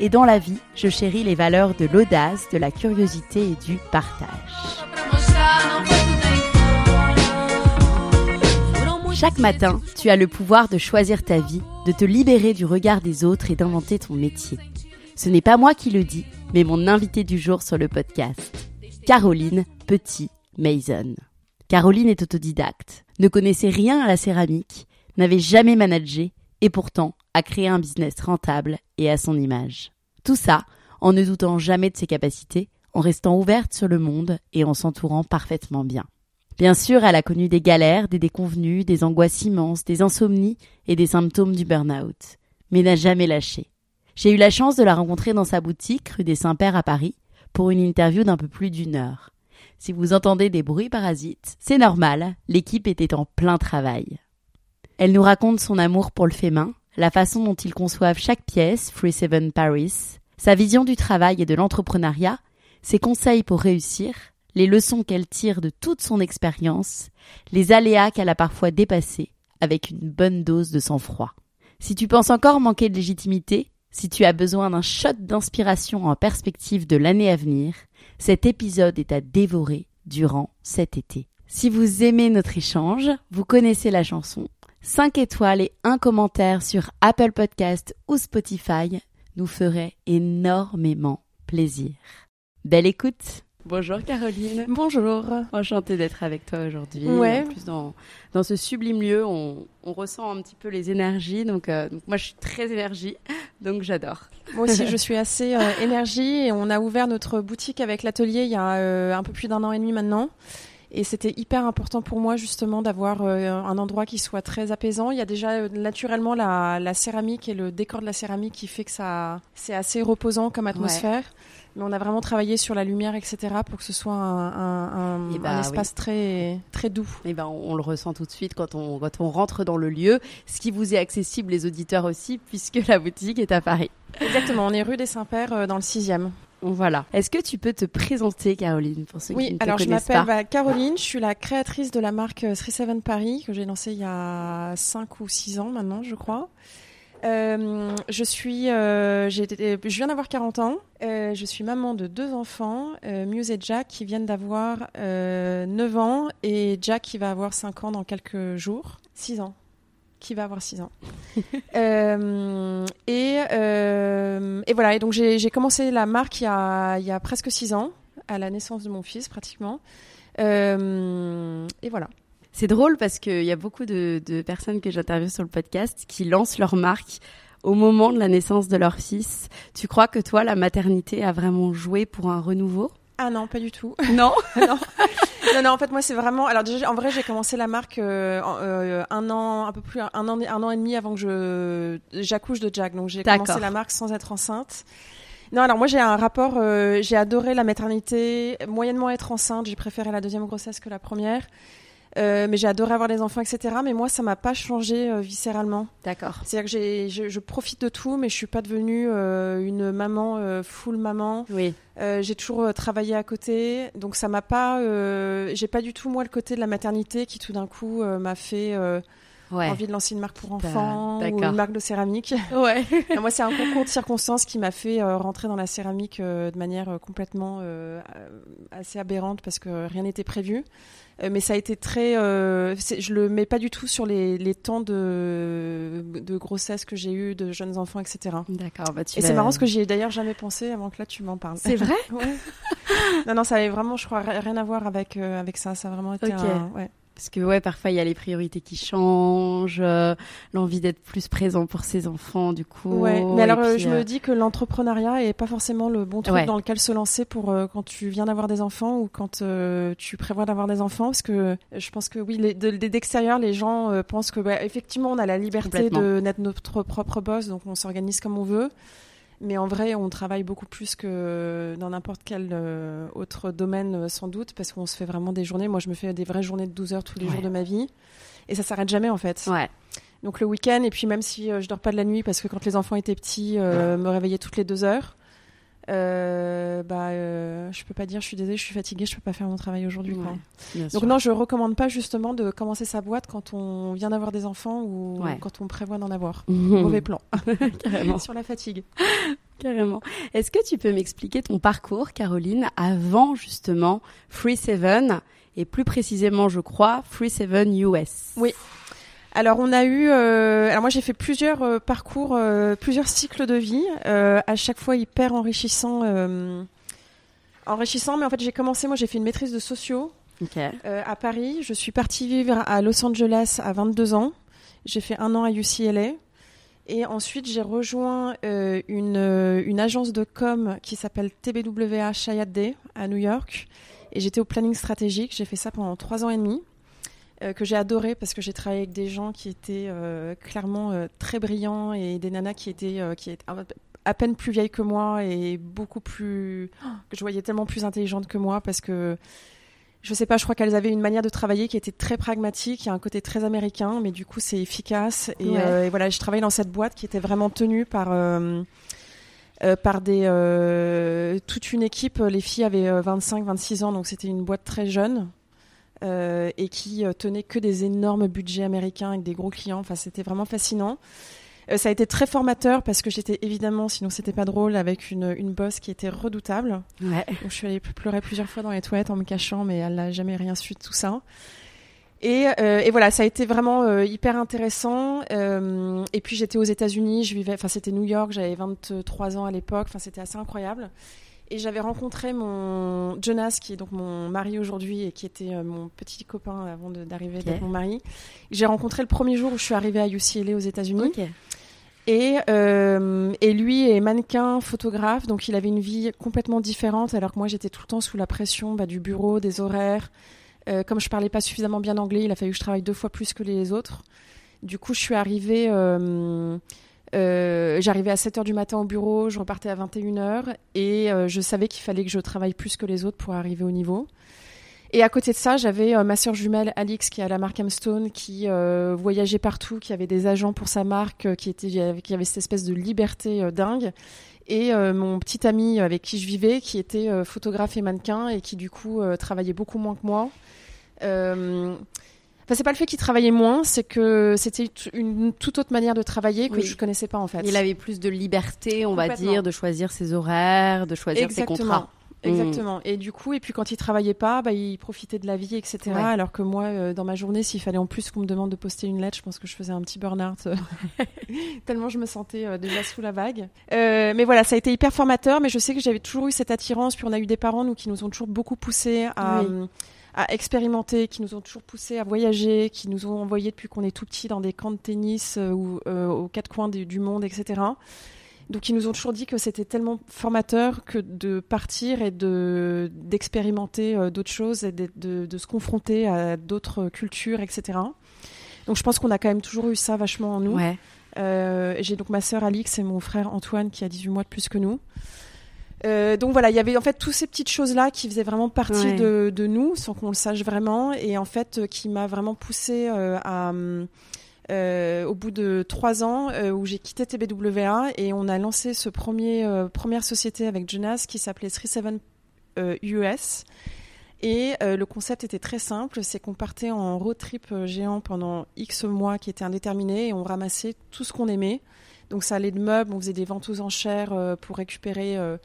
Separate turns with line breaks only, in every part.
et dans la vie, je chéris les valeurs de l'audace, de la curiosité et du partage. Chaque matin, tu as le pouvoir de choisir ta vie, de te libérer du regard des autres et d'inventer ton métier. Ce n'est pas moi qui le dis, mais mon invité du jour sur le podcast, Caroline Petit-Mason. Caroline est autodidacte, ne connaissait rien à la céramique, n'avait jamais managé et pourtant a créé un business rentable et à son image. Tout ça en ne doutant jamais de ses capacités, en restant ouverte sur le monde et en s'entourant parfaitement bien. Bien sûr, elle a connu des galères, des déconvenues, des angoisses immenses, des insomnies et des symptômes du burn-out, mais n'a jamais lâché. J'ai eu la chance de la rencontrer dans sa boutique rue des Saints-Pères à Paris pour une interview d'un peu plus d'une heure. Si vous entendez des bruits parasites, c'est normal, l'équipe était en plein travail. Elle nous raconte son amour pour le fait la façon dont ils conçoivent chaque pièce, Free Seven Paris, sa vision du travail et de l'entrepreneuriat, ses conseils pour réussir, les leçons qu'elle tire de toute son expérience, les aléas qu'elle a parfois dépassés, avec une bonne dose de sang-froid. Si tu penses encore manquer de légitimité, si tu as besoin d'un shot d'inspiration en perspective de l'année à venir, cet épisode est à dévorer durant cet été. Si vous aimez notre échange, vous connaissez la chanson, 5 étoiles et un commentaire sur Apple Podcast ou Spotify nous ferait énormément plaisir. Belle écoute Bonjour Caroline.
Bonjour.
Enchantée d'être avec toi aujourd'hui.
Ouais.
En plus, dans, dans ce sublime lieu, on, on ressent un petit peu les énergies. Donc, euh, donc moi, je suis très énergie, donc j'adore.
Moi aussi, je suis assez euh, énergie et on a ouvert notre boutique avec l'atelier il y a euh, un peu plus d'un an et demi maintenant. Et c'était hyper important pour moi justement d'avoir euh, un endroit qui soit très apaisant. Il y a déjà euh, naturellement la, la, céramique et le décor de la céramique qui fait que ça c'est assez reposant comme atmosphère. Ouais. Mais on a vraiment travaillé sur la lumière, etc., pour que ce soit un, un, un,
bah,
un espace
oui.
très très doux.
Et ben on, on, le ressent tout de suite quand on quand on rentre dans le lieu, ce qui vous est accessible les auditeurs aussi, puisque la boutique est à Paris.
Exactement, on est rue des Saints-Pères euh, dans le sixième.
Voilà. Est-ce que tu peux te présenter, Caroline, pour ceux
oui,
qui ne te
alors je m'appelle bah, Caroline, je suis la créatrice de la marque 37 Paris que j'ai lancée il y a 5 ou 6 ans maintenant, je crois. Euh, je suis, euh, je viens d'avoir 40 ans. Euh, je suis maman de deux enfants, euh, Muse et Jack, qui viennent d'avoir 9 ans et Jack qui va avoir 5 ans dans quelques jours. 6 ans qui va avoir 6 ans. euh, et, euh, et, voilà, et donc j'ai commencé la marque il y, a, il y a presque 6 ans, à la naissance de mon fils pratiquement. Euh, et voilà.
C'est drôle parce qu'il y a beaucoup de, de personnes que j'interviewe sur le podcast qui lancent leur marque au moment de la naissance de leur fils. Tu crois que toi, la maternité a vraiment joué pour un renouveau?
Ah non, pas du tout.
Non,
non. non, non, en fait, moi, c'est vraiment. Alors, déjà, en vrai, j'ai commencé la marque euh, euh, un an, un peu plus, un an, un an et demi avant que je j'accouche de Jack. Donc, j'ai commencé la marque sans être enceinte. Non, alors moi, j'ai un rapport. Euh, j'ai adoré la maternité, moyennement être enceinte. J'ai préféré la deuxième grossesse que la première. Euh, mais j'ai adoré avoir des enfants, etc. Mais moi, ça m'a pas changé euh, viscéralement.
D'accord.
C'est-à-dire que j'ai, je, je, profite de tout, mais je suis pas devenue euh, une maman full maman.
Oui.
J'ai toujours travaillé à côté, donc ça m'a pas. j'ai pas du tout moi le côté de la maternité qui tout d'un coup m'a fait envie de lancer une marque pour enfants ou une marque de céramique.
Ouais.
moi, c'est un concours de circonstances qui m'a fait rentrer dans la céramique de manière complètement assez aberrante parce que rien n'était prévu. Euh, mais ça a été très. Euh, je le mets pas du tout sur les, les temps de, de grossesse que j'ai eu, de jeunes enfants, etc.
D'accord. Bah
et c'est marrant parce que j'y ai d'ailleurs jamais pensé avant que là tu m'en parles.
C'est vrai
ouais. Non, non, ça avait vraiment, je crois, rien à voir avec, euh, avec ça. Ça a vraiment été un, ouais.
Parce que ouais, parfois il y a les priorités qui changent, euh, l'envie d'être plus présent pour ses enfants, du coup.
Ouais, mais alors euh, je me dis que l'entrepreneuriat est pas forcément le bon truc dans lequel se lancer pour euh, quand tu viens d'avoir des enfants ou quand tu prévois d'avoir des enfants, parce que je pense que oui, d'extérieur, les gens pensent que bah, effectivement on a la liberté de d'être notre propre boss, donc on s'organise comme on veut. Mais en vrai, on travaille beaucoup plus que dans n'importe quel euh, autre domaine, euh, sans doute, parce qu'on se fait vraiment des journées. Moi, je me fais des vraies journées de 12 heures tous les jours de ma vie. Et ça s'arrête jamais, en fait.
Ouais.
Donc le week-end, et puis même si euh, je dors pas de la nuit, parce que quand les enfants étaient petits, me réveiller toutes les deux heures, euh, euh, je peux pas dire je suis désolée, je suis fatiguée, je peux pas faire mon travail aujourd'hui. Donc non, je recommande pas justement de commencer sa boîte quand on vient d'avoir des enfants ou quand on prévoit d'en avoir. Mauvais plan.
Carrément.
Sur la fatigue.
Carrément. Est-ce que tu peux m'expliquer ton parcours, Caroline, avant justement Free Seven et plus précisément, je crois, Free Seven US
Oui. Alors on a eu, euh, alors moi j'ai fait plusieurs euh, parcours, euh, plusieurs cycles de vie, à chaque fois hyper enrichissant, enrichissant. Mais en fait j'ai commencé, moi j'ai fait une maîtrise de sociaux à Paris. Je suis partie vivre à Los Angeles à 22 ans. J'ai fait un an à UCLA. Et ensuite, j'ai rejoint une, une, agence de com qui s'appelle TBWA Shayad Day à New York. Et j'étais au planning stratégique. J'ai fait ça pendant trois ans et demi. Euh, que j'ai adoré parce que j'ai travaillé avec des gens qui étaient euh, clairement euh, très brillants et des nanas qui étaient, qui étaient à peine plus vieilles que moi et beaucoup plus. que je voyais tellement plus intelligentes que moi parce que. Je sais pas, je crois qu'elles avaient une manière de travailler qui était très pragmatique, il y a un côté très américain, mais du coup c'est efficace. Et, et, voilà, je travaillais dans cette boîte qui était vraiment tenue par par des toute une équipe. Les filles avaient 25-26 ans, donc c'était une boîte très jeune. Euh, et qui euh, tenait que des énormes budgets américains avec des gros clients. Enfin, c'était vraiment fascinant. Euh, ça a été très formateur parce que j'étais évidemment, sinon c'était pas drôle, avec une, une boss qui était redoutable.
Ouais.
Donc, je suis allée pleurer plusieurs fois dans les toilettes en me cachant, mais elle n'a jamais rien su de tout ça. Et, euh, et, voilà, ça a été vraiment euh, hyper intéressant. Euh, et puis j'étais aux États-Unis, je vivais, enfin c'était New York, j'avais 23 ans à l'époque, enfin c'était assez incroyable. Et j'avais rencontré mon Jonas, qui est donc mon mari aujourd'hui et qui était mon petit copain avant d'arriver avec mon mari. J'ai rencontré le premier jour où je suis arrivée à UCLA aux États-Unis. Et, euh, et, lui est mannequin, photographe, donc il avait une vie complètement différente, alors que moi j'étais tout le temps sous la pression bah, du bureau, des horaires. Euh, comme je parlais pas suffisamment bien anglais, il a fallu que je travaille deux fois plus que les autres. Du coup, je suis arrivée. Euh, j'arrivais à 7h du matin au bureau, je repartais à 21h et je savais qu'il fallait que je travaille plus que les autres pour arriver au niveau. Et à côté de ça, j'avais euh, ma sœur jumelle Alix qui est à la marque Amstone, qui voyageait partout, qui avait des agents pour sa marque, qui, était, qui avait cette espèce de liberté dingue. Et mon petit ami avec qui je vivais, qui était photographe et mannequin et qui du coup travaillait beaucoup moins que moi. Enfin, c'est pas le fait qu'il travaillait moins, c'est que c'était une toute autre manière de travailler que je connaissais pas en fait.
Il avait plus de liberté, on va dire, de choisir ses horaires, de choisir ses contrats.
Exactement. Et du coup, et puis quand il travaillait pas, bah, il profitait de la vie, etc. Alors que moi, euh, dans ma journée, s'il fallait en plus qu'on me demande de poster une lettre, je pense que je faisais un petit burn-out. Euh, tellement je me sentais euh, déjà sous la vague. mais voilà, ça a été hyper formateur, mais je sais que j'avais toujours eu cette attirance. Puis on a eu des parents, nous, qui nous ont toujours beaucoup poussé à à expérimenter, qui nous ont toujours poussé à voyager, qui nous ont envoyé depuis qu'on est tout petit dans des camps de tennis euh, ou euh, aux quatre coins du, monde, etc. Donc ils nous ont toujours dit que c'était tellement formateur que de partir et de d'expérimenter euh, d'autres choses et de, de, se confronter à d'autres cultures, etc. Donc je pense qu'on a quand même toujours eu ça vachement en nous.
Ouais.
J'ai donc ma sœur Alix et mon frère Antoine qui a 18 mois de plus que nous. Euh, donc voilà, il y avait en fait toutes ces petites choses-là qui faisaient vraiment partie de, de, nous, sans qu'on le sache vraiment, et en fait euh, qui m'a vraiment poussé euh, à, euh, au bout de trois ans euh, où j'ai quitté TBWA et on a lancé ce premier première société avec Jonas qui s'appelait 37 US. Et le concept était très simple, c'est qu'on partait en road trip géant pendant X mois qui était indéterminé et on ramassait tout ce qu'on aimait. Donc ça allait de meubles, on faisait des ventes aux enchères pour récupérer euh,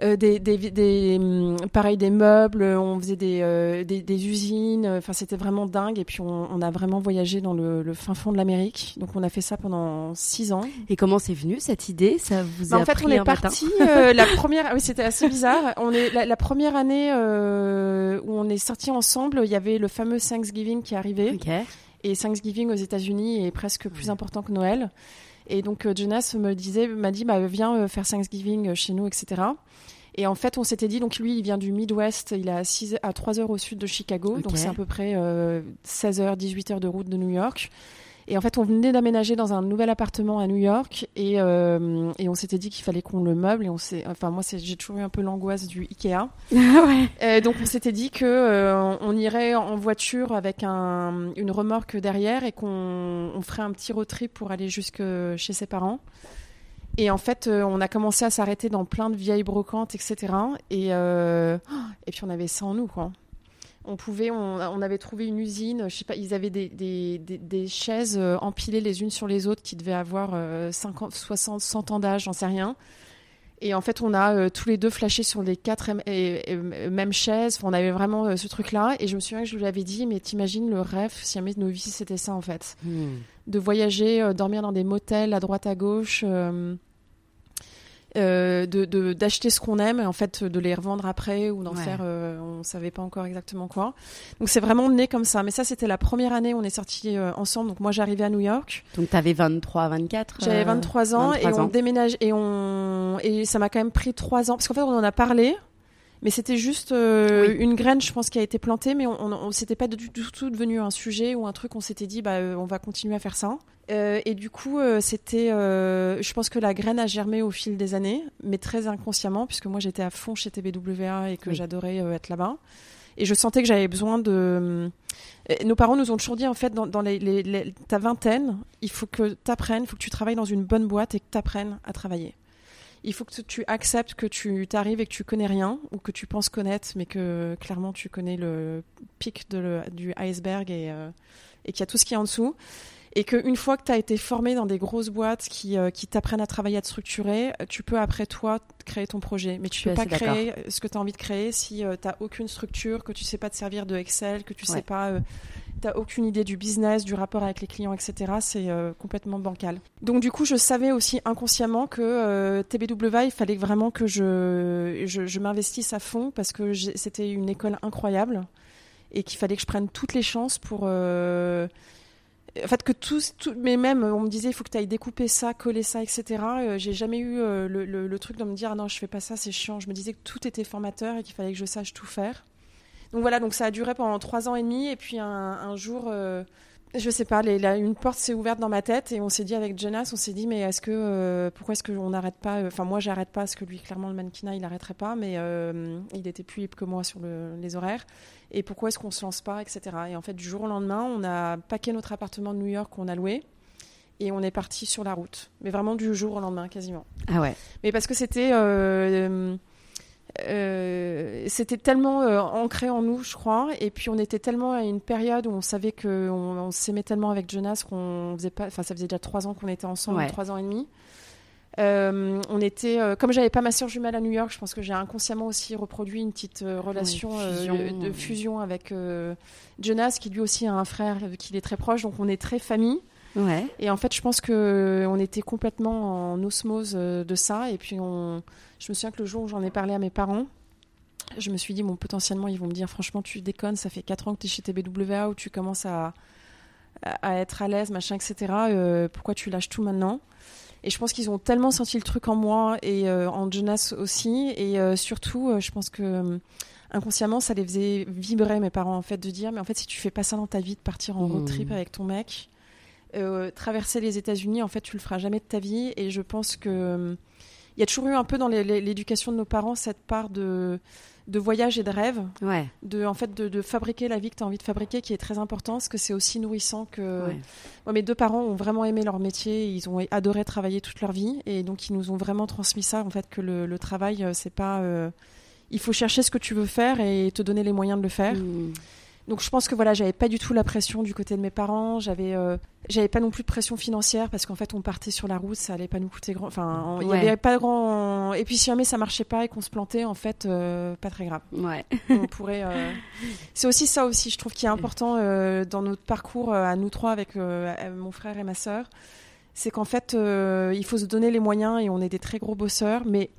des, des, hum, pareil des meubles, on faisait des, euh, des, usines. Enfin, c'était vraiment dingue. Et puis, on, a vraiment voyagé dans le, fin fond de l'Amérique. Donc, on a fait ça pendant six ans.
Et comment c'est venu cette idée? Ça vous
bah, En fait, on est parti euh, la première. Ah oui, c'était assez bizarre. On est la, première année où on est sortis ensemble. Il y avait le fameux Thanksgiving qui arrivait. Et Thanksgiving aux États-Unis est presque plus important que Noël. Et donc Jonas me disait, m'a dit, bah, viens faire Thanksgiving chez nous, etc. Et en fait, on s'était dit, donc lui, il vient du Midwest, il est à, 6, à 3 heures au sud de Chicago, donc c'est à peu près 16 heures, 18 heures de route de New York. Et en fait, on venait d'aménager dans un nouvel appartement à New York et, euh, et on s'était dit qu'il fallait qu'on le meuble. Et on s'est, enfin moi, j'ai toujours eu un peu l'angoisse du Ikea. ouais. donc on s'était dit que euh, on irait en voiture avec un, une remorque derrière et qu'on on ferait un petit road trip pour aller jusque chez ses parents. Et en fait, euh, on a commencé à s'arrêter dans plein de vieilles brocantes, etc. Et, euh, et puis on avait ça en nous. On pouvait, on, avait trouvé une usine, je sais pas, ils avaient des, des, des, chaises euh, empilées les unes sur les autres qui devaient avoir 50, 60, 100 ans d'âge, j'en sais rien. Et en fait, on a tous les deux flashé sur les quatre mêmes chaises. on avait vraiment ce truc-là. Et je me souviens que je lui avais dit, mais t'imagines le rêve si jamais nos vies c'était ça en fait, hmm. De voyager, dormir dans des motels à droite à gauche. Euh, de d'acheter ce qu'on aime et en fait de les revendre après ou d'en faire euh, on savait pas encore exactement quoi. Donc c'est vraiment né comme ça. Mais ça c'était la première année où on est sortis euh, ensemble. Donc moi j'arrivais à New York.
Donc tu avais 23 24
j'avais 23 ans et on déménage et on et ça m'a quand même pris trois ans. Parce qu'en fait on en a parlé mais c'était juste une graine, je pense, qui a été plantée, mais on, on, s'était pas du tout devenu un sujet ou un truc. On s'était dit, bah, on va continuer à faire ça. Euh, et du coup, euh, c'était, euh, je pense que la graine a germé au fil des années, mais très inconsciemment, puisque moi j'étais à fond chez TBWA et que j'adorais être là-bas. Et je sentais que j'avais besoin de. Nos parents nous ont toujours dit, en fait, dans, dans les, ta vingtaine, il faut que tu apprennes, il faut que tu travailles dans une bonne boîte et que tu apprennes à travailler. Il faut que tu acceptes que tu t'arrives et que tu connais rien, ou que tu penses connaître, mais que clairement tu connais le pic de du iceberg et, et qu'il y a tout ce qui est en dessous et qu'une fois que tu as été formé dans des grosses boîtes qui, euh, qui t'apprennent à travailler, à te structurer, tu peux après toi créer ton projet. Mais tu peux pas créer ce que tu as envie de créer si euh, tu n'as aucune structure, que tu sais pas te servir de Excel, que tu sais pas... Euh, n'as aucune idée du business, du rapport avec les clients, etc. C'est complètement bancal. Donc du coup, je savais aussi inconsciemment que TBW, il fallait vraiment que je, je, je m'investisse à fond parce que c'était une école incroyable et qu'il fallait que je prenne toutes les chances pour en fait que tout, mais même on me disait il faut que tu ailles découper ça coller ça etc euh, j'ai jamais eu euh, le, truc de me dire ah non je fais pas ça c'est chiant. Je me disais que tout était formateur et qu'il fallait que je sache tout faire. Donc voilà donc ça a duré pendant trois ans et demi et puis un, jour euh, je sais pas une porte s'est ouverte dans ma tête et on s'est dit avec Jonas on s'est dit mais est-ce que pourquoi est-ce qu'on n'arrête pas enfin moi j'arrête pas parce que lui clairement le mannequinat il n'arrêterait pas mais il était plus libre que moi sur les horaires et pourquoi est-ce qu'on se lance pas, etc. Et en fait, du jour au lendemain, on a paqué notre appartement de New York qu'on a loué et on est parti sur la route. Mais vraiment du jour au lendemain, quasiment.
Ah ouais.
Mais parce que c'était euh, c'était tellement euh, ancré en nous, je crois. Et puis on était tellement à une période où on savait qu'on on, s'aimait tellement avec Jonas qu'on faisait pas. Enfin, ça faisait déjà trois ans qu'on était ensemble, trois ans et demi. Euh, on était, comme j'avais pas ma sœur jumelle à New York, je pense que j'ai inconsciemment aussi reproduit une petite relation de fusion avec Jonas, qui lui aussi a un frère qui est très proche, donc on est très famille. Ouais. Et en fait, je pense que on était complètement en osmose de ça. Et puis, on... je me souviens que le jour où j'en ai parlé à mes parents, je me suis dit, bon, potentiellement, ils vont me dire, franchement, tu déconnes, ça fait 4 ans que tu es chez TBWA, où tu commences à, à être à l'aise, machin, etc. pourquoi tu lâches tout maintenant? Et je pense qu'ils ont tellement senti le truc en moi et euh, en Jonas aussi. Et euh, surtout, euh, je pense que inconsciemment, ça les faisait vibrer, mes parents, en fait, de dire, mais en fait, si tu fais pas ça dans ta vie, de partir en road trip mmh. avec ton mec, traverser les États-Unis, en fait, tu le feras jamais de ta vie. Et je pense que il y a toujours eu un peu dans l'éducation de nos parents cette part de de voyage et de rêve, ouais. de en fait de, fabriquer la vie que tu as envie de fabriquer, qui est très important, parce que c'est aussi nourrissant que. Moi, mes deux parents ont vraiment aimé leur métier, ils ont adoré travailler toute leur vie, et donc ils nous ont vraiment transmis ça, en fait, que le, travail, euh, c'est pas. Euh, il faut chercher ce que tu veux faire et te donner les moyens de le faire.
Mm.
Donc je pense que voilà, j'avais pas du tout la pression du côté de mes parents. J'avais, euh, j'avais pas non plus de pression financière parce qu'en fait on partait sur la route, ça allait pas nous coûter grand. Enfin, il y avait pas grand. Et puis si jamais ça marchait pas et qu'on se plantait, en fait, euh, pas très grave.
Ouais.
On pourrait. euh, C'est aussi ça aussi, je trouve qui est important euh, dans notre parcours à nous trois avec mon frère et ma sœur, c'est qu'en fait il faut se donner les moyens et on est des très gros bosseurs, mais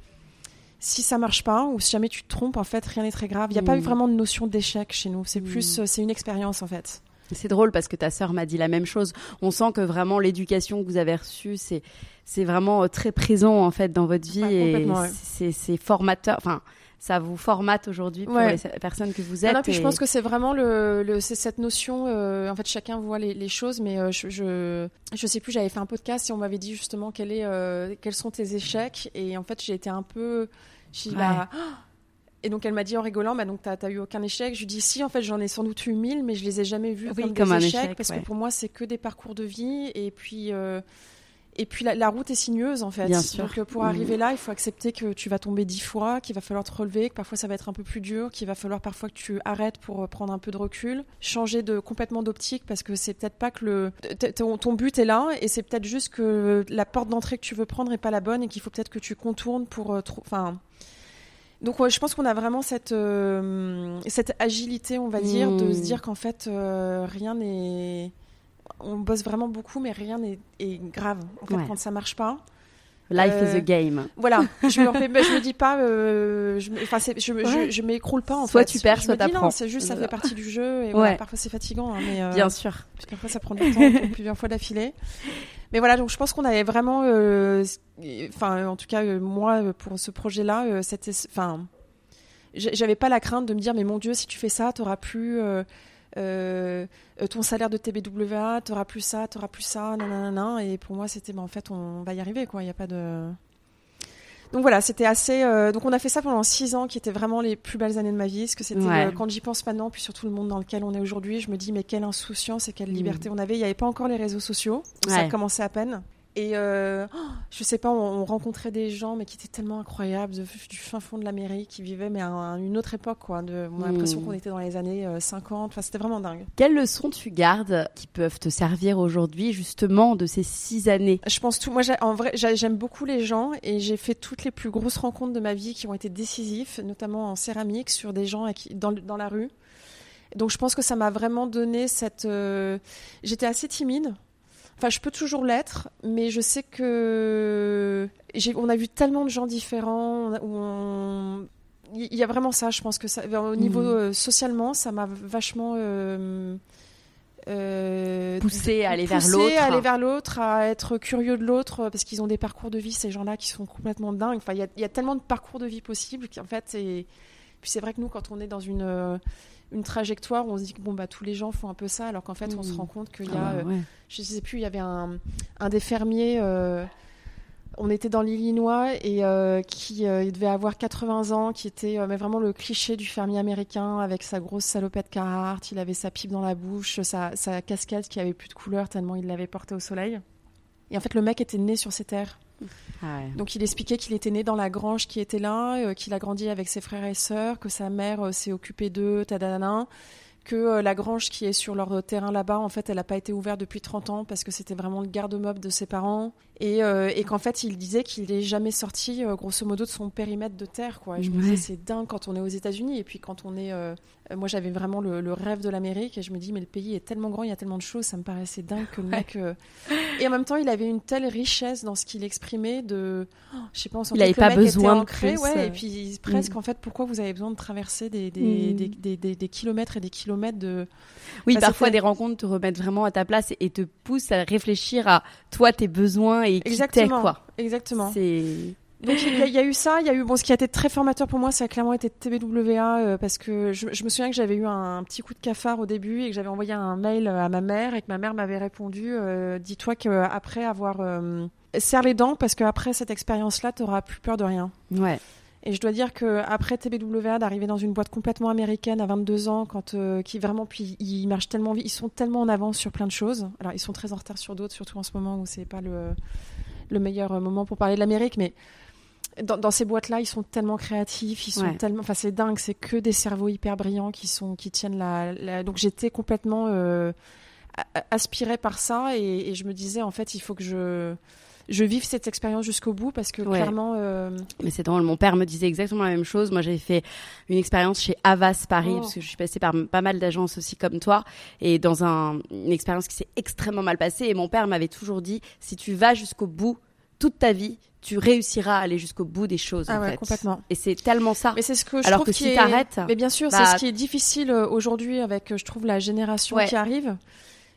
si ça marche pas ou si jamais tu te trompes, en fait rien n'est très grave. Il n'y a pas
Mm.
eu vraiment de notion d'échec chez nous. C'est
Mm.
plus, c'est une expérience en fait.
C'est drôle parce que ta sœur m'a dit la même chose. On sent que vraiment l'éducation que vous avez reçue, c'est c'est vraiment euh, très présent en fait dans votre vie
Ouais,
et
ouais.
c'est c'est formateur. Enfin, ça vous formate aujourd'hui pour
Ouais.
les personnes que vous
Non,
êtes.
non, puis je pense que c'est vraiment le, le- c'est cette notion. euh, en fait, chacun voit les, les choses, mais euh, je, je je sais plus. J'avais fait un podcast et on m'avait dit justement quel est, euh, quels sont tes échecs. Et en fait, j'ai été un peu. dit,
Ouais.
bah, ah et donc elle m'a dit en rigolant, bah donc t'as eu aucun échec. Je lui dis si, en fait j'en ai sans doute eu mille, mais je les ai jamais vus
Oui,
comme,
comme
des
un
échecs
échec,
parce
ouais.
que pour moi c'est que des parcours de vie et puis euh, et puis la, la route est sinueuse en fait.
Bien.
Donc euh, pour arriver là, il faut accepter que tu vas tomber dix fois, qu'il va falloir te relever, que parfois ça va être un peu plus dur, qu'il va falloir parfois que tu arrêtes pour euh, prendre un peu de recul, changer de complètement d'optique parce que c'est peut-être pas que le ton, ton but est là et c'est peut-être juste que la porte d'entrée que tu veux prendre est pas la bonne et qu'il faut peut-être que tu contournes pour enfin donc ouais, je pense qu'on a vraiment cette euh, cette agilité, on va dire, de se dire qu'en fait euh, rien n'est on bosse vraiment beaucoup mais rien n'est est grave en fait
Ouais.
quand ça marche pas.
Life
Euh,
is a game.
Voilà, je me, refais- je me dis pas, euh, je, m'écroule pas en
Soit
fait.
tu perds, soit
me dis, non,
t'apprends.
C'est juste, ça fait partie du jeu. Et voilà, parfois c'est fatigant, hein, mais euh,
Bien sûr.
parfois ça prend du temps, plusieurs fois d'affilée. Mais voilà, donc je pense qu'on avait vraiment, euh, enfin, en tout cas euh, moi euh, pour ce projet-là, euh, enfin, j'avais pas la crainte de me dire, mais mon Dieu, si tu fais ça, t'auras plus. euh, euh, ton salaire de TBWA, t'auras plus ça, t'auras plus ça, nanana. Et pour moi, c'était, bah, en fait, on va y arriver, quoi. Il n'y a pas de. Donc voilà, c'était assez. euh, donc on a fait ça pendant six ans, qui étaient vraiment les plus belles années de ma vie. Parce que c'était
Ouais.
euh, quand j'y pense maintenant, puis surtout le monde dans lequel on est aujourd'hui, je me dis mais quelle insouciance et quelle
Mm.
liberté on avait. Il n'y avait pas encore les réseaux sociaux, ça
Ouais.
commençait à peine. Et euh, oh, je sais pas, on, on rencontrait des gens mais qui étaient tellement incroyables de- du fin fond de l'Amérique, qui vivaient mais à un- une autre époque quoi. De, on a l'impression
Mm.
qu'on était dans les années euh, 50. Enfin, c'était vraiment dingue.
Quelles leçons tu gardes qui peuvent te servir aujourd'hui justement de ces six années?
Je pense tout. Moi, en vrai, j'ai- j'aime beaucoup les gens et j'ai fait toutes les plus grosses rencontres de ma vie qui ont été décisives, notamment en céramique, sur des gens qui- dans la rue. Donc, je pense que ça m'a vraiment donné cette. euh, J'étais assez timide. Enfin, je peux toujours l'être, mais je sais que on a vu tellement de gens différents. on Il y a vraiment ça. Je pense que ça, au niveau
Mhm.
euh, socialement, ça m'a vachement. euh, euh,
Pousser à aller vers l'autre.
à aller vers l'autre, à être curieux de l'autre, parce qu'ils ont des parcours de vie, ces gens-là, qui sont complètement dingues. Enfin, il y a, il y a tellement de parcours de vie possibles qu'en fait, c'est. Puis c'est vrai que nous, quand on est dans une, une trajectoire, on se dit que bon, bah, tous les gens font un peu ça, alors qu'en fait, on se
Mhm.
rend compte qu'il y
Ah
a.
bah
euh,
ouais.
je sais plus, il y avait un, un des fermiers. euh, on était dans l'Illinois et euh, qui euh, il devait avoir 80 ans, qui était euh, mais vraiment le cliché du fermier américain avec sa grosse salopette Carhartt. Il avait sa pipe dans la bouche, sa, sa casquette qui avait plus de couleur tellement il l'avait portée au soleil. Et en fait, le mec était né sur ces terres.
Ah ouais.
Donc il expliquait qu'il était né dans la grange qui était là, euh, qu'il a grandi avec ses frères et sœurs, que sa mère euh, s'est occupée d'eux, tadadana, que euh, la grange qui est sur leur terrain là-bas, en fait, elle n'a pas été ouverte depuis 30 ans parce que c'était vraiment le garde-meuble de ses parents. Et, euh, et qu'en fait, il disait qu'il n'est jamais sorti, euh, grosso modo, de son périmètre de terre. Quoi. Et je me disais, c'est dingue quand on est aux États-Unis. Et puis quand on est. euh, moi, j'avais vraiment le, le rêve de l'Amérique. Et je me dis, mais le pays est tellement grand, il y a tellement de choses. Ça me paraissait dingue que le mec. Et en même temps, il avait une telle richesse dans ce qu'il exprimait de. oh, je sais pas, on sentait
avait
que le
pas besoin de
ancré,
plus,
ouais. Et puis presque,
Mm.
en fait, pourquoi vous avez besoin de traverser des, des,
Mm.
des, des, des- des kilomètres et des kilomètres de.
Oui, parfois des rencontres te remettent vraiment à ta place et, et te poussent à réfléchir à toi, tes besoins et qui
Exactement.
quoi.
Exactement.
C'est
Donc il y, a- il y a eu ça, il y a eu bon ce qui a été très formateur pour moi, ça a clairement été TBWA euh, parce que je, je me souviens que j'avais eu un, petit coup de cafard au début et que j'avais envoyé un mail à ma mère et que ma mère m'avait répondu euh, dis-toi qu'après avoir euh, serre les dents parce qu'après cette expérience-là, tu n'auras plus peur de rien.
ouais.
Et je dois dire que après TBWA, d'arriver dans une boîte complètement américaine à 22 ans, quand euh, qui vraiment puis ils marchent tellement vite, ils sont tellement en avance sur plein de choses. Alors ils sont très en retard sur d'autres, surtout en ce moment où c'est pas le le meilleur moment pour parler de l'Amérique, mais dans, dans ces boîtes-là, ils sont tellement créatifs, ils sont
Ouais.
tellement, enfin c'est dingue, c'est que des cerveaux hyper brillants qui sont, qui tiennent la. la- Donc j'étais complètement euh, aspirée par ça et, et je me disais en fait il faut que je je vive cette expérience jusqu'au bout parce que
Ouais.
clairement euh,
Mais c'est drôle, mon père me disait exactement la même chose. Moi, j'avais fait une expérience chez Avas Paris,
Oh.
parce que je suis passée par pas mal d'agences aussi comme toi, et dans un, une expérience qui s'est extrêmement mal passée. Et mon père m'avait toujours dit, si tu vas jusqu'au bout toute ta vie, tu réussiras à aller jusqu'au bout des choses.
Ah
en
ouais,
fait.
complètement.
Et c'est tellement ça.
mais c'est ce que je
Alors
trouve
que
qui
si
est-
t'arrêtes,
Mais bien sûr,
bah-
c'est ce qui est difficile euh, aujourd'hui avec, euh, je trouve, la génération
Ouais.
qui arrive.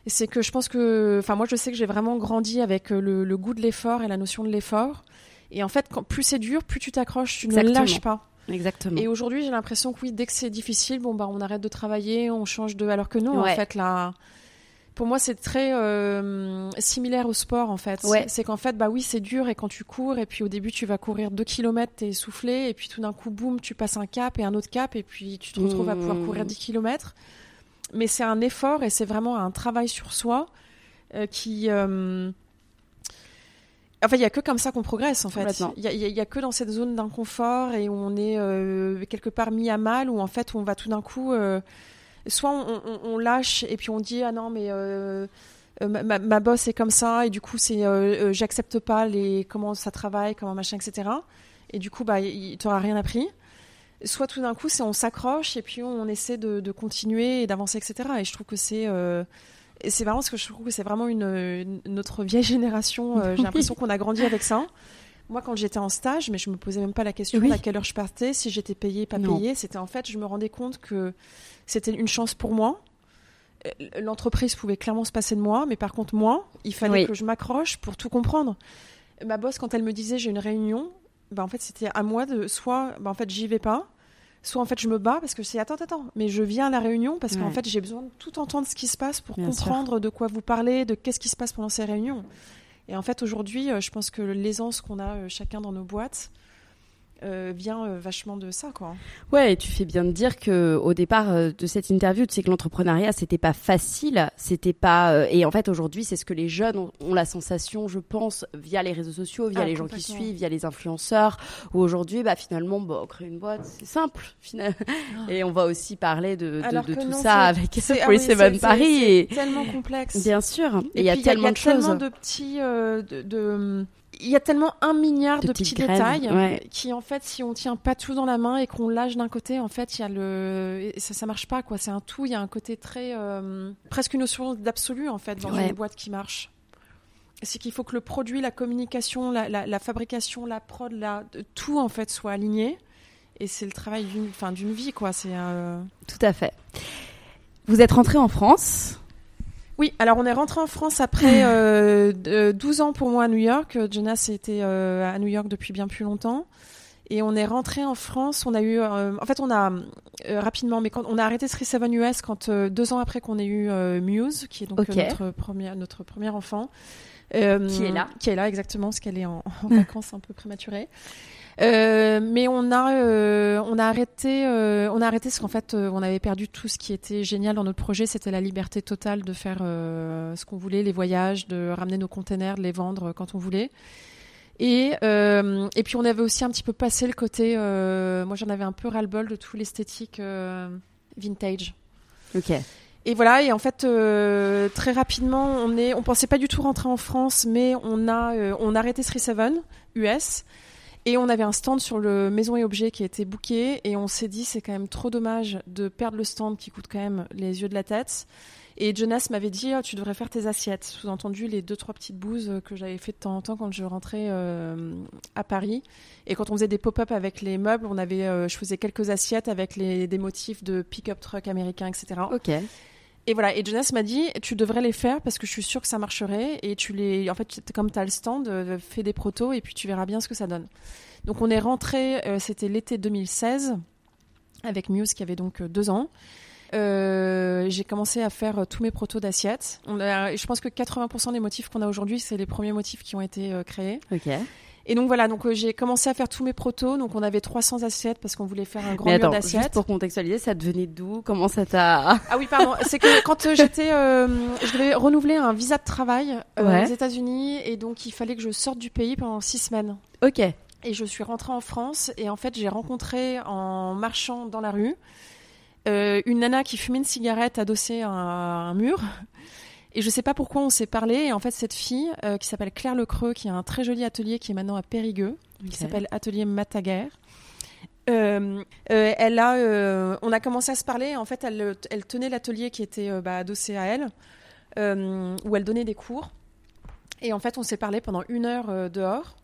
C'est que je pense que, enfin, moi, je sais que j'ai vraiment grandi avec euh, le, le goût de l'effort et la notion de l'effort. Et en fait, quand, plus c'est dur, plus tu t'accroches, tu
Exactement.
ne lâches pas.
Exactement.
Et aujourd'hui, j'ai l'impression que oui, dès que c'est difficile, bon, bah, on arrête de travailler, on change de. Alors que non,
Ouais.
en fait, là. Pour moi, c'est très euh, similaire au sport, en fait.
Ouais.
C'est qu'en fait, bah oui, c'est dur et quand tu cours, et puis au début, tu vas courir 2 km, t'es essoufflé, et puis tout d'un coup, boum, tu passes un cap et un autre cap, et puis tu te retrouves à pouvoir
Mmh.
courir 10 km. Mais c'est un effort et c'est vraiment un travail sur soi euh, qui. euh, Enfin, il y a que comme ça qu'on progresse, en fait. Il y, a- que dans cette zone d'inconfort et où on est euh, quelque part mis à mal, où en fait, on va tout d'un coup, euh, soit on, on- on lâche et puis on dit ah non mais ma, ma- ma boss est comme ça et du coup c'est j'accepte pas les comment ça travaille, comment machin, etc. Et du coup bah il t'aura rien appris. Soit tout d'un coup c'est on s'accroche et puis on essaie de, de continuer et d'avancer, etc. Et je trouve que c'est euh, c'est marrant parce que je trouve que c'est vraiment une, une- notre vieille génération. euh, J'ai l'impression qu'on a grandi avec ça. Moi, quand j'étais en stage, mais je me posais même pas la question
Oui.
à quelle heure je partais, si j'étais payée, pas
Non.
payée. C'était en fait, je me rendais compte que c'était une chance pour moi. Euh, L'entreprise pouvait clairement se passer de moi, mais par contre, moi, il fallait
Oui.
que je m'accroche pour tout comprendre. Ma boss, quand elle me disait j'ai une réunion, bah, en fait, c'était à moi de soit, bah, en fait, j'y vais pas, soit en fait, je me bats parce que c'est attends, attends, mais je viens à la réunion parce qu'en
Ouais.
fait, j'ai besoin de tout entendre ce qui se passe pour
Bien sûr.
comprendre de quoi vous parlez, de qu'est-ce qui se passe pendant ces réunions. Et en fait, aujourd'hui, euh, je pense que l'aisance qu'on a euh, chacun dans nos boîtes euh, vient euh, vachement de ça, quoi.
Ouais, et tu fais bien de dire que au départ euh, de cette interview, tu sais que l'entrepreneuriat c'était pas facile, c'était pas euh, et en fait aujourd'hui c'est ce que les jeunes ont, ont la sensation, je pense, via les réseaux sociaux, via
Ah,
les gens qui suivent, via les influenceurs, où aujourd'hui bah finalement bah, créer une boîte c'est simple finalement. et on va aussi parler de, tout
non,
ça avec
C'est- ah
Free
oui,
Seven Paris
c'est-
et
tellement complexe.
bien sûr, et il y a tellement de
tellement
choses.
de petits, euh, de, de- il y a tellement un milliard
De
petits détails
ouais.
qui, en fait, si on tient pas tout dans la main et qu'on lâche d'un côté, en fait, il y a le, ça, ça marche pas, quoi. C'est un tout. Il y a un côté très, euh, presque une notion d'absolu, en fait, dans
Ouais.
une boîte qui marche. C'est qu'il faut que le produit, la communication, la, la- la fabrication, la prod, la, tout, en fait, soit aligné. Et c'est le travail d'une, d'une vie, quoi. C'est, euh,
Tout à fait. Vous êtes rentré en France.
Oui, alors on est rentré en France après euh, de- 12 ans pour moi à New York. Euh, Jonas était euh, à New York depuis bien plus longtemps. Et on est rentré en France. On a eu, euh, en fait, on a euh, rapidement, mais quand on a arrêté 37 US quand euh, deux ans après qu'on ait eu euh, Muse, qui est donc euh, notre premier notre premier enfant, euh,
Qui est là.
qui est là exactement, parce qu'elle est en, en vacances un peu prématurée. Euh, mais on a euh, on a arrêté euh, on a arrêté parce qu'en fait on avait perdu tout ce qui était génial dans notre projet. C'était la liberté totale de faire ce qu'on voulait les voyages de ramener nos containers de les vendre quand on voulait. Et et puis on avait aussi un petit peu passé le côté moi j'en avais un peu ras le bol de tout l'esthétique vintage.
Ok.
et voilà, et en fait, euh, très rapidement, on est, on pensait pas du tout rentrer en France, mais on a, euh, on a arrêté 37 US, et on avait un stand sur le Maison et Objets qui été booké, et on s'est dit c'est quand même trop dommage de perdre le stand qui coûte quand même les yeux de la tête. Et Jonas m'avait dit Ah, tu devrais faire tes assiettes, sous-entendu les deux trois petites bouses que j'avais fait de temps en temps quand je rentrais euh, à Paris. Et quand on faisait des pop-up avec les meubles, on avait, euh, je faisais quelques assiettes avec des motifs de pick-up truck américains, etc.
Ok.
Et voilà, et Jonas m'a dit, tu devrais les faire parce que je suis sûre que ça marcherait. Et tu les, en fait, comme tu as le stand, euh, fais des protos et puis tu verras bien ce que ça donne. Donc on est rentré, euh, c'était l'été 2016, avec Muse qui avait donc euh, deux ans. J'ai commencé à faire tous mes protos d'assiettes. Je pense que 80% des motifs qu'on a aujourd'hui, c'est les premiers motifs qui ont été créés.
Ok.
Et donc voilà, donc euh, j'ai commencé à faire tous mes protos. Donc on avait 300 assiettes parce qu'on voulait faire un grand
Mais
mur
attends, juste
d'assiettes.
pour contextualiser, ça devenait d'où? Comment ça t'a
Ah oui, pardon. C'est que quand euh, j'étais, euh, je devais renouveler un visa de travail euh,
Ouais.
aux États-Unis et donc il fallait que je sorte du pays pendant six semaines.
Ok.
Et je suis rentrée en France et en fait j'ai rencontré en marchant dans la rue une nana qui fumait une cigarette adossée à un, mur. Et je sais pas pourquoi on s'est parlé. Et en fait, cette fille euh, qui s'appelle Claire Lecreux, qui a un très joli atelier qui est maintenant à Périgueux, qui s'appelle Atelier Mataguer. Euh, elle a, on a commencé à se parler. En fait, elle, elle tenait l'atelier qui était bah, adossé à elle, où elle donnait des cours. Et en fait, on s'est parlé pendant une heure dehors.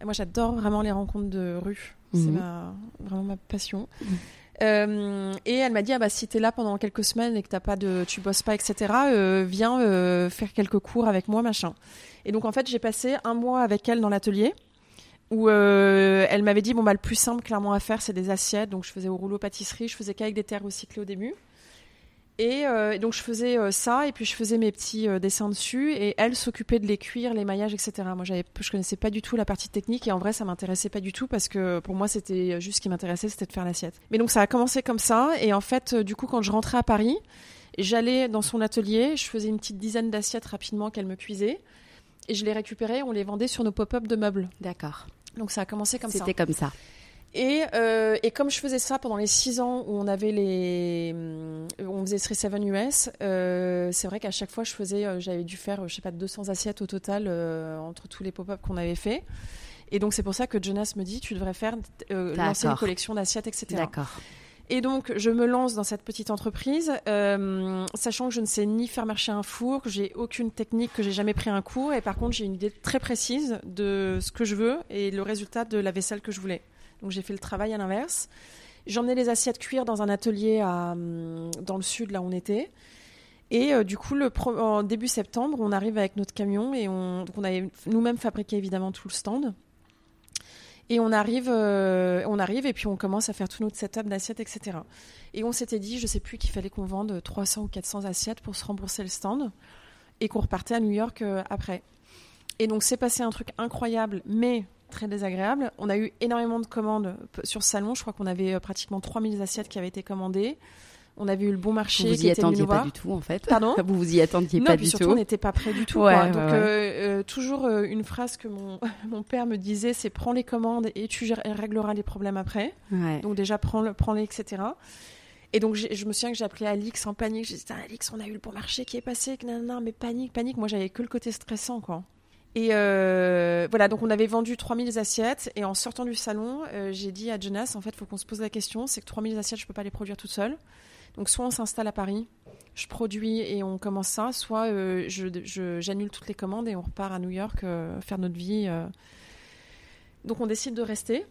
Et moi, j'adore vraiment les rencontres de rue. C'est mhm. vraiment ma passion. Mhm. Euh, et elle m'a dit ah bah si t'es là pendant quelques semaines et que t'as pas de, tu bosses pas etc. Euh, viens euh, faire quelques cours avec moi machin. Et donc en fait j'ai passé un mois avec elle dans l'atelier où elle m'avait dit bon bah le plus simple clairement à faire c'est des assiettes donc je faisais au rouleau pâtisserie je faisais qu'avec des terres recyclées au début euh, et, donc je faisais euh, ça et puis je faisais mes petits euh, dessins dessus et elle s'occupait de les cuire, les maillages, etc. Moi j'avais, je connaissais pas du tout la partie technique et en vrai ça m'intéressait pas du tout parce que pour moi c'était juste ce qui m'intéressait c'était de faire l'assiette. Mais donc ça a commencé comme ça et en fait du coup quand je rentrais à Paris, j'allais dans son atelier, je faisais une petite dizaine d'assiettes rapidement qu'elle me cuisait et je les récupérais, on les vendait sur nos pop-up de meubles.
D'accord.
Donc ça a commencé comme ça.
C'était comme ça.
Et, euh, et, comme je faisais ça pendant les six ans où on avait les, on faisait 7 US, euh, c'est vrai qu'à chaque fois je faisais, euh, j'avais dû faire, je sais pas, 200 assiettes au total euh, entre tous les pop-up qu'on avait fait. Et donc c'est pour ça que Jonas me dit, tu devrais faire lancer une collection d'assiettes, etc.
D'accord.
Et donc, je me lance dans cette petite entreprise, euh, sachant que je ne sais ni faire marcher un four, que j'ai aucune technique, que j'ai jamais pris un cours, et par contre, j'ai une idée très précise de ce que je veux et le résultat de la vaisselle que je voulais. Donc j'ai fait le travail à l'inverse. J'emmenais les assiettes cuire dans un atelier hum, dans le sud, là où on était. Et euh, du coup, en début septembre, on arrive avec notre camion et on, donc on avait nous-mêmes fabriqué évidemment tout le stand. Et on arrive, euh, on arrive et puis on commence à faire tout notre setup d'assiettes, etc. Et on s'était dit, je sais plus qu'il fallait qu'on vende 300 ou 400 assiettes pour se rembourser le stand et qu'on repartait à New York euh, après. Et donc c'est passé un truc incroyable, mais très désagréable. On a eu énormément de commandes sur salon. Je crois qu'on avait euh, pratiquement 3000 assiettes qui avaient été commandées. On avait eu le bon marché
vous vous
y
attendiez pas du tout en fait.
Pardon?
Vous vous y attendiez pas
du
tout.
surtout on n'était pas prêt du tout. Donc euh, euh, toujours une phrase que mon, mon père me disait, c'est prends les commandes et tu régleras les problèmes après. Donc déjà prends-les, prends etc. Et donc je me souviens que j'ai appelé Alix en panique. J'ai dit Alix, on a eu le bon marché qui est passé. Non, non, mais panique, panique. Moi j'avais que le côté stressant quoi. Et euh, voilà, donc on avait vendu 3000 assiettes. Et en sortant du salon, euh, j'ai dit à Jonas, en fait, il faut qu'on se pose la question, c'est que 3000 assiettes, je ne peux pas les produire toute seule. Donc soit on s'installe à Paris, je produis et on commence ça, soit euh, j'annule toutes les commandes et on repart à New York faire notre vie. Donc on décide de rester.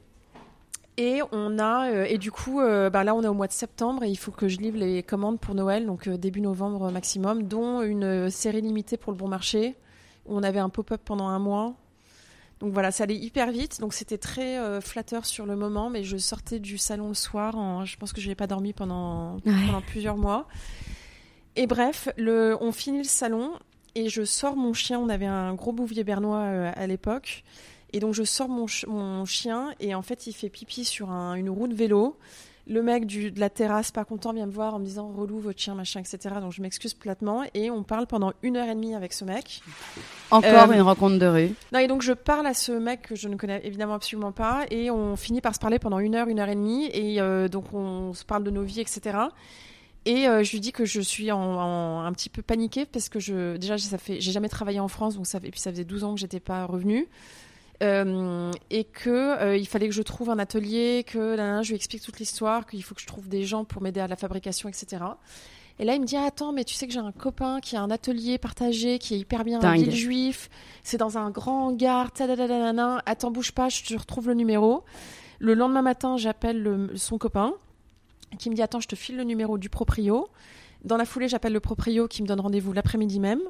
Et on a et du coup bah là on est au mois de septembre et il faut que je livre les commandes pour Noël donc début novembre maximum dont une série limitée pour le bon marché on avait un pop-up pendant un mois. Donc voilà, ça allait hyper vite. Donc c'était très euh, flatteur sur le moment, mais je sortais du salon le soir. je pense que je n'ai pas dormi pendant, plusieurs mois. Et bref, le, on finit le salon et je sors mon chien. On avait un gros bouvier bernois euh, à l'époque. Et donc je sors mon, mon, chien et en fait il fait pipi sur une roue de vélo. Le mec du, de la terrasse, pas content, vient me voir en me disant relou votre chien, machin, etc. Donc je m'excuse platement et on parle pendant une heure et demie avec ce mec.
Encore euh, une rencontre de rue.
Non, et donc je parle à ce mec que je ne connais évidemment absolument pas et on finit par se parler pendant une heure, une heure et demie et euh, donc on se parle de nos vies, etc. Et euh, je lui dis que je suis en, un petit peu paniquée parce que je, déjà, ça fait, j'ai jamais travaillé en France, donc ça, et puis ça faisait 12 ans que j'étais pas revenue. Euh, et que euh, il fallait que je trouve un atelier, que là, je lui explique toute l'histoire, qu'il faut que je trouve des gens pour m'aider à la fabrication, etc. Et là, il me dit Attends, mais tu sais que j'ai un copain qui a un atelier partagé qui est hyper bien à Ville Juif. C'est dans un grand hangar. Attends, bouge pas, je te retrouve le numéro. Le lendemain matin, j'appelle son copain qui me dit Attends, je te file le numéro du proprio. Dans la foulée, j'appelle le proprio qui me donne rendez-vous l'après-midi même.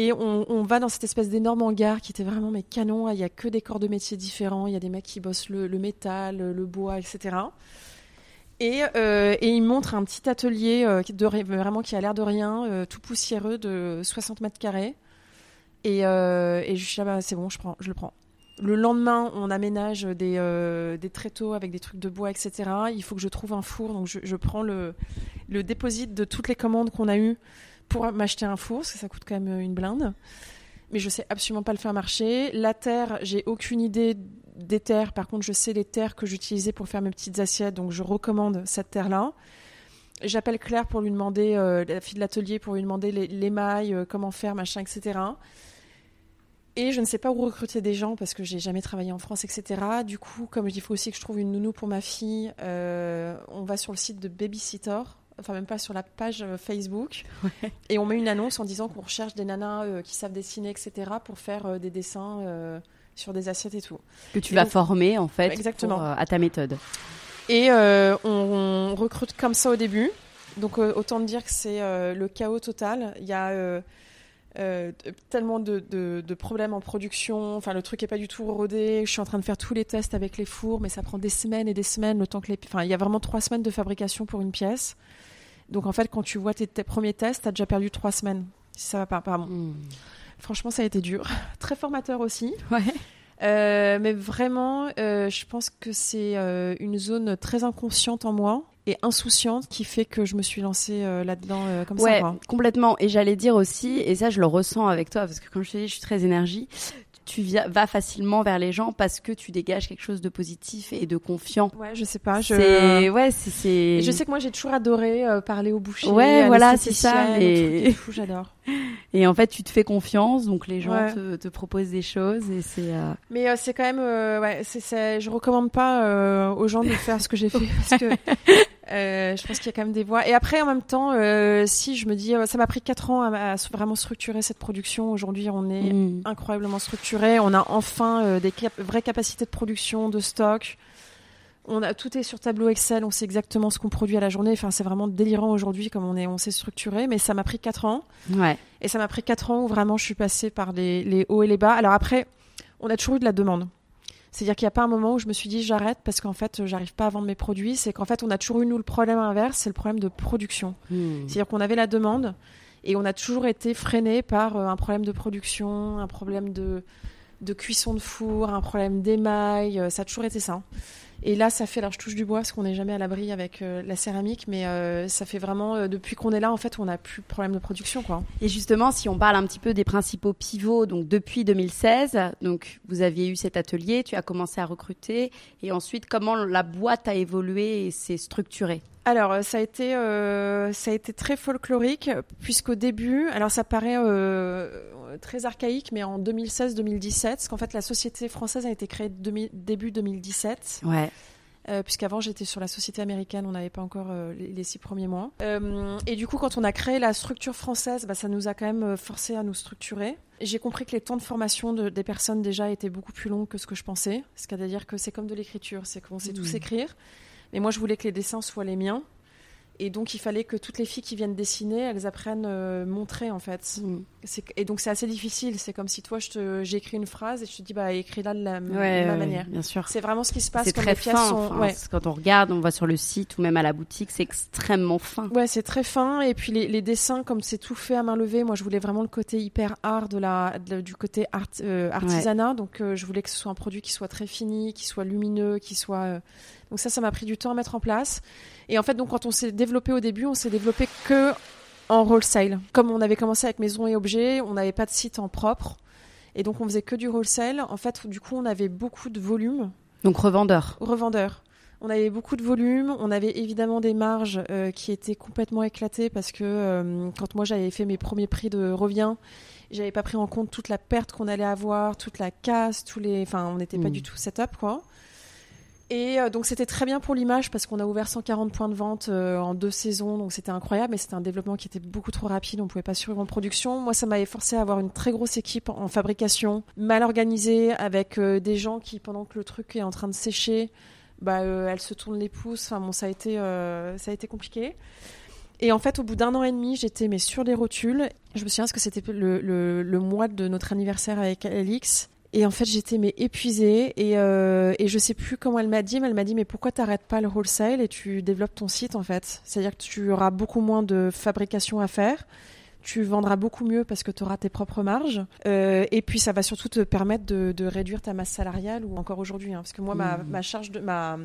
Et on, va dans cette espèce d'énorme hangar qui était vraiment mais canon. Il n'y a que des corps de métiers différents. Il y a des mecs qui bossent le, métal, le bois, etc. Et, euh, et, il montre un petit atelier euh, de, vraiment qui a l'air de rien, euh, tout poussiéreux de 60 mètres carrés. Et, et je suis là, bah, c'est bon, je, le prends. Le lendemain, on aménage des, des tréteaux avec des trucs de bois, etc. Il faut que je trouve un four, donc je, je prends le, le déposit de toutes les commandes qu'on a eues pour m'acheter un four, parce que ça coûte quand même une blinde. Mais je sais absolument pas le faire marcher. La terre, j'ai aucune idée des terres. Par contre, je sais les terres que j'utilisais pour faire mes petites assiettes, donc je recommande cette terre-là. J'appelle Claire pour lui demander, euh, la fille de l'atelier, pour lui demander les, euh, comment faire, machin, etc. Et je ne sais pas où recruter des gens parce que j'ai jamais travaillé en France, etc. Du coup, comme il faut aussi que je trouve une nounou pour ma fille, euh, on va sur le site de Babysitter, enfin même pas sur la page euh, Facebook, et on met une annonce en disant qu'on recherche des nanas euh, qui savent dessiner, etc. pour faire euh, des dessins euh, sur des assiettes et tout.
Que tu
Et
vas
donc-
former en fait
Exactement.
pour, à ta méthode.
Et on, on recrute comme ça au début. Donc autant dire que c'est le chaos total. Il y a euh, tellement de, de- de problèmes en production. Enfin, le truc est pas du tout rodé. Je suis en train de faire tous les tests avec les fours, mais ça prend des semaines et des semaines le temps que les. Enfin, il y a vraiment trois semaines de fabrication pour une pièce. Donc en fait, quand tu vois tes, tes premiers tests, t'as déjà perdu trois semaines. Si ça va pas, pardon.
Hmm.
Franchement, ça a été dur. Très formateur aussi.
Ouais.
Euh, mais vraiment, euh, je pense que c'est euh, une zone très inconsciente en moi et insouciante qui fait que je me suis lancée là-dedans comme
Ouais,
ça. quoi.
complètement. Et j'allais dire aussi, et ça je le ressens avec toi, parce que comme je te dis, je suis très énergie, tu vas facilement vers les gens parce que tu dégages quelque chose de positif et de confiant.
Ouais, je sais pas. Je...
Ouais, c'est,
je sais que moi j'ai toujours adoré euh, parler au boucher.
Ouais, voilà, c'est ça, et-
aux j'adore.
Et en fait, tu te fais confiance, donc les gens
Ouais.
te, te proposent des choses et c'est. euh,
Mais euh, c'est quand même, euh, ouais, c'est, c'est, je recommande pas euh, aux gens de faire ce que j'ai fait parce que euh, je pense qu'il y a quand même des voies. Et après, en même temps, si je me dis, ça m'a pris quatre ans à, à vraiment structurer cette production. Aujourd'hui, on est
mm.
incroyablement structuré. On a enfin des cap- vraies capacités de production, de stock. On a tout est sur tableau Excel. On sait exactement ce qu'on produit à la journée. Enfin, c'est vraiment délirant aujourd'hui comme on est, on s'est structuré. Mais ça m'a pris quatre ans.
Ouais.
Et ça m'a pris quatre ans où vraiment je suis passée par les, les hauts et les bas. Alors après, on a toujours eu de la demande. C'est-à-dire qu'il n'y a pas un moment où je me suis dit j'arrête parce qu'en fait j'arrive pas à vendre mes produits. C'est qu'en fait on a toujours eu nous le problème inverse, c'est le problème de production.
Mm.
C'est-à-dire qu'on avait la demande et on a toujours été freiné par euh, un problème de production, un problème de, de cuisson de four, un problème d'émail. euh, Ça a toujours été ça. Et là, ça fait, alors je touche du bois parce qu'on n'est jamais à l'abri avec euh, la céramique, mais euh, ça fait vraiment, euh, depuis qu'on est là, en fait, on n'a plus de problème de production. quoi.
Et justement, si on parle un petit peu des principaux pivots, donc depuis 2016, donc vous aviez eu cet atelier, tu as commencé à recruter, et ensuite comment la boîte a évolué et s'est structurée?
Alors, ça a été, euh, ça a été très folklorique, puisqu'au début, alors ça paraît euh, très archaïque, mais en 2016-2017, parce qu'en fait, la société française a été créée début 2017,
Ouais.
euh, puisqu'avant j'étais sur la société américaine, on n'avait pas encore euh, les, les six premiers mois. Euh, et du coup, quand on a créé la structure française, bah, ça nous a quand même euh, forcé à nous structurer. J'ai compris que les temps de formation de- des personnes déjà étaient beaucoup plus longs que ce que je pensais. C'est-à-dire que c'est comme de l'écriture, c'est qu'on sait tous
Mhm.
écrire. Mais moi, je voulais que les dessins soient les miens. Et donc, il fallait que toutes les filles qui viennent dessiner, elles apprennent euh, montrer, en fait.
Mm.
Et donc, c'est assez difficile. C'est comme si toi, j'écris une phrase et je te dis, bah, écris-la de la
Ouais,
ma
ouais,
manière.
bien sûr.
C'est vraiment ce qui se passe quand
très
les pièces
fin.
sont.
enfin,
ouais.
Quand on regarde, on va sur le site ou même à la boutique, c'est extrêmement fin.
Ouais, c'est très fin. Et puis les, les dessins, comme c'est tout fait à main levée, moi je voulais vraiment le côté hyper art de la, de- du côté art, euh, artisanat. Donc euh, je voulais que ce soit un produit qui soit très fini, qui soit lumineux, qui soit. Donc ça, ça m'a pris du temps à mettre en place. Et en fait, donc quand on s'est développé au début, on s'est développé que en wholesale. Comme on avait commencé avec maison et objets, on n'avait pas de site en propre. Et donc on faisait que du wholesale. En fait, du coup, on avait beaucoup de volume
Donc revendeur.
revendeurs. On avait beaucoup de volume, on avait évidemment des marges euh, qui étaient complètement éclatées parce que euh, quand moi j'avais fait mes premiers prix de revient, j'avais pas pris en compte toute la perte qu'on allait avoir, toute la casse, tous les, enfin on n'était pas
Mm.
du tout setup quoi. Et euh, donc c'était très bien pour l'image parce qu'on a ouvert 140 points de vente euh, en deux saisons, donc c'était incroyable, mais c'était un développement qui était beaucoup trop rapide, on pouvait pas survivre en production. Moi ça m'avait forcé à avoir une très grosse équipe en fabrication, mal organisée, avec euh, des gens qui pendant que le truc est en train de sécher, bah, se tourne les pouces. Enfin bon, ça a été, ça a été compliqué. Et en fait, au bout d'un an et demi, j'étais mais sur les rotules. Je me souviens que c'était le, le, le mois de notre anniversaire avec Alix. Et en fait, j'étais mais épuisée et, euh, et je sais plus comment elle m'a dit, mais elle m'a dit mais pourquoi t'arrêtes pas le wholesale et tu développes ton site en fait? C'est-à-dire que tu auras beaucoup moins de fabrication à faire. Tu vendras beaucoup mieux parce que tu auras tes propres marges. Euh, et puis, ça va surtout te permettre de, de réduire ta masse salariale ou encore aujourd'hui. hein, parce que moi, ma,
Mhm.
ma charge de ma,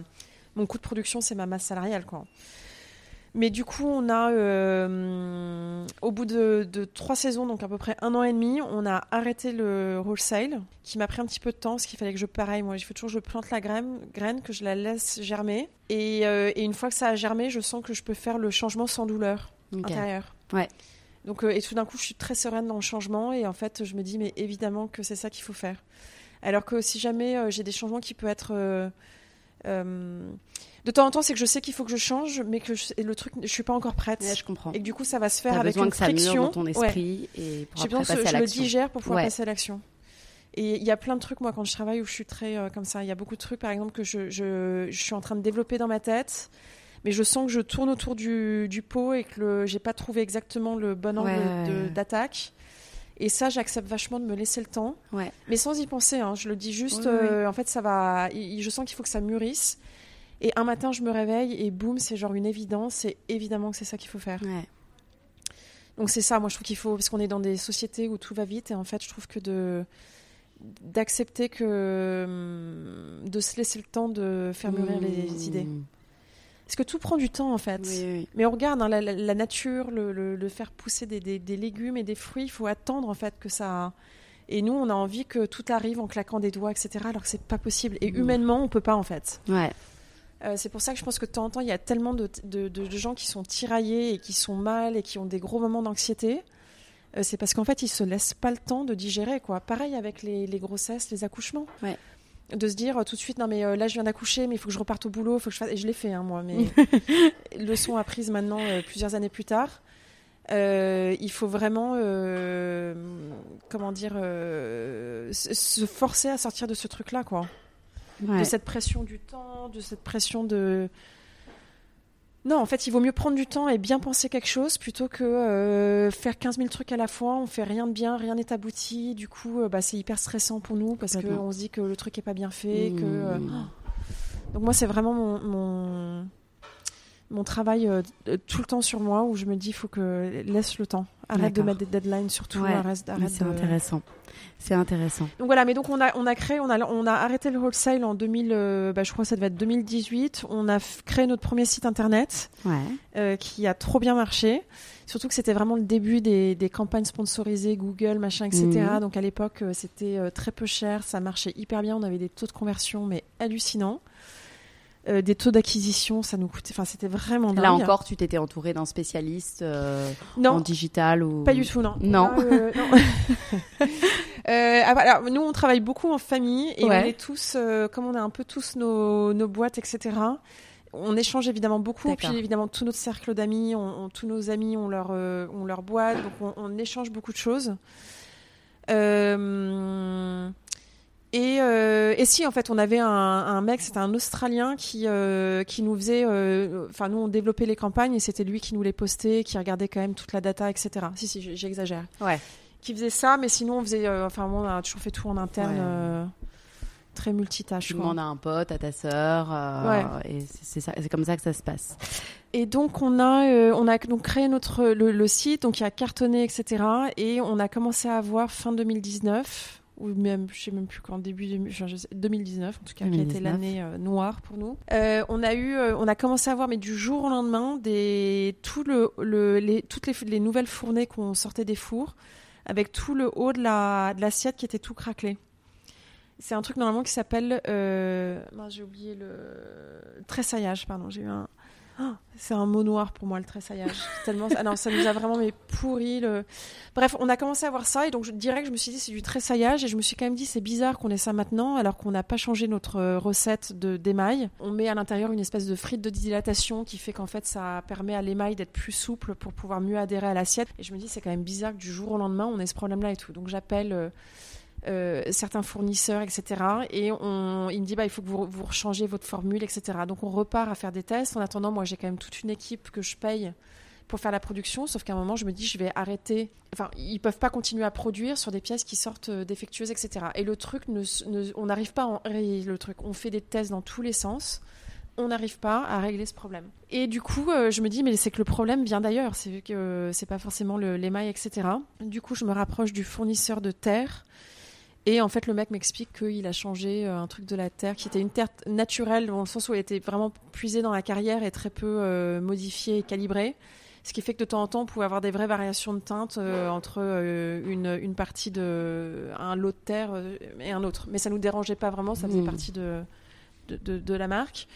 mon coût de production, c'est ma masse salariale. Quoi. Mais du coup, on a, euh, au bout de, de, trois saisons, donc à peu près un an et demi, on a arrêté le wholesale, qui m'a pris un petit peu de temps, parce qu'il fallait que je, pareil, moi, il faut toujours que je plante la graine, graine que je la laisse germer. Et, euh, et, une fois que ça a germé, je sens que je peux faire le changement sans douleur okay. intérieure.
Ouais.
Donc, euh, et tout d'un coup, je suis très sereine dans le changement, et en fait, je me dis, mais évidemment que c'est ça qu'il faut faire. Alors que si jamais j'ai des changements qui peuvent être euh, de temps en temps, c'est que je sais qu'il faut que je change, mais que je, le truc, je suis pas encore prête.
Ouais, je comprends.
Et que du coup, ça va se faire avec une
que
friction.
Ça dans ton esprit
ouais.
et pour
besoin
passer
que
à
je le digère pour pouvoir
Ouais.
passer à l'action. Et il y a plein de trucs, moi, quand je travaille, où je suis très euh, comme ça. Il y a beaucoup de trucs, par exemple, que je, je, je suis en train de développer dans ma tête, mais je sens que je tourne autour du, du pot et que j'ai pas trouvé exactement le bon angle d'attaque. Et ça, j'accepte vachement de me laisser le temps,
Ouais.
mais sans y penser. hein. Je le dis juste,
Oui, oui.
euh, en fait, ça va. Je sens qu'il faut que ça mûrisse. Et un matin, je me réveille et boum, c'est genre une évidence. C'est évidemment que c'est ça qu'il faut faire.
Ouais.
Donc c'est ça, moi je trouve qu'il faut, parce qu'on est dans des sociétés où tout va vite, et en fait je trouve que de d'accepter que hum, de se laisser le temps de faire mûrir les
Mmh.
idées. Parce que tout prend du temps en fait.
Oui, oui.
Mais on regarde hein, la, la- la nature, le, le- le faire pousser des, des- des légumes et des fruits, il faut attendre en fait que ça. Et nous, on a envie que tout arrive en claquant des doigts, etc. Alors que c'est pas possible. Et
Mmh.
humainement, on peut pas en fait.
Ouais.
Euh, c'est pour ça que je pense que de temps en temps, il y a tellement de, de- de- de gens qui sont tiraillés et qui sont mal et qui ont des gros moments d'anxiété. Euh, c'est parce qu'en fait, ils se laissent pas le temps de digérer. quoi. Pareil avec les, les grossesses, les accouchements.
Ouais.
De se dire tout de suite, non mais euh, là je viens d'accoucher, mais il faut que je reparte au boulot, faut que je fasse. Et je l'ai fait, hein, moi, mais leçon apprise maintenant, euh, plusieurs années plus tard. Euh, il faut vraiment, comment dire, se forcer à sortir de ce truc-là, quoi
Ouais.
de cette pression du temps, de cette pression de... Non, en fait, il vaut mieux prendre du temps et bien penser quelque chose plutôt que euh, faire 15 000 trucs à la fois, on fait rien de bien, rien n'est abouti, du coup, euh, bah, c'est hyper stressant pour nous parce qu'on se dit que le truc est pas bien fait, que... euh,
Mmh.
Donc moi, c'est vraiment mon, mon, mon travail tout le temps sur moi où je me dis, il faut que... Laisse le temps. Arrête de mettre des deadlines surtout.
Ouais.
Arrête, arrête
C'est
de-
intéressant. C'est intéressant.
donc voilà, mais donc on a, on a créé, on a, on a arrêté le wholesale en 2000, euh, bah, je crois que ça devait être 2018. On a créé notre premier site internet
Ouais.
euh, qui a trop bien marché. Surtout que c'était vraiment le début des, des campagnes sponsorisées, Google, machin, etc.
Mhm.
Donc à l'époque, euh, c'était très peu cher, ça marchait hyper bien. On avait des taux de conversion mais hallucinants. Euh, des taux d'acquisition, ça nous coûtait, enfin c'était vraiment dingue.
Là encore, tu t'étais entouré d'un spécialiste euh, en digital ou
Pas du tout, non.
Non.
Là, euh, non. Ah alors, nous, on travaille beaucoup en famille et
Ouais.
on est tous, comme on a un peu tous nos, nos boîtes, etc. On échange évidemment beaucoup.
D'accord.
Puis évidemment, tout notre cercle d'amis, on- on- tous nos amis ont leur, ont leur boîte, donc on, on échange beaucoup de choses. Euh, et, euh, et si, en fait, on avait un, un mec, c'était un Australien qui, euh, qui nous faisait. euh, Enfin, nous, on développait les campagnes et c'était lui qui nous les postait, qui regardait quand même toute la data, etc. Si, si, j'exagère.
Ouais.
Qui faisait ça, mais sinon, on faisait. enfin, on a toujours fait tout en interne,
Ouais.
très multitâche.
Tu demandes à un pote, à ta sœur, euh, et c'est- c'est ça- c'est comme ça que ça se passe.
Et donc on a euh, on a donc créé notre le, le site, donc il a cartonné, etc. Et on a commencé à avoir fin 2019 ou même je sais même plus quand début 2000 enfin, je sais- 2019 en tout cas qui a été
2019.
l'année euh, noire pour nous. Euh, on a eu euh, on a commencé à avoir mais du jour au lendemain des tout le, le les toutes les, les nouvelles fournées qu'on sortait des fours avec tout le haut de la de l'assiette qui était tout craquelé. C'est un truc normalement qui s'appelle j'ai oublié le tressaillage pardon j'ai eu un ah, c'est un mot noir pour moi le tressaillage. Tellement ah non ça nous a vraiment mais pourri le bref on a commencé à voir ça et donc je dirais que je me suis dit c'est du tressaillage et je me suis quand même dit c'est bizarre qu'on ait ça maintenant alors qu'on n'a pas changé notre euh, recette de d'émail. On met à l'intérieur une espèce de frite de dilatation qui fait qu'en fait ça permet à l'émail d'être plus souple pour pouvoir mieux adhérer à l'assiette. Et je me dis c'est quand même bizarre que du jour au lendemain on ait ce problème là et tout. Donc j'appelle euh, euh, certains fournisseurs, etc. Et il me dit, bah, il faut que vous, vous changez votre formule, etc. Donc on repart à faire des tests. En attendant, moi, j'ai quand même toute une équipe que je paye pour faire la production, sauf qu'à un moment, je me dis, je vais arrêter. Enfin, ils peuvent pas continuer à produire sur des pièces qui sortent euh, défectueuses, etc. Et le truc, on n'arrive pas à enrayer le truc. On fait des tests dans tous les sens. On n'arrive pas à régler ce problème. Et du coup, euh, je me dis, mais c'est que le problème vient d'ailleurs. C'est que c'est pas forcément l'émail, etc. Du coup, je me rapproche du fournisseur de terre Et en fait, le mec m'explique qu'il a changé euh, un truc de la terre, qui était une terre naturelle, dans le sens où elle était vraiment puisée dans la carrière et très peu euh, modifiée et calibrée. Ce qui fait que de temps en temps, on pouvait avoir des vraies variations de teinte euh, entre une, une, partie de un lot de terre et un autre. Mais ça nous dérangeait pas vraiment, ça faisait
Mmh.
partie de, de, de- de la marque.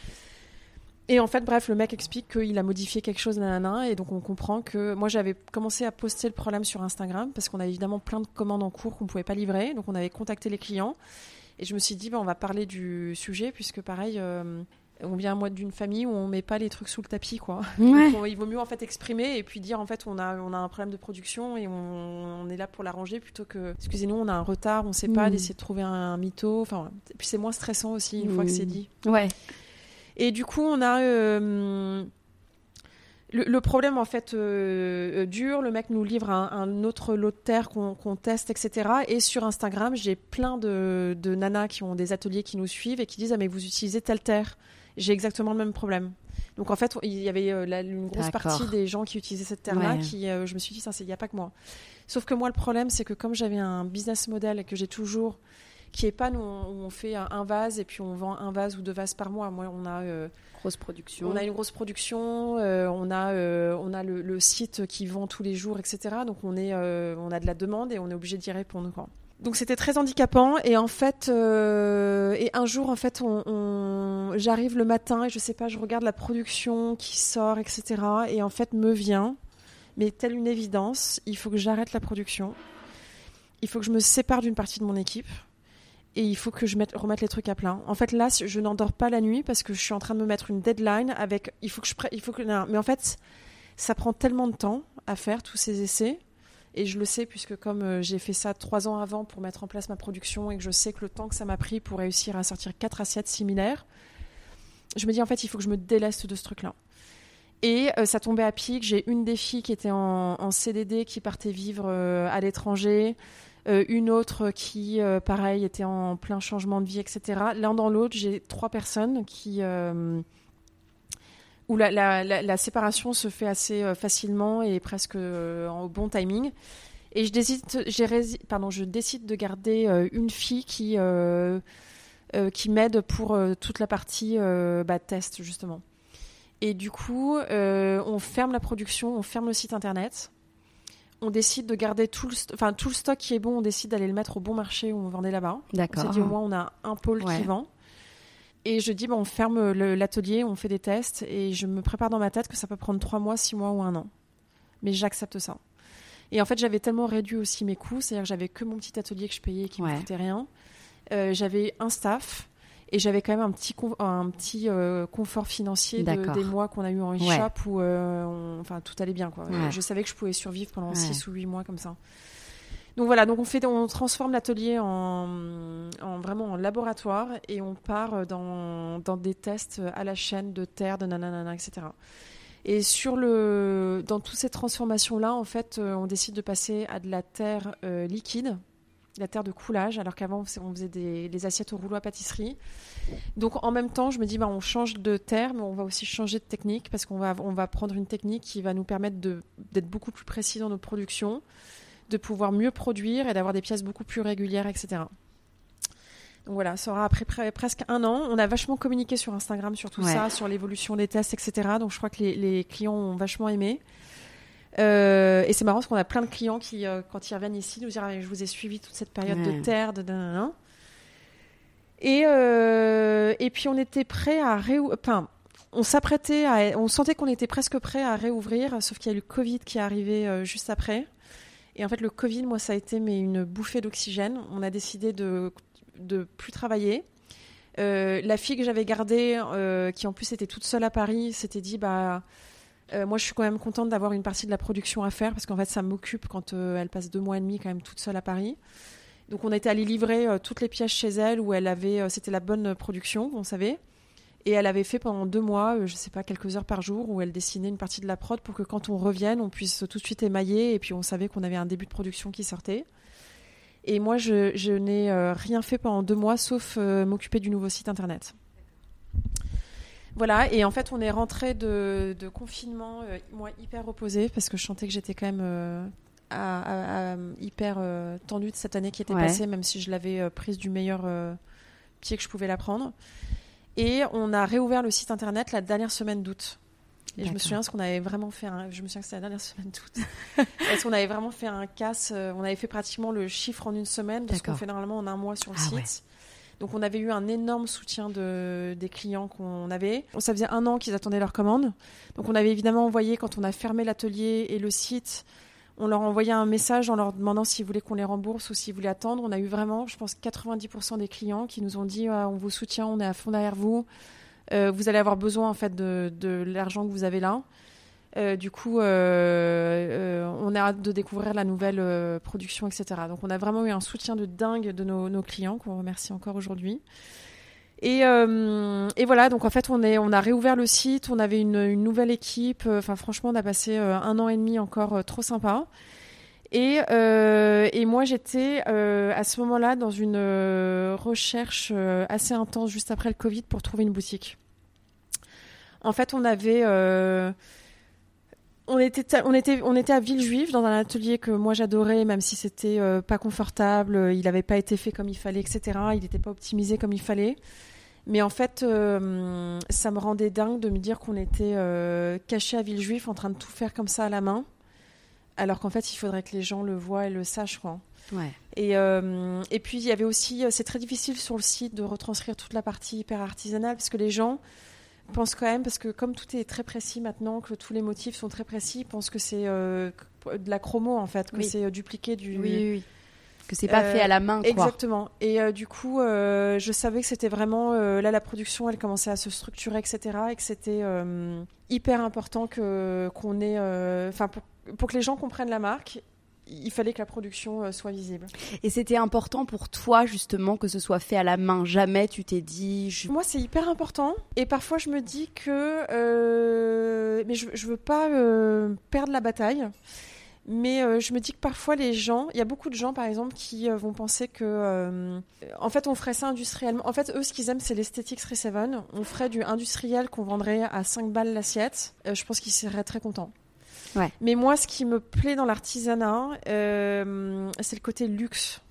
Et en fait, bref, le mec explique qu'il a modifié quelque chose, nanana, et donc on comprend que moi j'avais commencé à poster le problème sur Instagram parce qu'on avait évidemment plein de commandes en cours qu'on pouvait pas livrer, donc on avait contacté les clients et je me suis dit bah, on va parler du sujet puisque pareil, euh, on vient moi d'une famille où on met pas les trucs sous le tapis quoi.
Ouais.
Donc, on- il vaut mieux en fait exprimer et puis dire en fait on a on a un problème de production et on, on est là pour l'arranger plutôt que excusez-nous on a un retard, on sait pas
Mm.
d'essayer de trouver un, mytho. Enfin et puis c'est moins stressant aussi une fois que
Mm.
c'est dit.
Ouais.
Et du coup, on a euh, le, le problème en fait euh, dure. Le mec nous livre un, un autre lot de terre qu'on teste, etc. Et sur Instagram, j'ai plein de, de nanas qui ont des ateliers qui nous suivent et qui disent ah mais vous utilisez telle terre. J'ai exactement le même problème. Donc en fait, il y avait euh, la- une grosse partie des gens qui utilisaient cette terre-là
Ouais.
qui, euh, je me suis dit, ça, il n'y a pas que moi. Sauf que moi, le problème, c'est que comme j'avais un business model que j'ai toujours, qui est pas nous, on, fait un, vase et puis on vend un vase ou deux vases par mois. Moi, on a, euh,
Grosse production.
on a une grosse production, euh, on a, euh, on a le, le site qui vend tous les jours, etc. Donc on est, on a de la demande et on est obligé d'y répondre. Quoi. Donc c'était très handicapant et en fait, et un jour en fait, on, on- j'arrive le matin et je sais pas, je regarde la production qui sort, etc. Et en fait me vient, mais telle une évidence, il faut que j'arrête la production, il faut que je me sépare d'une partie de mon équipe et il faut que je mette, remette les trucs à plat. En fait, là, je n'endors pas la nuit parce que je suis en train de me mettre une deadline avec. Il faut que je. Il faut que. Mais en fait, ça prend tellement de temps à faire tous ces essais. Et je le sais puisque comme euh, j'ai fait ça trois ans avant pour mettre en place ma production et que je sais que le temps que ça m'a pris pour réussir à sortir quatre assiettes similaires, je me dis en fait il faut que je me déleste de ce truc-là. Et euh, ça tombait à pic. J'ai une des filles qui était en, en CDD qui partait vivre euh, à l'étranger. Euh, une autre qui, euh, pareil, était en plein changement de vie, etc. L'un dans l'autre, j'ai trois personnes qui, euh, où la, séparation se fait assez facilement et presque au bon timing. Et je décide, pardon, je décide de garder une fille qui, qui m'aide pour toute la partie bah, test, justement. Et du coup, on ferme la production, on ferme le site internet. On décide de garder tout le, enfin, tout le stock qui est bon, on décide d'aller le mettre au bon marché où on vendait là-bas. On s'est
D'accord.
dit au moins on a un pôle
Ouais.
qui vend. Et je dis, bon, on ferme l'atelier, on fait des tests et je me prépare dans ma tête que ça peut prendre trois mois, six mois ou un an. Mais j'accepte ça. Et en fait, j'avais tellement réduit aussi mes coûts, c'est-à-dire que j'avais que mon petit atelier que je payais qui
Ouais.
me coûtait rien. Euh, j'avais un staff et j'avais quand même un petit, un petit euh, confort financier de- des mois qu'on a eu en
Ouais.
e-shop où euh, on- enfin, tout allait bien. Quoi.
Ouais.
Je savais que je pouvais survivre pendant
Ouais.
six ou huit mois comme ça. Donc voilà, donc on fait, on transforme l'atelier en, en vraiment en laboratoire et on part dans, dans des tests à la chaîne de terre, de nanana, etc. Et sur le, dans toutes ces transformations-là, en fait, euh, on décide de passer à de la terre euh, liquide, la terre de coulage, alors qu'avant on faisait des, assiettes au rouleau à pâtisserie. Donc en même temps, je me dis, bah, on change de terre, mais on va aussi changer de technique parce qu'on va, on va prendre une technique qui va nous permettre d'être beaucoup plus précis dans nos productions, de pouvoir mieux produire et d'avoir des pièces beaucoup plus régulières, etc. Donc voilà, ça aura après pre- presque un an. On a vachement communiqué sur Instagram sur tout
Ouais.
ça, sur l'évolution des tests, etc. Donc je crois que les, les clients ont vachement aimé. Euh, et c'est marrant parce qu'on a plein de clients qui, euh, quand ils reviennent ici, nous disent Ah, Je vous ai suivi toute cette période
Ouais.
de terre, de. Et, euh, et puis on était prêt à réouvrir. Enfin, on s'apprêtait à. On sentait qu'on était presque prêt à réouvrir, sauf qu'il y a eu le Covid qui est arrivé juste après. Et en fait, le Covid, moi, ça a été mais une bouffée d'oxygène. On a décidé de de plus travailler. La fille que j'avais gardée, qui en plus était toute seule à Paris, s'était dit bah euh, moi je suis quand même contente d'avoir une partie de la production à faire parce qu'en fait ça m'occupe quand euh, elle passe deux mois et demi quand même toute seule à Paris. Donc on était allé livrer euh, toutes les pièces chez elle où elle avait, c'était la bonne production, on savait. Et elle avait fait pendant deux mois, je sais pas, quelques heures par jour où elle dessinait une partie de la prod pour que quand on revienne, on puisse tout de suite émailler et puis on savait qu'on avait un début de production qui sortait. Et moi, je, n'ai rien fait pendant deux mois sauf m'occuper du nouveau site internet. Voilà, et en fait, on est rentré de, de confinement, euh, moi hyper reposée, parce que je sentais que j'étais quand même euh, à- à- à- hyper euh, tendue de cette année qui était
Ouais.
passée, même si je l'avais euh, prise du meilleur pied que je pouvais la prendre. Et on a réouvert le site internet la dernière semaine d'août. Et je me souviens ce qu'on avait vraiment fait. Un... Je me souviens que c'était la dernière semaine d'août. Parce qu'on avait vraiment fait un casse. On avait fait pratiquement le chiffre en une semaine, parce qu'on fait normalement en un mois sur le
Ah
site.
ouais.
Donc on avait eu un énorme soutien de, des clients qu'on avait. Ça faisait un an qu'ils attendaient leur commande. Donc on avait évidemment envoyé, quand on a fermé l'atelier et le site, on leur envoyait un message en leur demandant s'ils voulaient qu'on les rembourse ou s'ils voulaient attendre. On a eu vraiment, je pense, 90% des clients qui nous ont dit Ah, on vous soutient, on est à fond derrière vous. Euh, vous allez avoir besoin en fait de l'argent que vous avez là. Euh, du coup, euh, euh, on a hâte de découvrir la nouvelle production, etc. Donc, on a vraiment eu un soutien de dingue de nos, clients, qu'on remercie encore aujourd'hui. Et, voilà, donc en fait, on, a réouvert le site, on avait une, nouvelle équipe. Enfin, franchement, on a passé un an et demi encore trop sympa. Et, moi, j'étais à ce moment-là dans une recherche assez intense juste après le Covid pour trouver une boutique. En fait, on avait. On était, on, était, on était à Villejuif dans un atelier que moi j'adorais, même si c'était euh, pas confortable, euh, il n'avait pas été fait comme il fallait, etc. Il n'était pas optimisé comme il fallait. Mais en fait, euh, ça me rendait dingue de me dire qu'on était euh, caché à Villejuif en train de tout faire comme ça à la main, alors qu'en fait, il faudrait que les gens le voient et le sachent. Quoi.
Ouais.
Et, et puis, il y avait aussi, c'est très difficile sur le site de retranscrire toute la partie hyper artisanale, parce que les gens pensent quand même, parce que comme tout est très précis maintenant, que tous les motifs sont très précis, ils pensent que c'est euh, de la chromo, en fait, que
Oui.
c'est euh, dupliqué du...
Oui, oui, oui. Que c'est pas
Euh,
fait à la main, quoi.
Exactement. Et euh, du coup, je savais que c'était vraiment là la production, elle commençait à se structurer, etc. Et que c'était hyper important qu'on ait, enfin pour, pour que les gens comprennent la marque, il fallait que la production euh, soit visible.
Et c'était important pour toi, justement, que ce soit fait à la main. Jamais tu t'es dit. Je...
Moi, c'est hyper important. Et parfois, je me dis que, euh, mais je, je veux pas euh, perdre la bataille. Mais euh, je me dis que parfois les gens, il y a beaucoup de gens par exemple qui vont penser que, en fait, on ferait ça industriellement. En fait, eux, ce qu'ils aiment, c'est l'esthétique 37. On ferait du industriel qu'on vendrait à 5 balles l'assiette. Je pense qu'ils seraient très contents. Mais moi, ce qui me plaît dans l'artisanat, euh, c'est le côté luxe.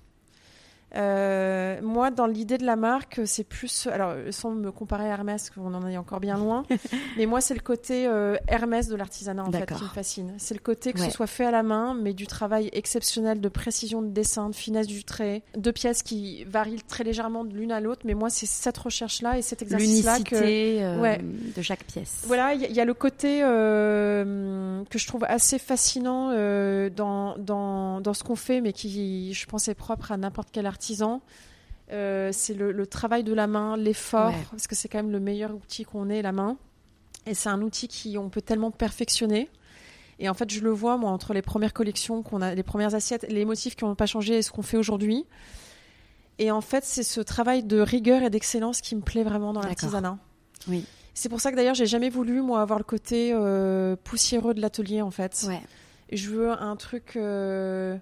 Euh, moi, dans l'idée de la marque, c'est plus. Alors, sans me comparer à Hermès, qu'on en est encore bien loin, mais moi, c'est le côté euh, Hermès de l'artisanat, en fait, qui me fascine. C'est le côté que
Ouais.
ce soit fait à la main, mais du travail exceptionnel de précision de dessin, de finesse du trait, de pièces qui varient très légèrement de l'une à l'autre, mais moi, c'est cette recherche-là et cet exercice-là que.
Euh,
Ouais.
de chaque pièce.
Voilà, il y, y a le côté euh, que je trouve assez fascinant dans, dans, dans ce qu'on fait, mais qui, je pense, est propre à n'importe quel Euh, c'est le, le travail de la main, l'effort,
Ouais.
parce que c'est quand même le meilleur outil qu'on ait, la main. Et c'est un outil qui on peut tellement perfectionner. Et en fait, je le vois, moi, entre les premières collections qu'on a, les premières assiettes, les motifs qui n'ont pas changé et ce qu'on fait aujourd'hui. Et en fait, c'est ce travail de rigueur et d'excellence qui me plaît vraiment dans l'artisanat.
Oui.
C'est pour ça que d'ailleurs, j'ai jamais voulu, moi, avoir le côté euh, poussiéreux de l'atelier, en fait.
Ouais.
Je veux un truc. euh,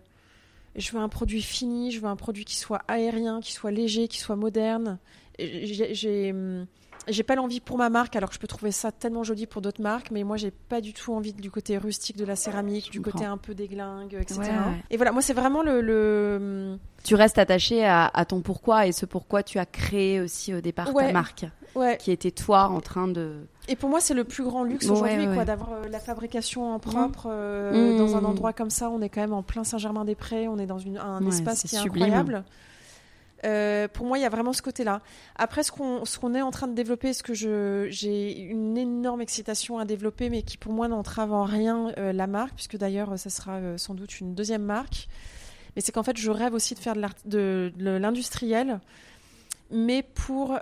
je veux un produit fini, je veux un produit qui soit aérien, qui soit léger, qui soit moderne. J'ai. J'ai, pas l'envie pour ma marque, alors que je peux trouver ça tellement joli pour d'autres marques, mais moi j'ai pas du tout envie du côté rustique de la céramique, du côté un peu déglingue, etc.
Ouais, ouais.
Et voilà, moi c'est vraiment le, le-
Tu restes attaché à, à ton pourquoi et ce pourquoi tu as créé aussi au départ ta
Ouais.
marque,
ouais.
qui était toi en train de.
Et pour moi, c'est le plus grand luxe aujourd'hui, quoi, d'avoir euh, la fabrication en propre euh,
Mmh.
dans un endroit comme ça. On est quand même en plein Saint-Germain-des-Prés, on est dans une- un espace qui est
sublime.
incroyable. Euh, pour moi, il y a vraiment ce côté-là. Après, ce qu'on ce est en train de développer, ce que j'ai une énorme excitation à développer, mais qui pour moi n'entrave en rien euh, la marque, puisque d'ailleurs, ça sera euh, sans doute une deuxième marque. Mais c'est qu'en fait, je rêve aussi de faire de l'industriel, mais pour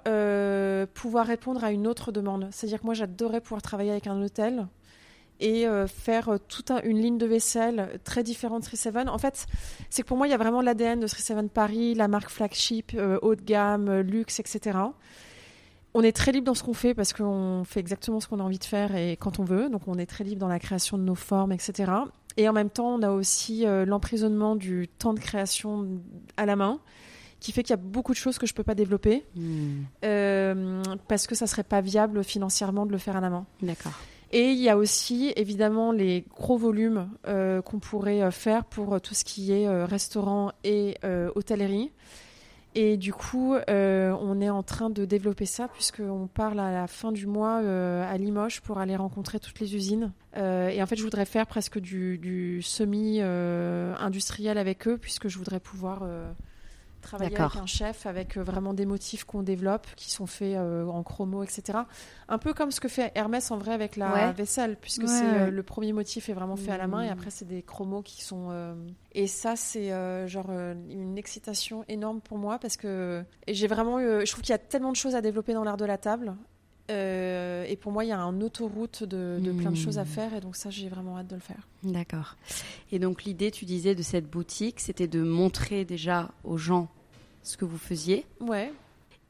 pouvoir répondre à une autre demande. C'est-à-dire que moi, j'adorais pouvoir travailler avec un hôtel et euh, faire euh, toute un- une ligne de vaisselle très différente de 37. En fait, c'est que pour moi, il y a vraiment l'ADN de 37 Paris, la marque flagship, euh, haut de gamme, euh, luxe, etc. On est très libre dans ce qu'on fait parce qu'on fait exactement ce qu'on a envie de faire et quand on veut. Donc, on est très libre dans la création de nos formes, etc. Et en même temps, on a aussi euh, l'emprisonnement du temps de création à la main qui fait qu'il y a beaucoup de choses que je peux pas développer
Hmm,
parce que ça serait pas viable financièrement de le faire à la main.
D'accord.
Et il y a aussi évidemment les gros volumes euh, qu'on pourrait euh, faire pour euh, tout ce qui est restaurant et hôtellerie. Et du coup, on est en train de développer ça puisqu'on parle à la fin du mois à Limoges pour aller rencontrer toutes les usines. et en fait, je voudrais faire presque du semi-industriel avec eux puisque je voudrais pouvoir travailler avec un chef avec euh, vraiment des motifs qu'on développe qui sont faits euh, en chromo etc un peu comme ce que fait Hermès en vrai avec la vaisselle puisque c'est euh, le premier motif est vraiment fait à la main et mmh. après c'est des chromos qui sont et ça c'est genre une excitation énorme pour moi parce que j'ai vraiment je trouve qu'il y a tellement de choses à développer dans l'art de la table euh, et pour moi, il y a un autoroute de, plein de choses à hmm. faire, et donc ça, j'ai vraiment hâte de le faire.
D'accord. Et donc l'idée, tu disais, de cette boutique, c'était de montrer déjà aux gens ce que vous faisiez.
Ouais.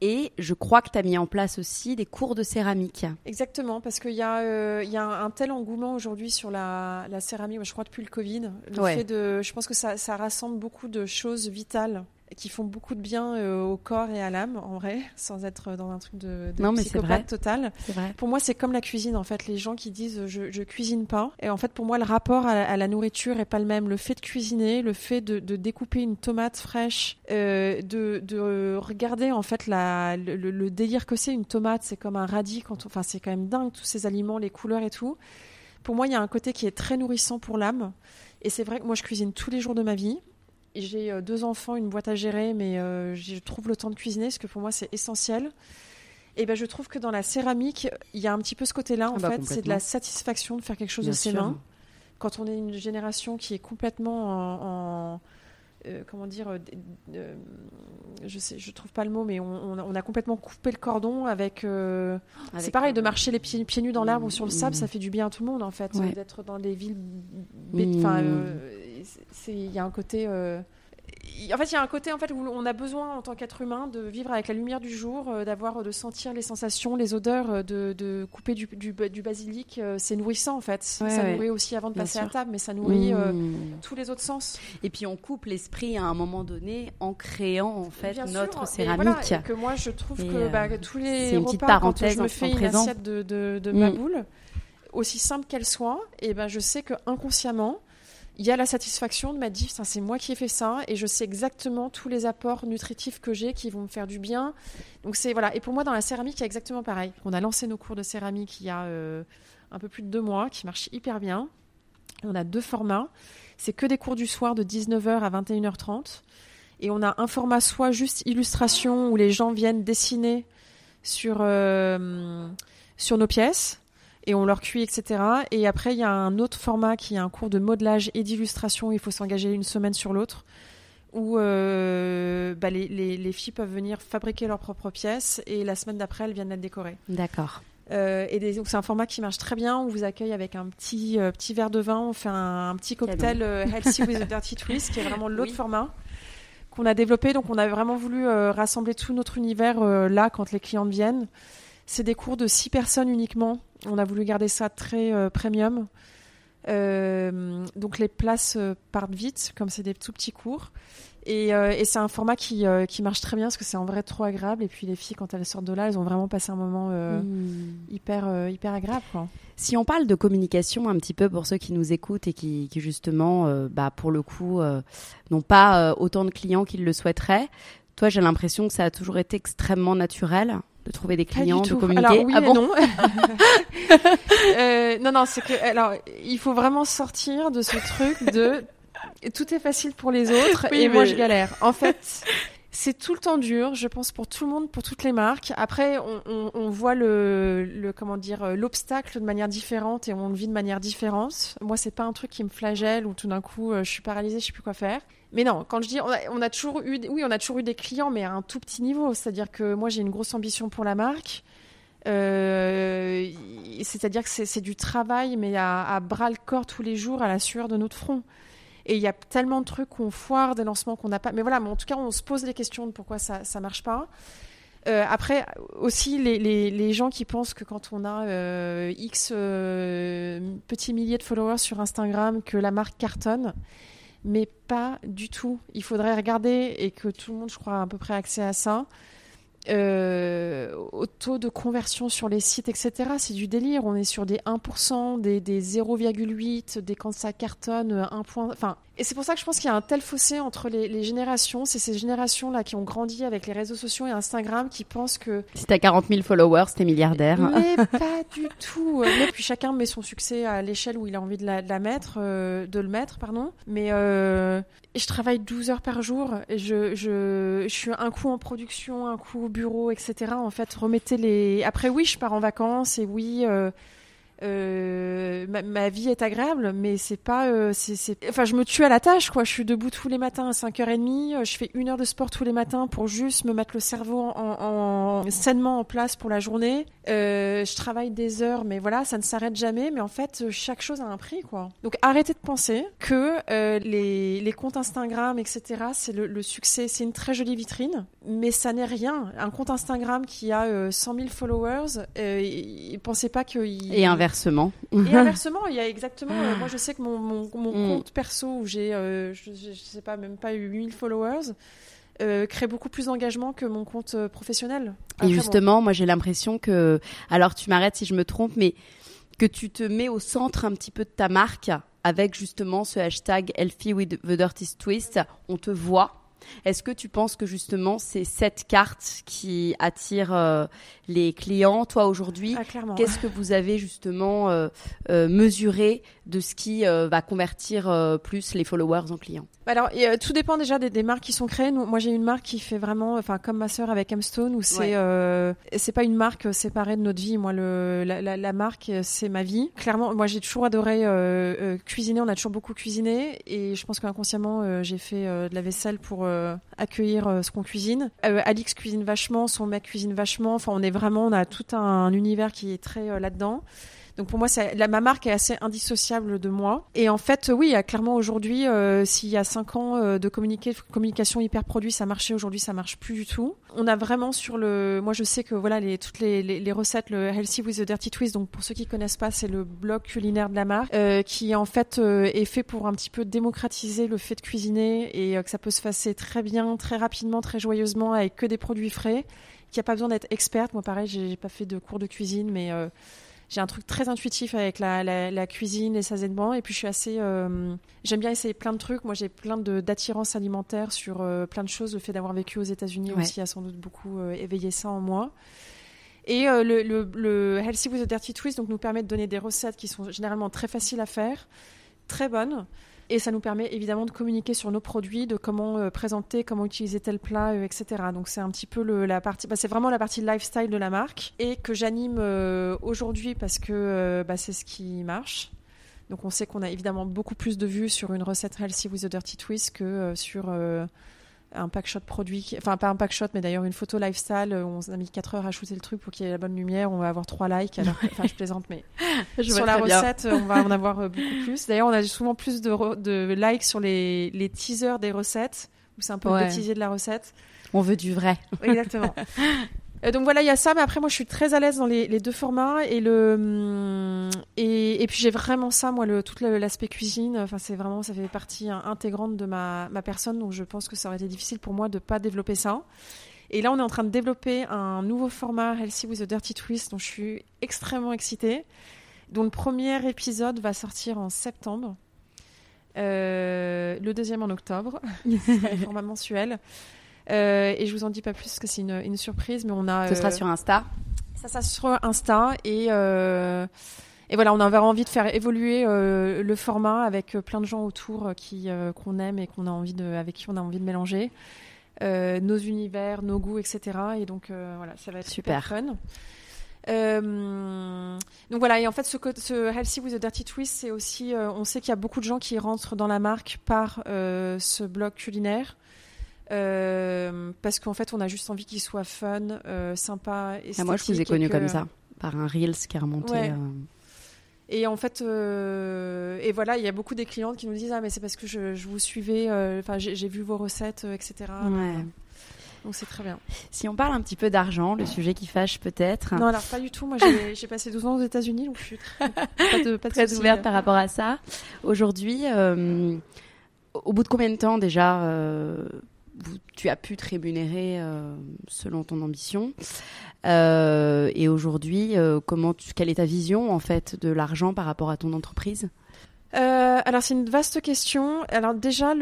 Et je crois que tu as mis en place aussi des cours de céramique.
Exactement, parce qu'il y, euh, y, a un tel engouement aujourd'hui sur la, céramique, je crois depuis le Covid. Le fait de, je pense que ça, ça rassemble beaucoup de choses vitales qui font beaucoup de bien euh, au corps et à l'âme, en vrai, sans être dans un truc de, de non, psychopathe total.
Vrai.
Pour moi, c'est comme la cuisine, en fait. Les gens qui disent je, je cuisine pas. Et en fait, pour moi, le rapport à, la nourriture est pas le même. Le fait de cuisiner, le fait de, de découper une tomate fraîche, euh, de, de, regarder, en fait, la, le, délire que c'est une tomate, c'est comme un radis. Quand Enfin, c'est quand même dingue, tous ces aliments, les couleurs et tout. Pour moi, il y a un côté qui est très nourrissant pour l'âme. Et c'est vrai que moi, je cuisine tous les jours de ma vie j'ai euh, deux enfants, une boîte à gérer, mais euh, je trouve le temps de cuisiner, parce que pour moi c'est essentiel. Et ben je trouve que dans la céramique, il y a un petit peu ce côté-là en ah bah, fait, c'est de la satisfaction de faire quelque chose de ses mains. Quand on est une génération qui est complètement en, euh, comment dire, je sais, je trouve pas le mot, mais on, a complètement coupé le cordon avec. c'est pareil de marcher les pieds, pieds nus dans l'herbe ou sur le sable, ça fait du bien à tout le monde en fait, d'être dans des villes. Enfin, mmh il y a un côté euh, en fait, il y a un côté en fait où on a besoin en tant qu'être humain de vivre avec la lumière du jour, euh, d'avoir, de sentir les sensations, les odeurs, euh, de, couper du, du, basilic. c'est nourrissant en fait. ça nourrit aussi avant de passer à table, mais ça nourrit mmh. tous les autres sens.
Et puis on coupe l'esprit à un moment donné en créant en fait notre céramique.
Et que moi je trouve que bah, tous les repas, une petite parenthèse quand je me fais une assiette de, de, ma mmh. boule, aussi simple qu'elle soit, et ben je sais que inconsciemment il y a la satisfaction de m'être dit, c'est moi qui ai fait ça et je sais exactement tous les apports nutritifs que j'ai qui vont me faire du bien. Donc c'est voilà. Et pour moi, dans la céramique, a exactement pareil. On a lancé nos cours de céramique il y a euh, un peu plus de deux mois, qui marchent hyper bien. On a deux formats. C'est que des cours du soir de 19h à 21h30. Et on a un format soit juste illustration où les gens viennent dessiner sur, euh, sur nos pièces et on leur cuit, etc. Et après, il y a un autre format qui est un cours de modelage et d'illustration. Il faut s'engager une semaine sur l'autre, où euh, bah, les, les, filles peuvent venir fabriquer leurs propres pièces et la semaine d'après, elles viennent être décorées.
D'accord.
Euh, et c'est un format qui marche très bien. On vous accueille avec un petit, euh, petit verre de vin. On fait un, petit cocktail Healthy with a Dirty Twist, qui est vraiment l'autre format qu'on a développé. Donc, on a vraiment voulu rassembler tout notre univers là quand les clients viennent. C'est des cours de six personnes uniquement. On a voulu garder ça très euh, premium. Euh, donc les places euh, partent vite, comme c'est des tout petits cours. Et, c'est un format qui, qui, marche très bien parce que c'est en vrai trop agréable. Et puis les filles, quand elles sortent de là, elles ont vraiment passé un moment mmh. hyper, hyper agréable.
Si on parle de communication un petit peu pour ceux qui nous écoutent et qui, justement, bah, pour le coup, n'ont pas autant de clients qu'ils le souhaiteraient, toi, j'ai l'impression que ça a toujours été extrêmement naturel de trouver des clients, de communiquer.
Alors, oui
ah bon
non. euh, non, non, c'est que alors il faut vraiment sortir de ce truc de tout est facile pour les autres et moi je galère. En fait, c'est tout le temps dur, je pense pour tout le monde, pour toutes les marques. Après, on, voit le, comment dire l'obstacle de manière différente et on le vit de manière différente. Moi, c'est pas un truc qui me flagelle ou tout d'un coup euh, je suis paralysée, je sais plus quoi faire. Mais non, quand je dis, on a, toujours eu, oui, on a toujours eu des clients, mais à un tout petit niveau. C'est-à-dire que moi, j'ai une grosse ambition pour la marque. Euh, c'est-à-dire que c'est du travail, mais à, bras le corps tous les jours, à la sueur de notre front. Et il y a tellement de trucs qu'on foire, des lancements qu'on n'a pas. Mais voilà, mais en tout cas, on se pose les questions de pourquoi ça ne marche pas. Euh, après, aussi, les, gens qui pensent que quand on a euh, X petits milliers de followers sur Instagram, que la marque cartonne, mais pas du tout. Il faudrait regarder et que tout le monde, je crois, a à peu près accès à ça. Euh, au taux de conversion sur les sites, etc. C'est du délire. On est sur des 1%, des, des 0,8, des quand ça cartonne, 1 point. Enfin, et c'est pour ça que je pense qu'il y a un tel fossé entre les, les générations. C'est ces générations-là qui ont grandi avec les réseaux sociaux et Instagram qui pensent que.
Si t'as 40 000 followers, t'es milliardaire.
Mais pas du tout. Mais puis chacun met son succès à l'échelle où il a envie de la, de la mettre, euh, de le mettre, pardon. Mais euh, je travaille 12 heures par jour. Et je, je, je suis un coup en production, un coup au bureau, etc. En fait, remettez les. Après, oui, je pars en vacances et oui. Euh, euh, ma, vie est agréable, mais c'est pas. Euh, c'est, Enfin, je me tue à la tâche, quoi. Je suis debout tous les matins à 5h30. Euh, je fais une heure de sport tous les matins pour juste me mettre le cerveau en, en sainement en place pour la journée. Je travaille des heures, mais voilà, ça ne s'arrête jamais. Mais en fait, chaque chose a un prix, quoi. Donc, arrêtez de penser que les, comptes Instagram, etc., c'est le, succès. C'est une très jolie vitrine, mais ça n'est rien. Un compte Instagram qui a 100 000 followers, pensez pas qu'il.
Et inversement.
Et inversement, il y a exactement. Euh, moi, je sais que mon, mon, mon mm. compte perso où j'ai, euh, je, je, sais pas, même pas eu 8000 followers. Euh, crée beaucoup plus d'engagement que mon compte professionnel.
Après, et justement, bon. moi j'ai l'impression que, alors tu m'arrêtes si je me trompe, mais que tu te mets au centre un petit peu de ta marque avec justement ce hashtag Healthy with the Dirty Twist. On te voit, est-ce que tu penses que justement c'est cette carte qui attire euh, les clients Toi aujourd'hui,
ah,
qu'est-ce que vous avez justement euh, euh, mesuré de ce qui va convertir plus les followers en clients?
Alors tout dépend déjà des, des, marques qui sont créées. Nous, moi j'ai une marque qui fait vraiment, enfin comme ma sœur avec Hemstone, où c'est ouais. c'est pas une marque séparée de notre vie. Moi le, la, la, la marque c'est ma vie. Clairement, moi j'ai toujours adoré cuisiner. On a toujours beaucoup cuisiné et je pense qu'inconsciemment j'ai fait de la vaisselle pour accueillir euh, ce qu'on cuisine. Euh, Alix cuisine vachement, son mec cuisine vachement. Enfin, on est vraiment, on a tout un, univers qui est très là-dedans. Donc pour moi, la, ma marque est assez indissociable de moi. Et en fait, oui, clairement aujourd'hui, euh, s'il y a cinq ans euh, de communication hyper produit, ça marchait. Aujourd'hui, ça marche plus du tout. On a vraiment sur le, moi je sais que voilà les toutes les, les, recettes, le Healthy with the Dirty Twist. Donc pour ceux qui connaissent pas, c'est le blog culinaire de la marque euh, qui en fait est fait pour un petit peu démocratiser le fait de cuisiner et que ça peut se passer très bien, très rapidement, très joyeusement avec que des produits frais. Qu'il n'y a pas besoin d'être experte. Moi pareil, j'ai pas fait de cours de cuisine, mais j'ai un truc très intuitif avec la, la, la cuisine, les. Et puis, je suis assez. Euh, J'aime bien essayer plein de trucs. Moi, j'ai plein d'attirance alimentaire sur euh, plein de choses. Le fait d'avoir vécu aux États-Unis ouais. aussi a sans doute beaucoup euh, éveillé ça en moi. Et euh, le, le, le, Healthy with a Dirty Twist donc, nous permet de donner des recettes qui sont généralement très faciles à faire, très bonnes. Et ça nous permet évidemment de communiquer sur nos produits, de comment euh, présenter, comment utiliser tel plat, euh, etc. Donc c'est un petit peu le, la partie, bah, c'est vraiment la partie lifestyle de la marque et que j'anime euh, aujourd'hui parce que bah, c'est ce qui marche. Donc on sait qu'on a évidemment beaucoup plus de vues sur une recette healthy with a dirty twist que sur un pack shot produit, enfin pas un pack shot, mais d'ailleurs une photo lifestyle. Euh, on a mis 4 heures à shooter le truc pour qu'il y ait la bonne lumière. On va avoir 3 likes. Alors, enfin, je plaisante, mais je sur la recette, bien. on va en avoir euh, beaucoup plus. D'ailleurs, on a souvent plus de, de likes sur les, les teasers des recettes, où c'est un peu ouais. le bêtisier de la recette.
On veut du vrai.
Exactement. Euh, donc voilà, il y a ça, mais après moi je suis très à l'aise dans les, les, deux formats et le hum, et, et puis j'ai vraiment ça, moi le tout l'aspect cuisine. Enfin c'est vraiment ça fait partie intégrante de ma, ma personne, donc je pense que ça aurait été difficile pour moi de pas développer ça. Et là on est en train de développer un nouveau format Healthy with a Dirty Twist, dont je suis extrêmement excitée, dont le premier épisode va sortir en septembre. Euh, le deuxième en octobre, un format mensuel. Euh, et je vous en dis pas plus parce que c'est une, une, surprise, mais on a.
Ce sera sur Insta.
Ça, ça sur Insta et. Euh, et voilà, on avait envie de faire évoluer euh, le format avec plein de gens autour qui qu'on aime et qu'on a envie de, avec qui on a envie de mélanger nos univers, nos goûts, etc. Et donc voilà, ça va être super, super fun. Euh, donc voilà, et en fait, ce, ce Healthy with a Dirty Twist, c'est aussi, euh, on sait qu'il y a beaucoup de gens qui rentrent dans la marque par euh, ce blog culinaire. Euh, parce qu'en fait, on a juste envie qu'il soit fun, euh, sympa, esthétique.
Ah, moi, je vous ai connu que... comme ça, par un Reels qui est remonté.
Ouais. Euh... Et en fait, euh, et voilà, il y a beaucoup des clientes qui nous disent ah mais c'est parce que je, je vous suivais, enfin j'ai vu vos recettes, etc.
Ouais.
Donc c'est très bien.
Si on parle un petit peu d'argent, le sujet qui fâche peut-être.
Non, alors pas du tout. Moi, j'ai passé 12 ans aux États-Unis, donc je suis très,
pas de, pas de très ouverte par rapport à ça. Aujourd'hui, au bout de combien de temps déjà tu as pu te rémunérer selon ton ambition. et aujourd'hui, comment quelle est ta vision en fait de l'argent par rapport à ton entreprise?
Euh, alors c'est une vaste question. Alors déjà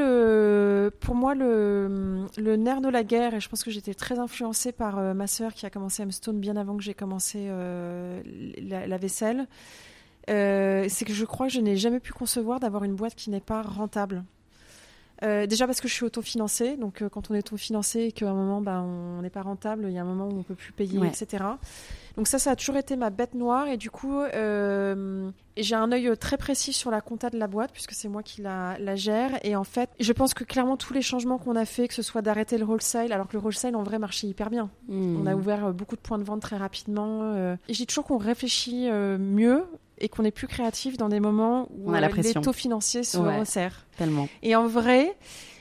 pour moi le, le nerf de la guerre et je pense que j'étais très influencée par euh, ma sœur qui a commencé Stone bien avant que j'ai commencé euh, la, vaisselle. c'est que je crois que je n'ai jamais pu concevoir d'avoir une boîte qui n'est pas rentable. Déjà parce que je suis autofinancée, donc quand on est autofinancé et qu'à un moment ben, on n'est pas rentable, il y a un moment où on peut plus payer, etc. Donc ça, ça a toujours été ma bête noire et du coup, euh, j'ai un œil très précis sur la compta de la boîte puisque c'est moi qui la, gère. Et en fait, je pense que clairement tous les changements qu'on a fait, que ce soit d'arrêter le wholesale, alors que le wholesale en vrai marchait hyper bien. Hmm. On a ouvert euh, beaucoup de points de vente très rapidement. Euh, et j'ai toujours qu'on réfléchit mieux et qu'on est plus créatif dans des moments où on a la les taux financiers se resserrent.
Tellement.
Et en vrai,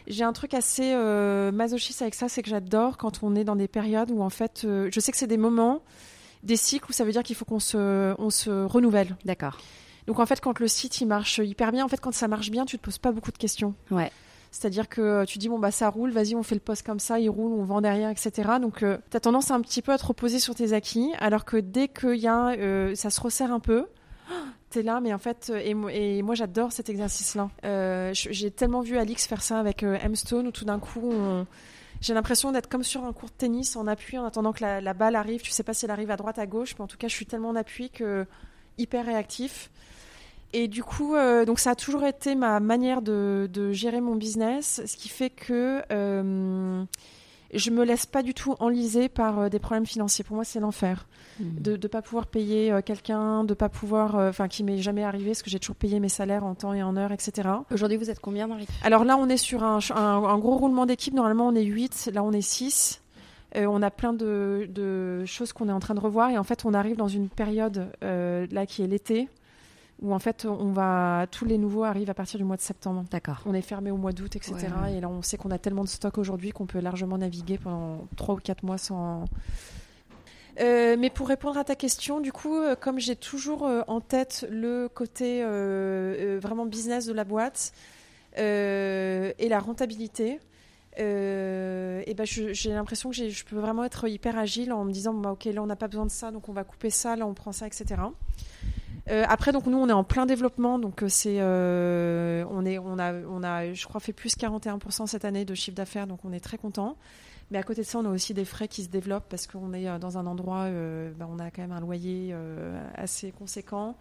j'ai un truc assez masochiste avec ça, c'est que j'adore quand on est dans des périodes où en fait, je sais que c'est des moments des cycles où ça veut dire qu'il faut qu'on se, on se renouvelle.
D'accord.
Donc en fait, quand le site il marche hyper bien, en fait, quand ça marche bien, tu te poses pas beaucoup de questions.
Ouais.
C'est-à-dire que tu dis bon bah ça roule, vas-y on fait le poste comme ça, il roule, on vend derrière, etc. Donc euh, tu as tendance un petit peu à te reposer sur tes acquis, alors que dès que y a, euh, ça se resserre un peu, tu es là, mais en fait, et, et moi j'adore cet exercice-là. Euh, j'ai tellement vu Alix faire ça avec M-Stone où tout d'un coup j'ai l'impression d'être comme sur un court de tennis en appui en attendant que la, balle arrive. Tu sais pas si elle arrive à droite, à gauche, mais en tout cas, je suis tellement en appui que hyper réactif. Et du coup, euh, donc ça a toujours été ma manière de, gérer mon business, ce qui fait que euh, je me laisse pas du tout enliser par euh, des problèmes financiers. Pour moi, c'est l'enfer. Hmm. De ne pas pouvoir payer euh, quelqu'un, de pas pouvoir, euh, enfin, qui m'est jamais arrivé, parce que j'ai toujours payé mes salaires en temps et en heure, etc.
Aujourd'hui, vous êtes combien, Marie?
Alors là, on est sur un, un, gros roulement d'équipe. Normalement, on est 8. Là, on est 6. on a plein de, de choses qu'on est en train de revoir. Et en fait, on arrive dans une période là qui est l'été où en fait on va tous les nouveaux arrivent à partir du mois de septembre.
D'accord.
On est fermé au mois d'août, etc. Et là on sait qu'on a tellement de stock aujourd'hui qu'on peut largement naviguer pendant 3 ou 4 mois sans. Euh, mais pour répondre à ta question, du coup, euh, comme j'ai toujours euh, en tête le côté vraiment business de la boîte et la rentabilité, et ben j'ai l'impression que je peux vraiment être hyper agile en me disant bah, ok là on n'a pas besoin de ça donc on va couper ça là on prend ça etc euh, après, donc nous, on est en plein développement, donc euh, c'est, euh, on est, on a, on a, je crois, fait plus 41% cette année de chiffre d'affaires, donc on est très content. Mais à côté de ça, on a aussi des frais qui se développent parce qu'on est dans un endroit, bah, on a quand même un loyer assez conséquent,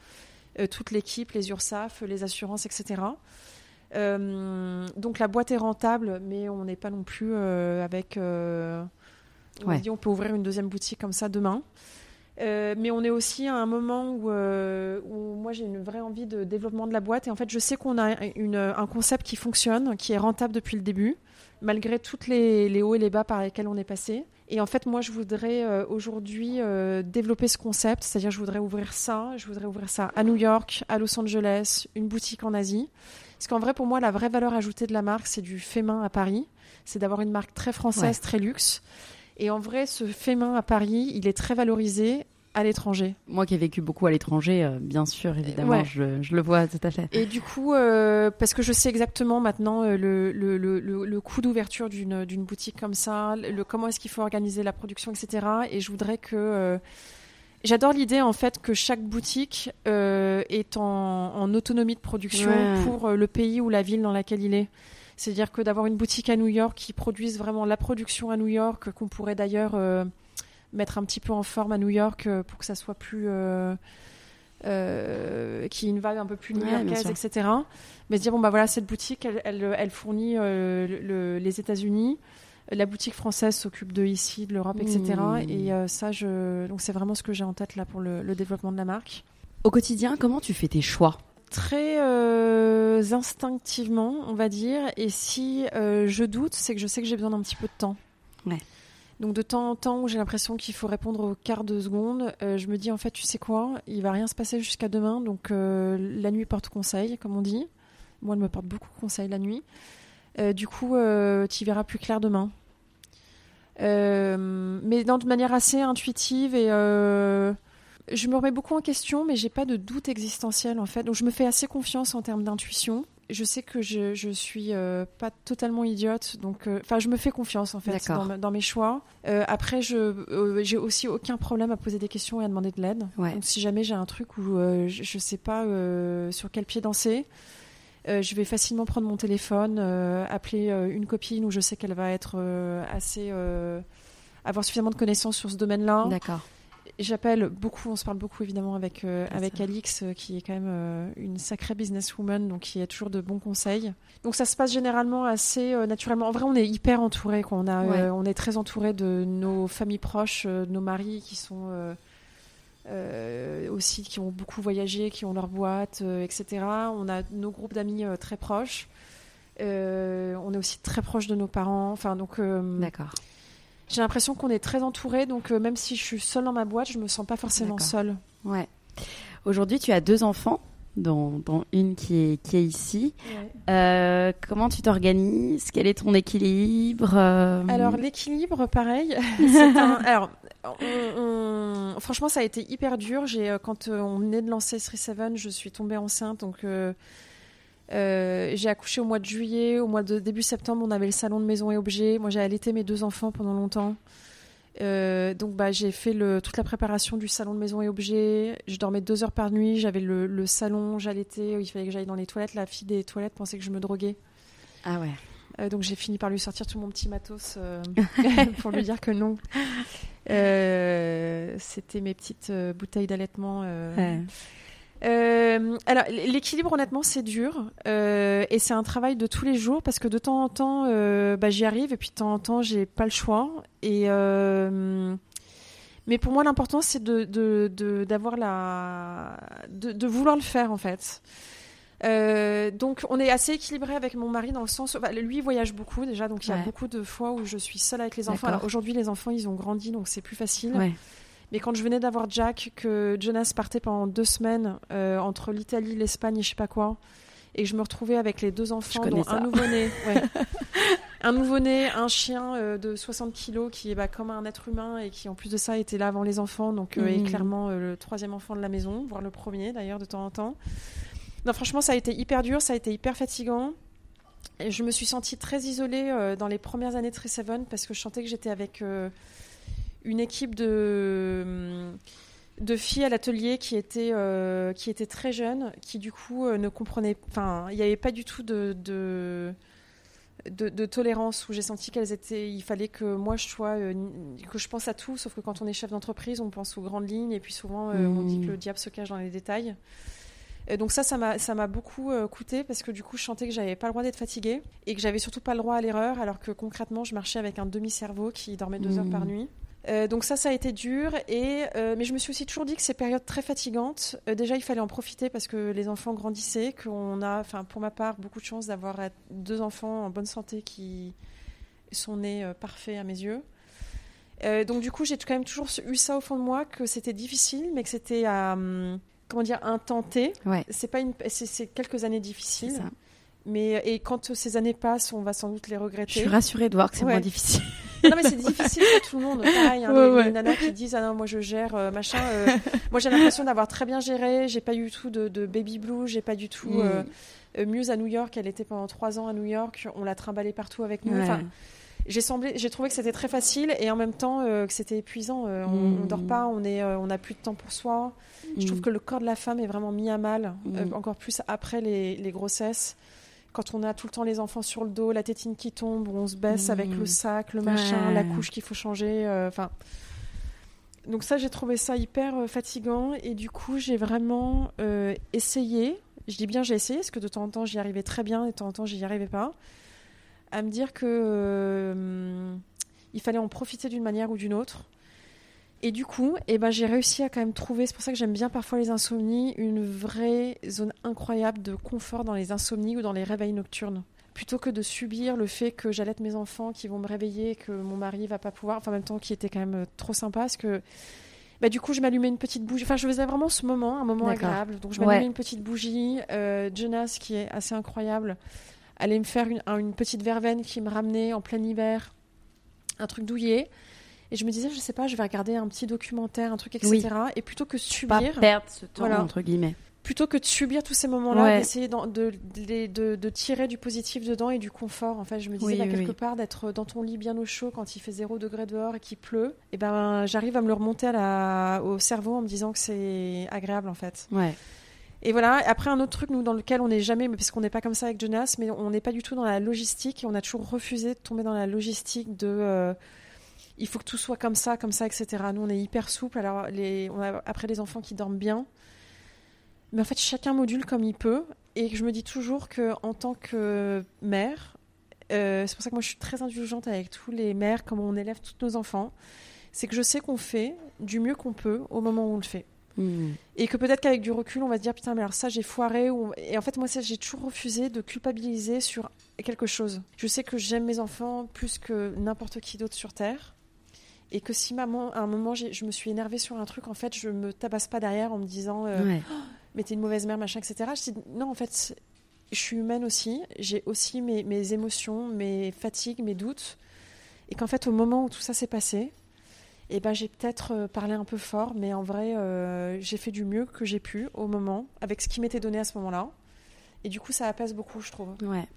toute l'équipe, les URSAF, les assurances, etc. donc la boîte est rentable, mais on n'est pas non plus avec. on dit on peut ouvrir une deuxième boutique comme ça demain. Euh, mais on est aussi à un moment où, euh, où moi j'ai une vraie envie de développement de la boîte. Et en fait, je sais qu'on a une, un concept qui fonctionne, qui est rentable depuis le début, malgré toutes les, les hauts et les bas par lesquels on est passé. Et en fait, moi, je voudrais euh, aujourd'hui développer ce concept, c'est-à-dire je voudrais ouvrir ça, je voudrais ouvrir ça à New York, à Los Angeles, une boutique en Asie. Parce qu'en vrai, pour moi, la vraie valeur ajoutée de la marque, c'est du fait main à Paris. C'est d'avoir une marque très française, très luxe. Et en vrai, ce fait main à Paris, il est très valorisé à l'étranger.
Moi qui ai vécu beaucoup à l'étranger, euh, bien sûr, évidemment, je, le vois tout à fait.
Et du coup, euh, parce que je sais exactement maintenant euh, le, le, le, le, coût d'ouverture d'une boutique comme ça, le, comment est-ce qu'il faut organiser la production, etc. Et je voudrais que... J'adore l'idée en fait que chaque boutique est en, en, autonomie de production pour le pays ou la ville dans laquelle il est. C'est-à-dire que d'avoir une boutique à New York qui produise vraiment la production à New York, qu'on pourrait d'ailleurs mettre un petit peu en forme à New York euh, pour que ça soit plus. Euh, qui ait une vague un peu plus new-yorkaise, etc. Mais se dire, bon, bah voilà, cette boutique, elle, elle, fournit les États-Unis. La boutique française s'occupe de ici, de l'Europe, etc. Mmh. Et ça, je... donc c'est vraiment ce que j'ai en tête là pour le développement de la marque.
Au quotidien, comment tu fais tes choix?
Très euh, instinctivement, on va dire. Et si euh, je doute, c'est que je sais que j'ai besoin d'un petit peu de temps. Donc de temps en temps où j'ai l'impression qu'il faut répondre au quart de seconde, euh, je me dis en fait, tu sais quoi, il va rien se passer jusqu'à demain. Donc la nuit porte conseil, comme on dit. Moi, elle me porte beaucoup conseil la nuit. du coup, tu verras plus clair demain. mais de manière assez intuitive et je me remets beaucoup en question, mais j'ai pas de doute existentiel en fait. Donc je me fais assez confiance en termes d'intuition. Je sais que je, je suis euh, pas totalement idiote, donc euh, enfin je me fais confiance en fait dans, mes choix. Euh, après, je j'ai aussi aucun problème à poser des questions et à demander de l'aide.
Ouais.
Donc si jamais j'ai un truc où je, je sais pas sur quel pied danser, je vais facilement prendre mon téléphone, appeler une copine où je sais qu'elle va être assez avoir suffisamment de connaissances sur ce domaine-là.
D'accord.
J'appelle beaucoup, on se parle beaucoup évidemment avec, euh, avec. Alix, euh, qui est quand même euh, une sacrée businesswoman, donc qui a toujours de bons conseils. Donc ça se passe généralement assez naturellement. En vrai, on est hyper entouré, On, a,
Ouais.
on est très entouré de nos familles proches, de nos maris qui sont aussi, qui ont beaucoup voyagé, qui ont leur boîte, etc. On a nos groupes d'amis très proches. On est aussi très proche de nos parents. Enfin, donc,
D'accord.
J'ai l'impression qu'on est très entouré, donc euh, même si je suis seule dans ma boîte, je me sens pas forcément seule.
Ouais. Aujourd'hui, tu as deux enfants, dont, dont une qui est, qui est ici. Euh, comment tu t'organises? Quel est ton équilibre Euh,
Alors l'équilibre, pareil. un- Alors, on- on- franchement, ça a été hyper dur. J'ai quand on venait de lancer 3-7, je suis tombée enceinte, donc. euh, euh, j'ai accouché au mois de juillet, au mois de début septembre, on avait le salon de maison et objets. Moi, j'ai allaité mes deux enfants pendant longtemps. Euh, donc, bah, j'ai fait le, toute la préparation du salon de maison et objets. Je dormais deux heures par nuit. J'avais le, le salon, j'allaitais. Il fallait que j'aille dans les toilettes. La fille des toilettes pensait que je me droguais.
Ah ouais.
Euh, donc j'ai fini par lui sortir tout mon petit matos euh, pour lui dire que non. Euh, C'était mes petites bouteilles d'allaitement.
Ouais.
Euh, alors l'équilibre honnêtement c'est dur euh, et c'est un travail de tous les jours parce que de temps en temps euh, bah, j'y arrive et puis de temps en temps j'ai pas le choix. Et mais pour moi l'important c'est de d'avoir la de, de vouloir le faire en fait. Donc on est assez équilibré avec mon mari dans le sens où, bah, lui il voyage beaucoup déjà donc il y a beaucoup de fois où je suis seule avec les enfants. Alors aujourd'hui les enfants ils ont grandi donc c'est plus facile.
Ouais.
Mais quand je venais d'avoir Jack, que Jonas partait pendant deux semaines euh, entre l'Italie, l'Espagne et je sais pas quoi, et que je me retrouvais avec les deux enfants, dont
ça.
un nouveau-né, ouais. un nouveau-né, un chien euh, de 60 kilos qui est bah, comme un être humain et qui en plus de ça était là avant les enfants, donc euh, est
Mhm.
clairement euh, le troisième enfant de la maison, voire le premier d'ailleurs de temps en temps. Non, franchement, ça a été hyper dur, ça a été hyper fatigant. Et je me suis sentie très isolée euh, dans les premières années de 3-7 parce que je sentais que j'étais avec euh, une équipe de, de filles à l'atelier qui étaient, euh, qui étaient très jeunes, qui du coup euh, ne comprenaient Enfin, il n'y avait pas du tout de. de de, de tolérance où j'ai senti qu'elles étaient il fallait que moi je sois euh, que je pense à tout sauf que quand on est chef d'entreprise on pense aux grandes lignes et puis souvent on dit que le diable se cache dans les détails et donc ça, ça m'a, beaucoup coûté parce que du coup, je sentais que j'avais pas le droit d'être fatiguée et que j'avais surtout pas le droit à l'erreur, alors que concrètement, je marchais avec un demi-cerveau qui dormait deux heures par nuit. Euh, donc ça, ça a été dur. Et euh, mais je me suis aussi toujours dit que ces périodes très fatigantes, euh, déjà, il fallait en profiter parce que les enfants grandissaient, qu'on a, enfin pour ma part, beaucoup de chance d'avoir deux enfants en bonne santé qui sont nés parfaits à mes yeux. Donc du coup, j'ai quand même toujours eu ça au fond de moi que c'était difficile, mais que c'était à hum, comment dire T.
Ouais.
C'est pas une, c'est, quelques années difficiles,
ça.
mais et quand ces années passent, on va sans doute les
Je
regretter.
suis rassurée de voir que c'est
Ouais.
moins difficile.
Non mais c'est difficile pour tout le monde. Pareil, hein,
Ouais,
les,
ouais.
les nanas qui disent ah non moi je gère euh, machin. euh, moi j'ai l'impression d'avoir très bien géré. J'ai pas eu du tout de, de baby blue. J'ai pas du tout.
Mm.
Euh, Muse à New York, elle était pendant trois ans à New York. On l'a trimballée partout avec nous.
Ouais.
Enfin, j'ai semblé, j'ai trouvé que c'était très facile et en même temps euh, que c'était épuisant. Euh, on,
Mm.
on dort pas, on est, euh, on a plus de temps pour soi. Je trouve
Mm.
que le corps de la femme est vraiment mis à mal,
Mm.
encore plus après les, les grossesses. Quand on a tout le temps les enfants sur le dos, la tétine qui tombe, on se baisse
Mm.
avec le sac, le machin,
Ouais.
la couche qu'il faut changer. euh, Enfin, donc ça, j'ai trouvé ça hyper euh, fatigant et du coup, j'ai vraiment euh, essayé. Je dis bien j'ai essayé parce que de temps en temps, j'y arrivais très bien et de temps en temps, j'y arrivais pas. À me dire que il fallait en profiter d'une manière ou d'une autre. Et du coup, eh ben, j'ai réussi à quand même trouver, c'est pour ça que j'aime bien parfois les insomnies, une vraie zone incroyable de confort dans les insomnies ou dans les réveils nocturnes. Plutôt que de subir le fait que j'allaite mes enfants qui vont me réveiller, que mon mari va pas pouvoir, enfin en même temps qui était quand même euh, trop sympa, parce que bah, du coup je m'allumais une petite bougie, enfin je faisais vraiment ce moment, un moment agréable. Donc je m'allumais
Ouais.
une petite bougie, euh, Jonas qui est assez incroyable, allait me faire une, un- une petite verveine qui me ramenait en plein hiver, un truc douillet. Et je me disais, je sais pas, je vais regarder un petit documentaire, un truc, etc.
Oui.
Et plutôt que
Pas
subir,
perdre ce temps,
Voilà.
entre guillemets.
plutôt que de subir tous ces moments-là,
Ouais.
d'essayer de, de, de- de tirer du positif dedans et du confort. En fait, je me disais
Oui,
bah,
oui,
quelque
oui.
part d'être dans ton lit bien au chaud quand il fait 0 degré dehors et qu'il pleut. Et ben, j'arrive à me le remonter à la, au cerveau en me disant que c'est agréable en fait.
Ouais.
Et voilà. Après, un autre truc nous dans lequel on n'est jamais, mais parce qu'on n'est pas comme ça avec Jonas, mais on n'est pas du tout dans la logistique et on a toujours refusé de tomber dans la logistique de. euh, il faut que tout soit comme ça, comme ça, etc. Nous, on est hyper souple. Alors, les, on a après les enfants qui dorment bien. Mais en fait, chacun module comme il peut. Et je me dis toujours que en tant que mère, euh, c'est pour ça que moi je suis très indulgente avec tous les mères, comme on élève tous nos enfants, c'est que je sais qu'on fait du mieux qu'on peut au moment où on le fait.
Mm.
Et que peut-être qu'avec du recul, on va se dire putain, mais alors ça j'ai foiré. Ou... Et en fait, moi, ça, j'ai toujours refusé de culpabiliser sur quelque chose. Je sais que j'aime mes enfants plus que n'importe qui d'autre sur Terre. Et que si maman, à un moment, je me suis énervée sur un truc, en fait, je me tabasse pas derrière en me disant euh,
Ouais.
mais t'es une mauvaise mère, machin, etc. Je dis non, en fait, je suis humaine aussi. J'ai aussi mes, mes émotions, mes fatigues, mes doutes. Et qu'en fait, au moment où tout ça s'est passé, eh ben, j'ai peut-être euh, parlé un peu fort, mais en vrai, euh, j'ai fait du mieux que j'ai pu au moment, avec ce qui m'était donné à ce moment-là. Et du coup, ça apaise beaucoup, je trouve.
Ouais.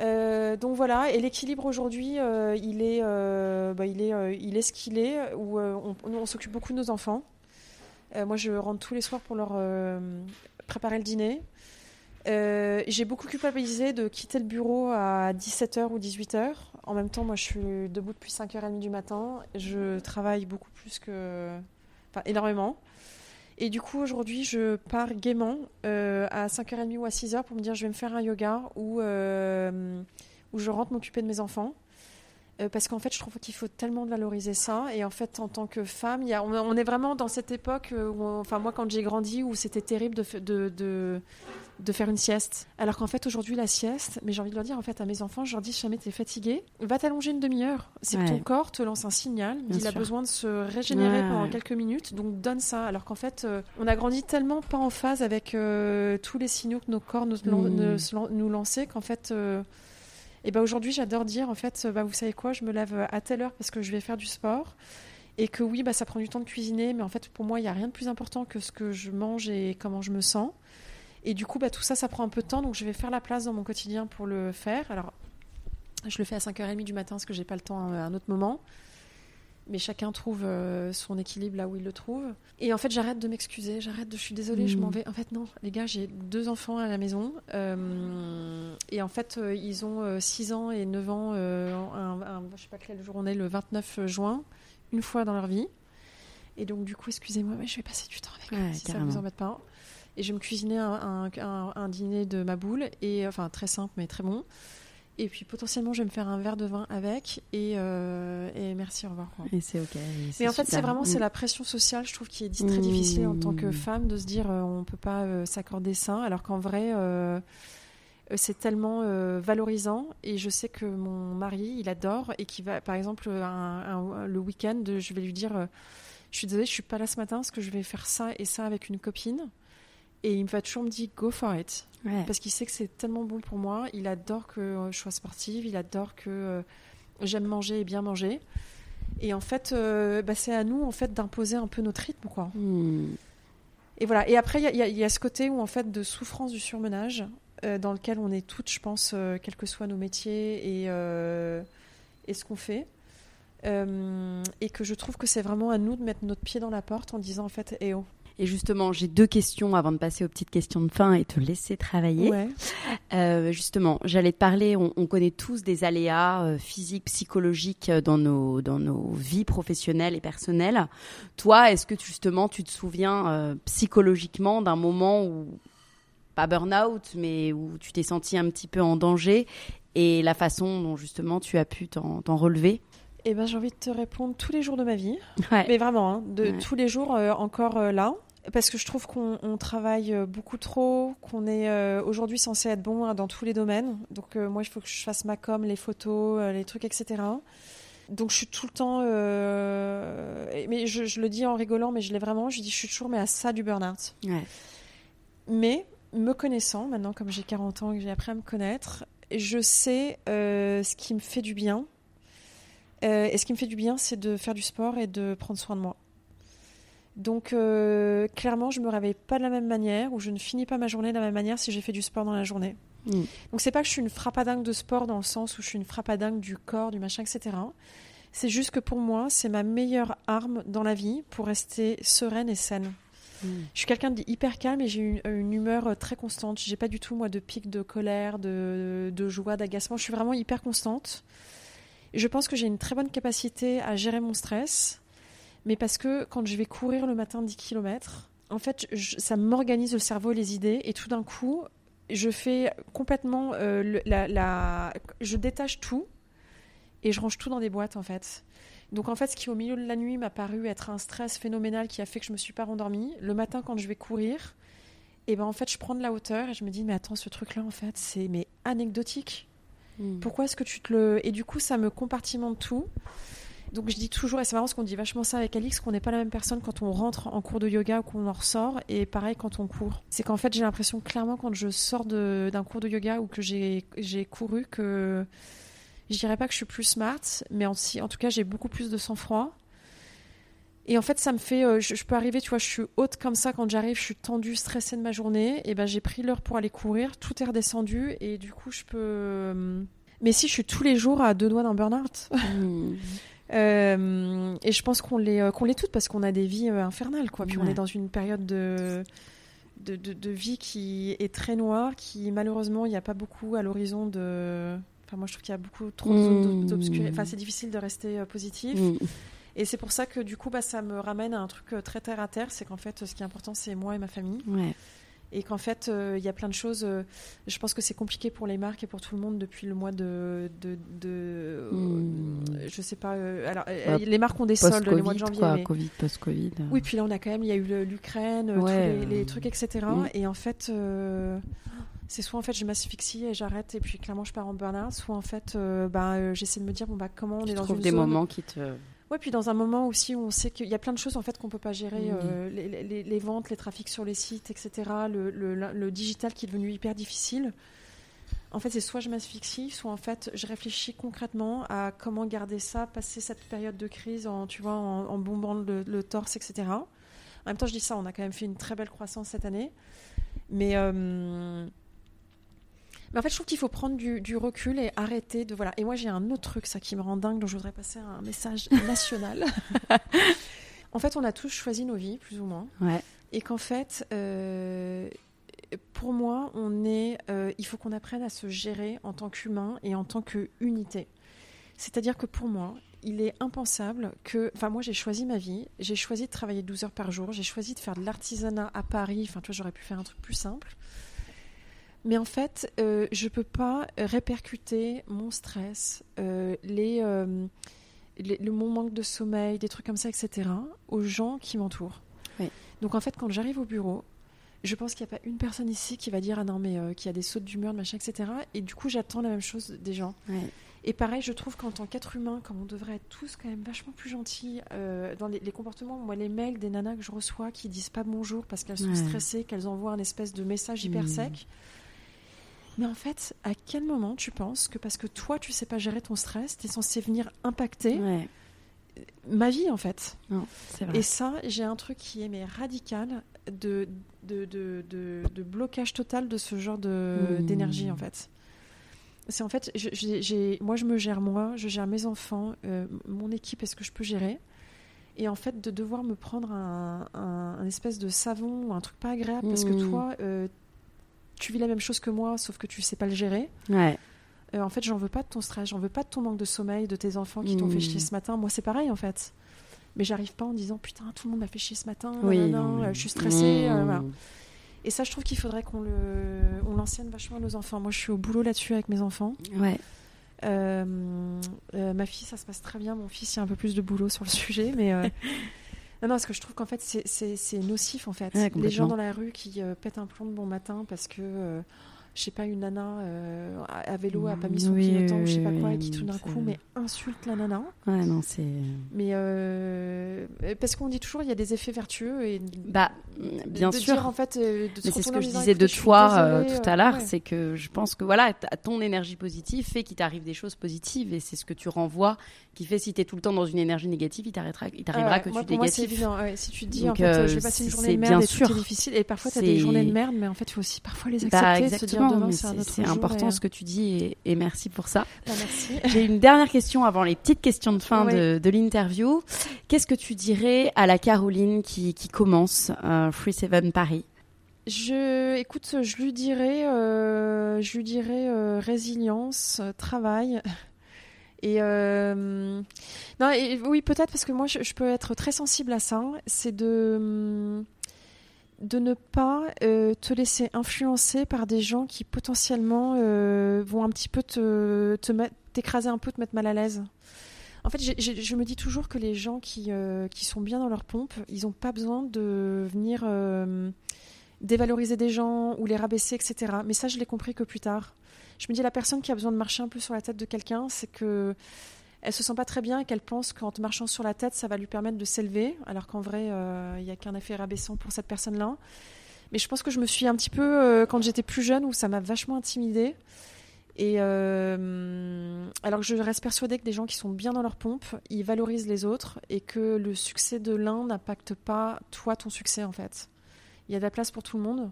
Euh, donc voilà, et l'équilibre aujourd'hui, euh, il est, euh, bah, il est, il est ce qu'il est. Où on, s'occupe beaucoup de nos enfants. Moi, je rentre tous les soirs pour leur préparer le dîner. J'ai beaucoup culpabilisé de quitter le bureau à 17h ou 18h. En même temps, moi, je suis debout depuis 5h30 du matin. Je travaille beaucoup plus que. Enfin, énormément. Et du coup, aujourd'hui, je pars gaiement euh, à 5h30 ou à 6h pour me dire je vais me faire un yoga ou euh, où je rentre m'occuper de mes enfants. Euh, parce qu'en fait, je trouve qu'il faut tellement valoriser ça. Et en fait, en tant que femme, on, est vraiment dans cette époque enfin, moi, quand j'ai grandi, où c'était terrible de, de, de faire une sieste. Alors qu'en fait, aujourd'hui, la sieste, mais j'ai envie de leur dire, en fait, à mes enfants, je leur dis, si jamais t'es fatigué, va t'allonger une demi-heure. C'est que ton corps te lance un signal,
Bien
il a besoin de se régénérer
Ouais,
pendant quelques minutes, donc donne ça. Alors qu'en fait, euh, on a grandi tellement pas en phase avec euh, tous les signaux que nos corps nous,
Mm.
nous lançaient qu'en fait. euh, et ben aujourd'hui, j'adore dire en fait, bah, vous savez quoi, je me lève à telle heure parce que je vais faire du sport. Et que oui, bah, ça prend du temps de cuisiner, mais en fait, pour moi, il n'y a rien de plus important que ce que je mange et comment je me sens. Et du coup, bah, tout ça, ça prend un peu de temps, donc je vais faire la place dans mon quotidien pour le faire. Alors, je le fais à 5h30 du matin parce que j'ai pas le temps à un autre moment. Mais chacun trouve euh, son équilibre là où il le trouve. Et en fait, j'arrête de m'excuser, j'arrête de je suis désolée, je
Mm.
m'en vais. En fait, non, les gars, j'ai deux enfants à la maison. euh, et en fait, euh, ils ont 6 ans et 9 ans. euh, un, un- je sais pas quel jour on est, le 29 juin, une fois dans leur vie. Et donc, du coup, excusez-moi, mais je vais passer du temps avec eux,
Ouais,
si ça
carrément.
vous embête pas. Et je vais me cuisiner un, un- un- un dîner de ma boule, et, enfin très simple mais très bon. Et puis potentiellement, je vais me faire un verre de vin avec, et, euh, et merci, au revoir. quoi.
Et c'est ok. et
Mais en fait, c'est vraiment c'est
Mm.
la pression sociale, je trouve, qui est très
Mm.
difficile en tant que femme de se dire euh, on peut pas euh, s'accorder ça, alors qu'en vrai, c'est tellement euh, valorisant. Et je sais que mon mari, il adore et qui va, par exemple, un- un- le week-end, je vais lui dire euh, je suis désolée, je suis pas là ce matin parce que je vais faire ça et ça avec une copine. Et il va toujours me dire go for it.
Ouais.
Parce qu'il sait que c'est tellement bon pour moi. Il adore que euh, je sois sportive. Il adore que euh, j'aime manger et bien manger. Et en fait, euh, bah, c'est à nous en fait d'imposer un peu notre rythme, quoi.
Mm.
Et voilà. Et après, il y a- y, y ce côté où en fait de souffrance du surmenage, euh, dans lequel on est toutes, je pense, euh, quels que soient nos métiers et, et ce qu'on fait. Et que je trouve que c'est vraiment à nous de mettre notre pied dans la porte en disant en fait, eh oh.
Et justement, j'ai deux questions avant de passer aux petites questions de fin et te laisser travailler.
Ouais.
Euh, justement, j'allais te parler, on, on connaît tous des aléas euh, physiques, psychologiques euh, dans nos, dans nos vies professionnelles et personnelles. Toi, est-ce que tu- justement tu te souviens psychologiquement d'un moment où, pas burn-out, mais où tu t'es senti un petit peu en danger et la façon dont justement tu as pu t'en t'en relever?
Eh ben, j'ai envie de te répondre tous les jours de ma vie.
Ouais.
Mais vraiment, hein, de
Ouais.
tous les jours euh, encore euh, là. Parce que je trouve qu'on on travaille euh, beaucoup trop, qu'on est euh, aujourd'hui censé être bon hein, dans tous les domaines. Donc euh, moi, il faut que je fasse ma com, les photos, euh, les trucs, etc. Donc je suis tout le temps... Mais je, je le dis en rigolant, mais je l'ai vraiment. Je dis, je suis toujours mais à ça du burn-out.
Ouais.
Mais me connaissant, maintenant comme j'ai 40 ans et que j'ai appris à me connaître, je sais ce qui me fait du bien. Et ce qui me fait du bien, c'est de faire du sport et de prendre soin de moi. Donc, euh, clairement, je me réveille pas de la même manière ou je ne finis pas ma journée de la même manière si j'ai fait du sport dans la journée.
Mm.
Donc, c'est pas que je suis une frappadingue de sport dans le sens où je suis une frappadingue du corps, du machin, etc. C'est juste que pour moi, c'est ma meilleure arme dans la vie pour rester sereine et saine.
Mm.
Je suis quelqu'un de hyper calme et j'ai une, une humeur euh, très constante. J'ai pas du tout, moi, de pic de colère, de, de joie, d'agacement. Je suis vraiment hyper constante. Je pense que j'ai une très bonne capacité à gérer mon stress, mais parce que quand je vais courir le matin 10 km, en fait, je- ça m'organise le cerveau et les idées, et tout d'un coup, je fais complètement euh, le- la, la- Je détache tout et je range tout dans des boîtes, en fait. Donc en fait, ce qui au milieu de la nuit m'a paru être un stress phénoménal qui a fait que je me suis pas rendormie, le matin quand je vais courir, et ben en fait je prends de la hauteur et je me dis mais attends ce truc là en fait c'est mais anecdotique.
Mm.
Pourquoi est-ce que tu te le et du coup ça me compartimente tout. Donc je dis toujours et c'est marrant parce qu'on dit vachement ça avec Alix qu'on n'est pas la même personne quand on rentre en cours de yoga ou qu'on en ressort et pareil quand on court. C'est qu'en fait j'ai l'impression clairement quand je sors d'un cours de yoga ou que j'ai couru que je dirais pas que je suis plus smart, mais en, en tout cas, j'ai beaucoup plus de sang-froid. Et en fait, ça me fait. euh, je, je peux arriver, tu vois, je suis haute comme ça quand j'arrive, je suis tendue, stressée de ma journée. Et ben, j'ai pris l'heure pour aller courir, tout est redescendu, et du coup, je peux. euh, Mais si je suis tous les jours à deux doigts d'un burn-out.
Mm.
Euh, et je pense qu'on l'est, euh, qu'on l'est toutes parce qu'on a des vies euh, infernales, quoi. Puis on est dans une période de, de, de, de vie qui est très noire, qui malheureusement, il n'y a pas beaucoup à l'horizon de. Enfin, moi, je trouve qu'il y a beaucoup trop
Mmh.
d'obscurité. Enfin, c'est difficile de rester positif.
Mm.
Et c'est pour ça que du coup, bah, ça me ramène à un truc très terre à terre. C'est qu'en fait, ce qui est important, c'est moi et ma famille.
Ouais.
Et qu'en fait, euh, il y a plein de choses. euh, je pense que c'est compliqué pour les marques et pour tout le monde depuis le mois de. de, de
Hmm.
euh, je sais pas. euh, alors,
Bah,
les marques ont des soldes le mois de janvier.
quoi.
mais-
Covid, post-Covid.
Oui, puis là, on a quand même. Il y a eu l'Ukraine, tous
Ouais,
les, les trucs, etc. Et en fait. c'est soit en fait je m'asphyxie et j'arrête et puis clairement je pars en burn-out, soit en fait bah, j'essaie de me dire bon bah comment on
Tu
est dans
trouves
une
des
zone
moments qui te.
Ouais, puis dans un moment aussi où on sait qu'il y a plein de choses en fait qu'on peut pas gérer,
Mhm.
euh, les, les- les ventes, les trafics sur les sites, etc. Le, le- le digital qui est devenu hyper difficile. En fait, c'est soit je m'asphyxie, soit en fait je réfléchis concrètement à comment garder ça, passer cette période de crise en, tu vois, en, en bombant le, le torse, etc. En même temps, je dis ça, on a quand même fait une très belle croissance cette année, mais euh, mais en fait, je trouve qu'il faut prendre du, du recul et arrêter de voilà. Et moi, j'ai un autre truc, ça qui me rend dingue, dont je voudrais passer un message national. en fait, on a tous choisi nos vies, plus ou moins,
Ouais.
et qu'en fait, euh, pour moi, on est, euh, il faut qu'on apprenne à se gérer en tant qu'humain et en tant qu'unité. C'est-à-dire que pour moi, il est impensable que. Enfin, moi, j'ai choisi ma vie. J'ai choisi de travailler 12 heures par jour. J'ai choisi de faire de l'artisanat à Paris. Enfin, tu vois, j'aurais pu faire un truc plus simple. Mais en fait, euh, je peux pas répercuter mon stress, euh, les, euh, les- le, mon manque de sommeil, des trucs comme ça, etc., aux gens qui m'entourent.
Oui.
Donc en fait, quand j'arrive au bureau, je pense qu'il n'y a pas une personne ici qui va dire ah non mais euh, qui a des sautes d'humeur, machin, etc. Et du coup, j'attends la même chose des gens. Et pareil, je trouve qu'en tant qu'être humain, comme on devrait être tous quand même vachement plus gentils euh, dans les, les comportements, moi les mails des nanas que je reçois qui disent pas bonjour parce qu'elles sont
Ouais.
stressées, qu'elles envoient un espèce de message hyper
Mhm.
sec. Mais en fait, à quel moment tu penses que parce que toi tu sais pas gérer ton stress, tu es censé venir impacter
Ouais.
ma vie en fait?
Non, c'est vrai.
et ça, j'ai un truc qui est mais radical de, de, de, de, de blocage total de ce genre de-
Mmh.
d'énergie en fait. C'est en fait, je- moi je me gère moi, je gère mes enfants, euh, mon équipe, est-ce que je peux gérer? Et en fait, de devoir me prendre un, un- un espèce de savon ou un truc pas agréable parce que
Mmh.
toi, euh, tu vis la même chose que moi, sauf que tu sais pas le gérer.
Ouais.
Euh, en fait, j'en veux pas de ton stress, j'en veux pas de ton manque de sommeil, de tes enfants qui t'ont fait chier ce matin. Moi, c'est pareil en fait. Mais j'arrive pas en disant putain, tout le monde m'a fait chier ce matin,
Oui.
nanana,
non,
euh, je suis stressée. euh, voilà. Et ça, je trouve qu'il faudrait qu'on le, on l'enseigne vachement à nos enfants. Moi, je suis au boulot là-dessus avec mes enfants.
Ouais.
Ma fille, ça se passe très bien. Mon fils, il y a un peu plus de boulot sur le sujet, mais non, non, parce que je trouve qu'en fait, c'est- nocif en fait.
Ouais,
Les gens dans la rue qui euh, pètent un plomb de bon matin parce que euh, je sais pas, une nana euh, à vélo a pas mis son clignotant ou je sais pas quoi, et qui tout d'un coup, mais insulte la nana.
Ouais, non, c'est.
Mais euh, parce qu'on dit toujours, il y a des effets vertueux et.
Bah, bien sûr.
en fait, de
mais c'est ce que je disais de toi tout à l'heure, c'est que je pense que voilà, ton énergie positive fait qu'il t'arrive des choses positives et c'est ce que tu renvoies qui fait si tu es tout le temps dans une énergie négative, il t'arrivera que tu es négatif.
si tu te dis, en fait, je vais passer une journée de merde c'est difficile, et parfois tu as des journées de merde, mais en fait, il faut aussi parfois les bah, accepter, se dire c'est
important ce que tu dis et, merci pour ça.
Bah, merci.
J'ai une dernière question avant les petites questions de fin de, l'interview. Qu'est-ce que tu dirais à la Caroline qui, commence euh, Free Seven Paris?
Je, écoute, je lui dirais, euh, je lui dirais euh, résilience, travail. Et non, oui, peut-être parce que moi, je, je, peux être très sensible à ça. C'est de hum, de ne pas euh, te laisser influencer par des gens qui potentiellement euh, vont un petit peu te, t'écraser un peu, te mettre mal à l'aise. En fait, je me dis toujours que les gens qui, euh, qui sont bien dans leur pompe, ils n'ont pas besoin de venir dévaloriser des gens ou les rabaisser, etc. Mais ça, je l'ai compris que plus tard. Je me dis, la personne qui a besoin de marcher un peu sur la tête de quelqu'un, c'est que elle se sent pas très bien et qu'elle pense qu'en te marchant sur la tête, ça va lui permettre de s'élever, alors qu'en vrai, euh, il n'y a qu'un effet rabaissant pour cette personne-là. Mais je pense que je me suis un petit peu, euh, quand j'étais plus jeune, où ça m'a vachement intimidée. Et euh, alors que je reste persuadée que des gens qui sont bien dans leur pompe, ils valorisent les autres et que le succès de l'un n'impacte pas toi, ton succès en fait. Il y a de la place pour tout le monde.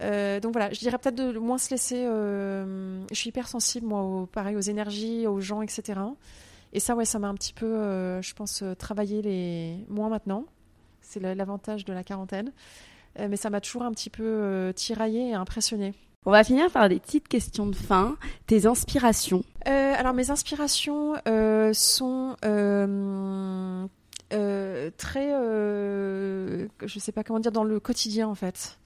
Donc voilà, je dirais peut-être de moins se laisser. je suis hyper sensible, moi, pareil, aux énergies, aux gens, etc. Et ça, ouais, ça m'a un petit peu, euh, je pense, euh, travaillé les moins maintenant. C'est l'avantage de la quarantaine. Euh, mais ça m'a toujours un petit peu tiraillé et impressionné.
On va finir par des petites questions de fin. Tes inspirations?
Alors, mes inspirations sont très, je sais pas comment dire, dans le quotidien en fait.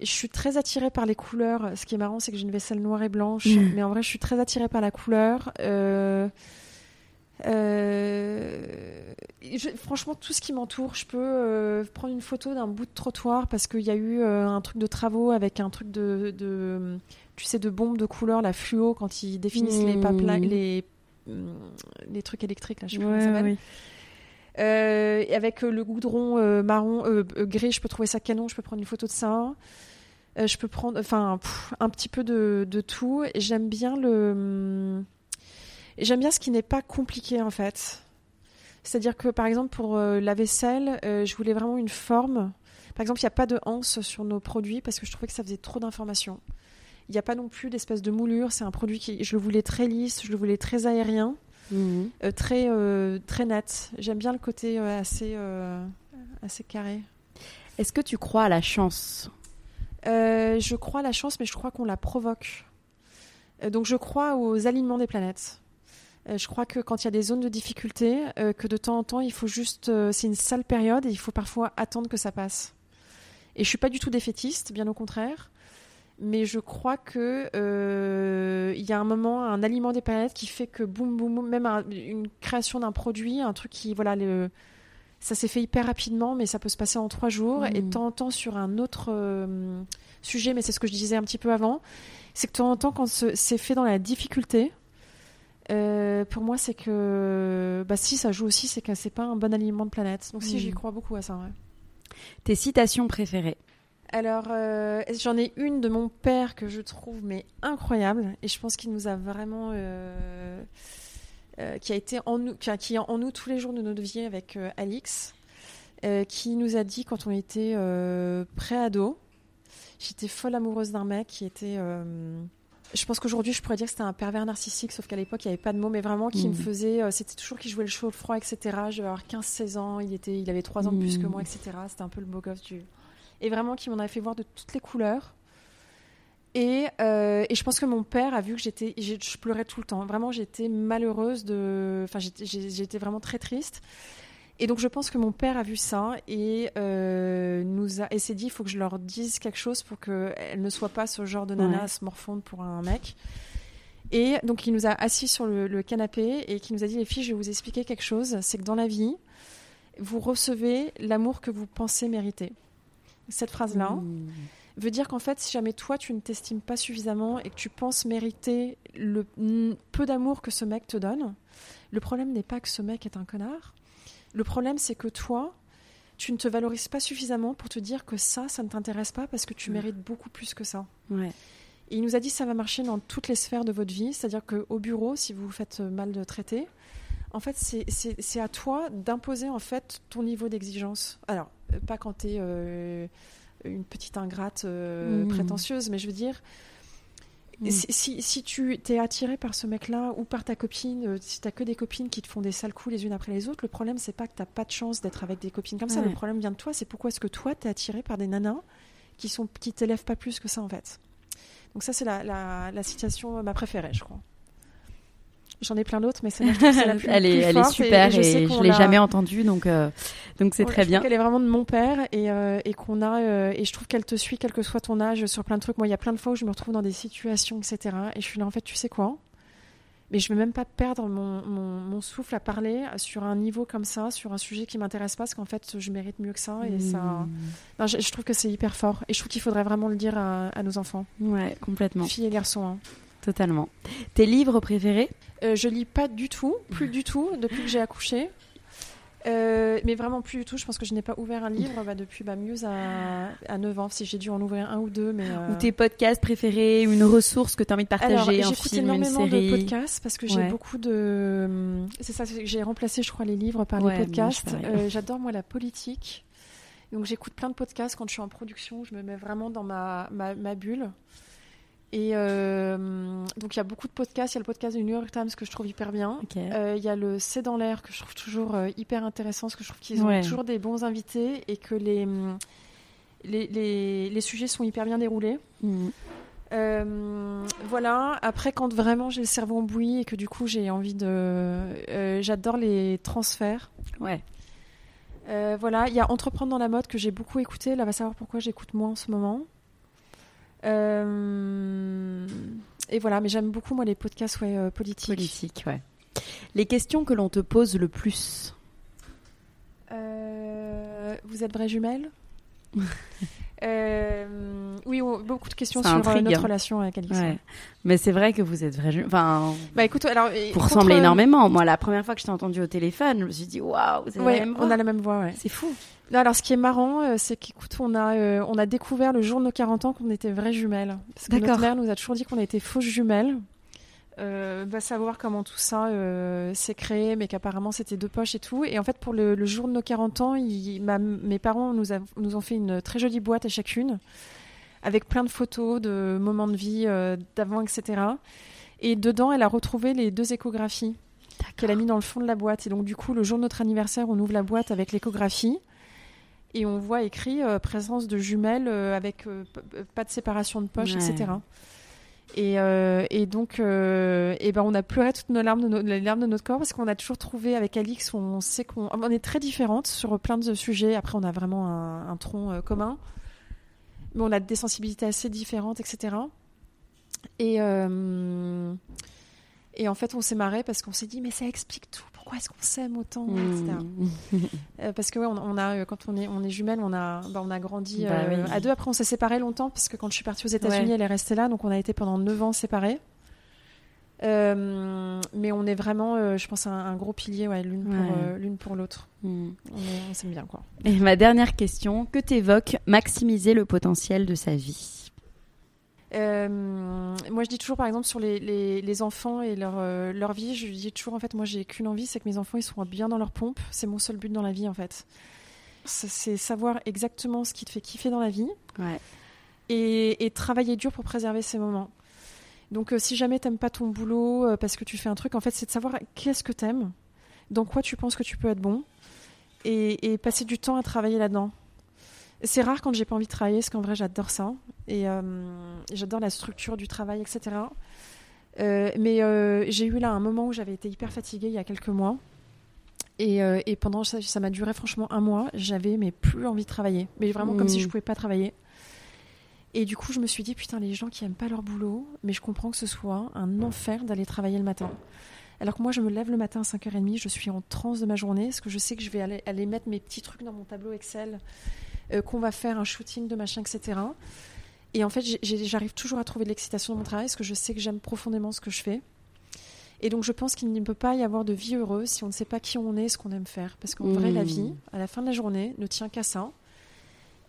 Je suis très attirée par les couleurs. Ce qui est marrant, c'est que j'ai une vaisselle noire et blanche, mm. mais en vrai, je suis très attirée par la couleur. Euh, euh, franchement, tout ce qui m'entoure, je peux euh, prendre une photo d'un bout de trottoir parce qu'il y a eu un truc de travaux avec un truc de, tu sais, de bombes de couleur, la fluo, quand ils définissent les, mm. les, les trucs électriques, là, je sais pas comment ça s'appelle. Avec le goudron marron, gris, je peux trouver ça canon, je peux prendre une photo de ça. Euh, je peux prendre, enfin, un petit peu de, tout. J'aime bien le, j'aime bien ce qui n'est pas compliqué en fait. C'est-à-dire que par exemple pour euh, la vaisselle, euh, je voulais vraiment une forme. Par exemple, il n'y a pas de anse sur nos produits parce que je trouvais que ça faisait trop d'informations. Il n'y a pas non plus d'espèce de moulure. C'est un produit qui, je le voulais très lisse, je le voulais très aérien, mhm. très très net. J'aime bien le côté assez assez carré.
Est-ce que tu crois à la chance?
Euh, je crois à la chance, mais je crois qu'on la provoque. Euh, donc je crois aux alignements des planètes. Euh, je crois que quand il y a des zones de difficulté, que de temps en temps, il faut juste, c'est une sale période et il faut parfois attendre que ça passe. Et je suis pas du tout défaitiste, bien au contraire. Mais je crois que il y a un moment, un aliment des planètes qui fait que boum boum boum, même une création d'un produit, un truc qui voilà le ça s'est fait hyper rapidement, mais ça peut se passer en trois jours. Et de temps en temps, sur un autre euh, sujet, mais c'est ce que je disais un petit peu avant, c'est que de temps en temps, quand c'est fait dans la difficulté, euh, pour moi, c'est que bah, si ça joue aussi, c'est que c'est pas un bon aliment de planète. Donc si, j'y crois beaucoup à ça.
Tes citations préférées?
Alors, euh, j'en ai une de mon père que je trouve mais incroyable et je pense qu'il nous a vraiment euh, qui a été en nous, qui, est en nous tous les jours de notre vie avec euh, Alix, euh, qui nous a dit quand on était pré-ado, j'étais folle amoureuse d'un mec qui était je pense qu'aujourd'hui, je pourrais dire que c'était un pervers narcissique, sauf qu'à l'époque, il n'y avait pas de mots, mais vraiment qui me mmh. faisait. c'était toujours qui jouait le chaud, le froid, etc. Je devais avoir 15-16 ans, il, était, il avait 3 ans de plus que mmh. moi, etc. C'était un peu le beau gosse du. Et vraiment, qui m'en avait fait voir de toutes les couleurs. Euh, et, je pense que mon père a vu que j'étais, je pleurais tout le temps. Vraiment, j'étais malheureuse de, enfin, j'étais vraiment très triste. Et donc, je pense que mon père a vu ça et euh, nous a, et s'est dit, il faut que je leur dise quelque chose pour qu'elles ne soient pas ce genre de nana à se morfondre pour un mec. Et donc, il nous a assis sur le, canapé et qui nous a dit, les filles, je vais vous expliquer quelque chose. C'est que dans la vie, vous recevez l'amour que vous pensez mériter. Cette phrase-là. Mmh. veut dire qu'en fait, si jamais toi, tu ne t'estimes pas suffisamment et que tu penses mériter le peu d'amour que ce mec te donne, le problème n'est pas que ce mec est un connard. Le problème, c'est que toi, tu ne te valorises pas suffisamment pour te dire que ça, ça ne t'intéresse pas parce que tu
Mm.
mérites beaucoup plus que ça.
Ouais.
Et il nous a dit que ça va marcher dans toutes les sphères de votre vie, c'est-à-dire qu'au bureau, si vous vous faites mal de traiter, en fait, c'est- à toi d'imposer en fait ton niveau d'exigence. Alors, euh, pas quand tu es une petite ingrate euh,
Mhm.
prétentieuse, mais je veux dire,
Mhm.
si, si, si tu t'es attiré par ce mec-là ou par ta copine, euh, si t'as que des copines qui te font des sales coups les unes après les autres, le problème c'est pas que t'as pas de chance d'être avec des copines comme ça.
Ouais.
Le problème vient de toi, c'est pourquoi est-ce que toi t'es attiré par des nanas qui sont qui t'élèvent pas plus que ça en fait. Donc ça c'est la, la, la citation euh, ma préférée, je crois. J'en ai plein d'autres, mais celle-là, c'est la plus,
elle est,
plus
elle est
forte
super
et je
et je l'ai
l'a-
jamais entendue, donc euh, donc c'est
Ouais,
très
je
bien.
trouve qu'elle est vraiment de mon père et, euh, et qu'on a euh, et je trouve qu'elle te suit quel que soit ton âge sur plein de trucs. Moi, il y a plein de fois où je me retrouve dans des situations, etc. Et je suis là en fait, tu sais quoi? Mais je vais même pas perdre mon, mon, mon souffle à parler sur un niveau comme ça, sur un sujet qui m'intéresse pas, parce qu'en fait, je mérite mieux que ça. Et ça,
Mm.
non, je, je trouve que c'est hyper fort. Et je trouve qu'il faudrait vraiment le dire à, à nos enfants,
Ouais, complètement,
filles et garçons. hein.
Totalement. Tes livres préférés
Euh, je lis pas du tout, plus du tout, depuis que j'ai accouché. Euh, mais vraiment plus du tout. Je pense que je n'ai pas ouvert un livre bah, depuis bah, Muse à, à 9 ans. Si j'ai dû en ouvrir un ou deux. Mais, euh,
ou tes podcasts préférés, une ressource que tu as envie de
Alors,
partager, un
j'écoute
film, une
énormément
série.
de podcasts parce que j'ai beaucoup de. C'est ça, j'ai remplacé, je crois, les livres par
Ouais,
les podcasts. Euh, J'adore, moi, la politique. Donc, j'écoute plein de podcasts quand je suis en production. Je me mets vraiment dans ma, ma, ma bulle. Et euh, donc, il y a beaucoup de podcasts. Il y a le podcast du New York Times que je trouve hyper bien. Euh, Il y a le C'est dans l'air que je trouve toujours euh, hyper intéressant parce que je trouve qu'ils ont
Ouais.
toujours des bons invités et que les, hum, les, les, les sujets sont hyper bien déroulés.
Mm.
Euh, voilà. Après, quand vraiment j'ai le cerveau en bouillie et que du coup j'ai envie de, euh, j'adore les transferts.
Ouais.
Euh, voilà. Il y a Entreprendre dans la mode que j'ai beaucoup écouté. Là, va savoir pourquoi j'écoute moins en ce moment. Euh, et voilà. Mais j'aime beaucoup moi les podcasts ouais, euh, politiques.
Politique, ouais. Les questions que l'on te pose le plus.
Euh, vous êtes vraies jumelles Euh, Oui, on- beaucoup de questions sur euh,
intrigue.
notre relation avec Alix.
Ouais. Mais c'est vrai que vous êtes vrai. Enfin,
Bah écoute, alors
vous
contre-
ressemblez énormément. Moi, la première fois que je t'ai entendu au téléphone, je me suis dit waouh, c'est
Ouais,
la même
on a la même voix. Ouais.
C'est fou.
Non, alors ce qui est marrant, euh, c'est qu'écoute, on a, euh, on a découvert le jour de nos 40 ans qu'on était vraies jumelles. Parce que notre mère nous a toujours dit qu'on était fausses jumelles. Euh, va savoir comment tout ça euh, s'est créé, mais qu'apparemment c'était deux poches et tout. Et en fait, pour le, le jour de nos 40 ans, il- ma- mes parents nous, a- nous ont fait une très jolie boîte à chacune, avec plein de photos de moments de vie euh, d'avant, etc. Et dedans, elle a retrouvé les deux échographies qu'elle a mis dans le fond de la boîte. Et donc, du coup, le jour de notre anniversaire, on ouvre la boîte avec l'échographie et on voit écrit euh, présence de jumelles euh, avec euh, pas de séparation de poche,
Ouais.
etc. Et, euh, et donc, euh, ben, on a pleuré toutes nos larmes de les larmes de notre corps parce qu'on a toujours trouvé avec Alix, on sait qu'on on est très différentes sur plein de sujets. Après, on a vraiment un, tronc euh, commun, mais on a des sensibilités assez différentes, etc. Et et en fait, on s'est marré parce qu'on s'est dit, mais ça explique tout. Pourquoi est-ce qu'on s'aime autant, etc.
Mm.
Euh, parce que ouais, on, on a, euh, quand on est, on est jumelles, on a, bah, on a grandi
Bah
euh,
oui.
à deux. Après, on s'est séparés longtemps parce que quand je suis partie aux États-Unis,
Ouais.
elle est restée là, donc on a été pendant 9 ans séparés. Euh, mais on est vraiment, euh, je pense, un, un gros pilier, ouais, l'une
Ouais.
pour euh, l'une pour l'autre.
Mm.
On, s'aime bien, quoi.
Et ma dernière question, que t'évoque maximiser le potentiel de sa vie?
Euh, moi, je dis toujours, par exemple, sur les, les, les enfants et leur, euh, leur vie, je dis toujours, en fait, moi, j'ai qu'une envie, c'est que mes enfants, ils soient bien dans leur pompe. C'est mon seul but dans la vie, en fait. C'est savoir exactement ce qui te fait kiffer dans la vie.
Ouais.
et, et travailler dur pour préserver ces moments. Donc, euh, si jamais t'aimes pas ton boulot euh, parce que tu fais un truc, en fait, c'est de savoir qu'est-ce que t'aimes, dans quoi tu penses que tu peux être bon, et, et passer du temps à travailler là-dedans. C'est rare quand j'ai pas envie de travailler, parce qu'en vrai, j'adore ça, et, euh, j'adore la structure du travail, etc. Euh, mais euh, j'ai eu là un moment où j'avais été hyper fatiguée il y a quelques mois. Et, et pendant ça, ça m'a duré franchement un mois. J'avais mais plus envie de travailler, mais vraiment comme si je pouvais pas travailler. Et du coup, je me suis dit, putain, les gens qui aiment pas leur boulot, mais je comprends que ce soit un enfer d'aller travailler le matin. Alors que moi, je me lève le matin à 5h30, je suis en transe de ma journée, parce que je sais que je vais aller, aller mettre mes petits trucs dans mon tableau Excel, euh, qu'on va faire un shooting de machin, etc. Et en fait, j'arrive toujours à trouver de l'excitation dans mon travail parce que je sais que j'aime profondément ce que je fais. Et donc, je pense qu'il ne peut pas y avoir de vie heureuse si on ne sait pas qui on est, ce qu'on aime faire. Parce qu'en vrai, la
Mm.
vie, à la fin de la journée, ne tient qu'à ça.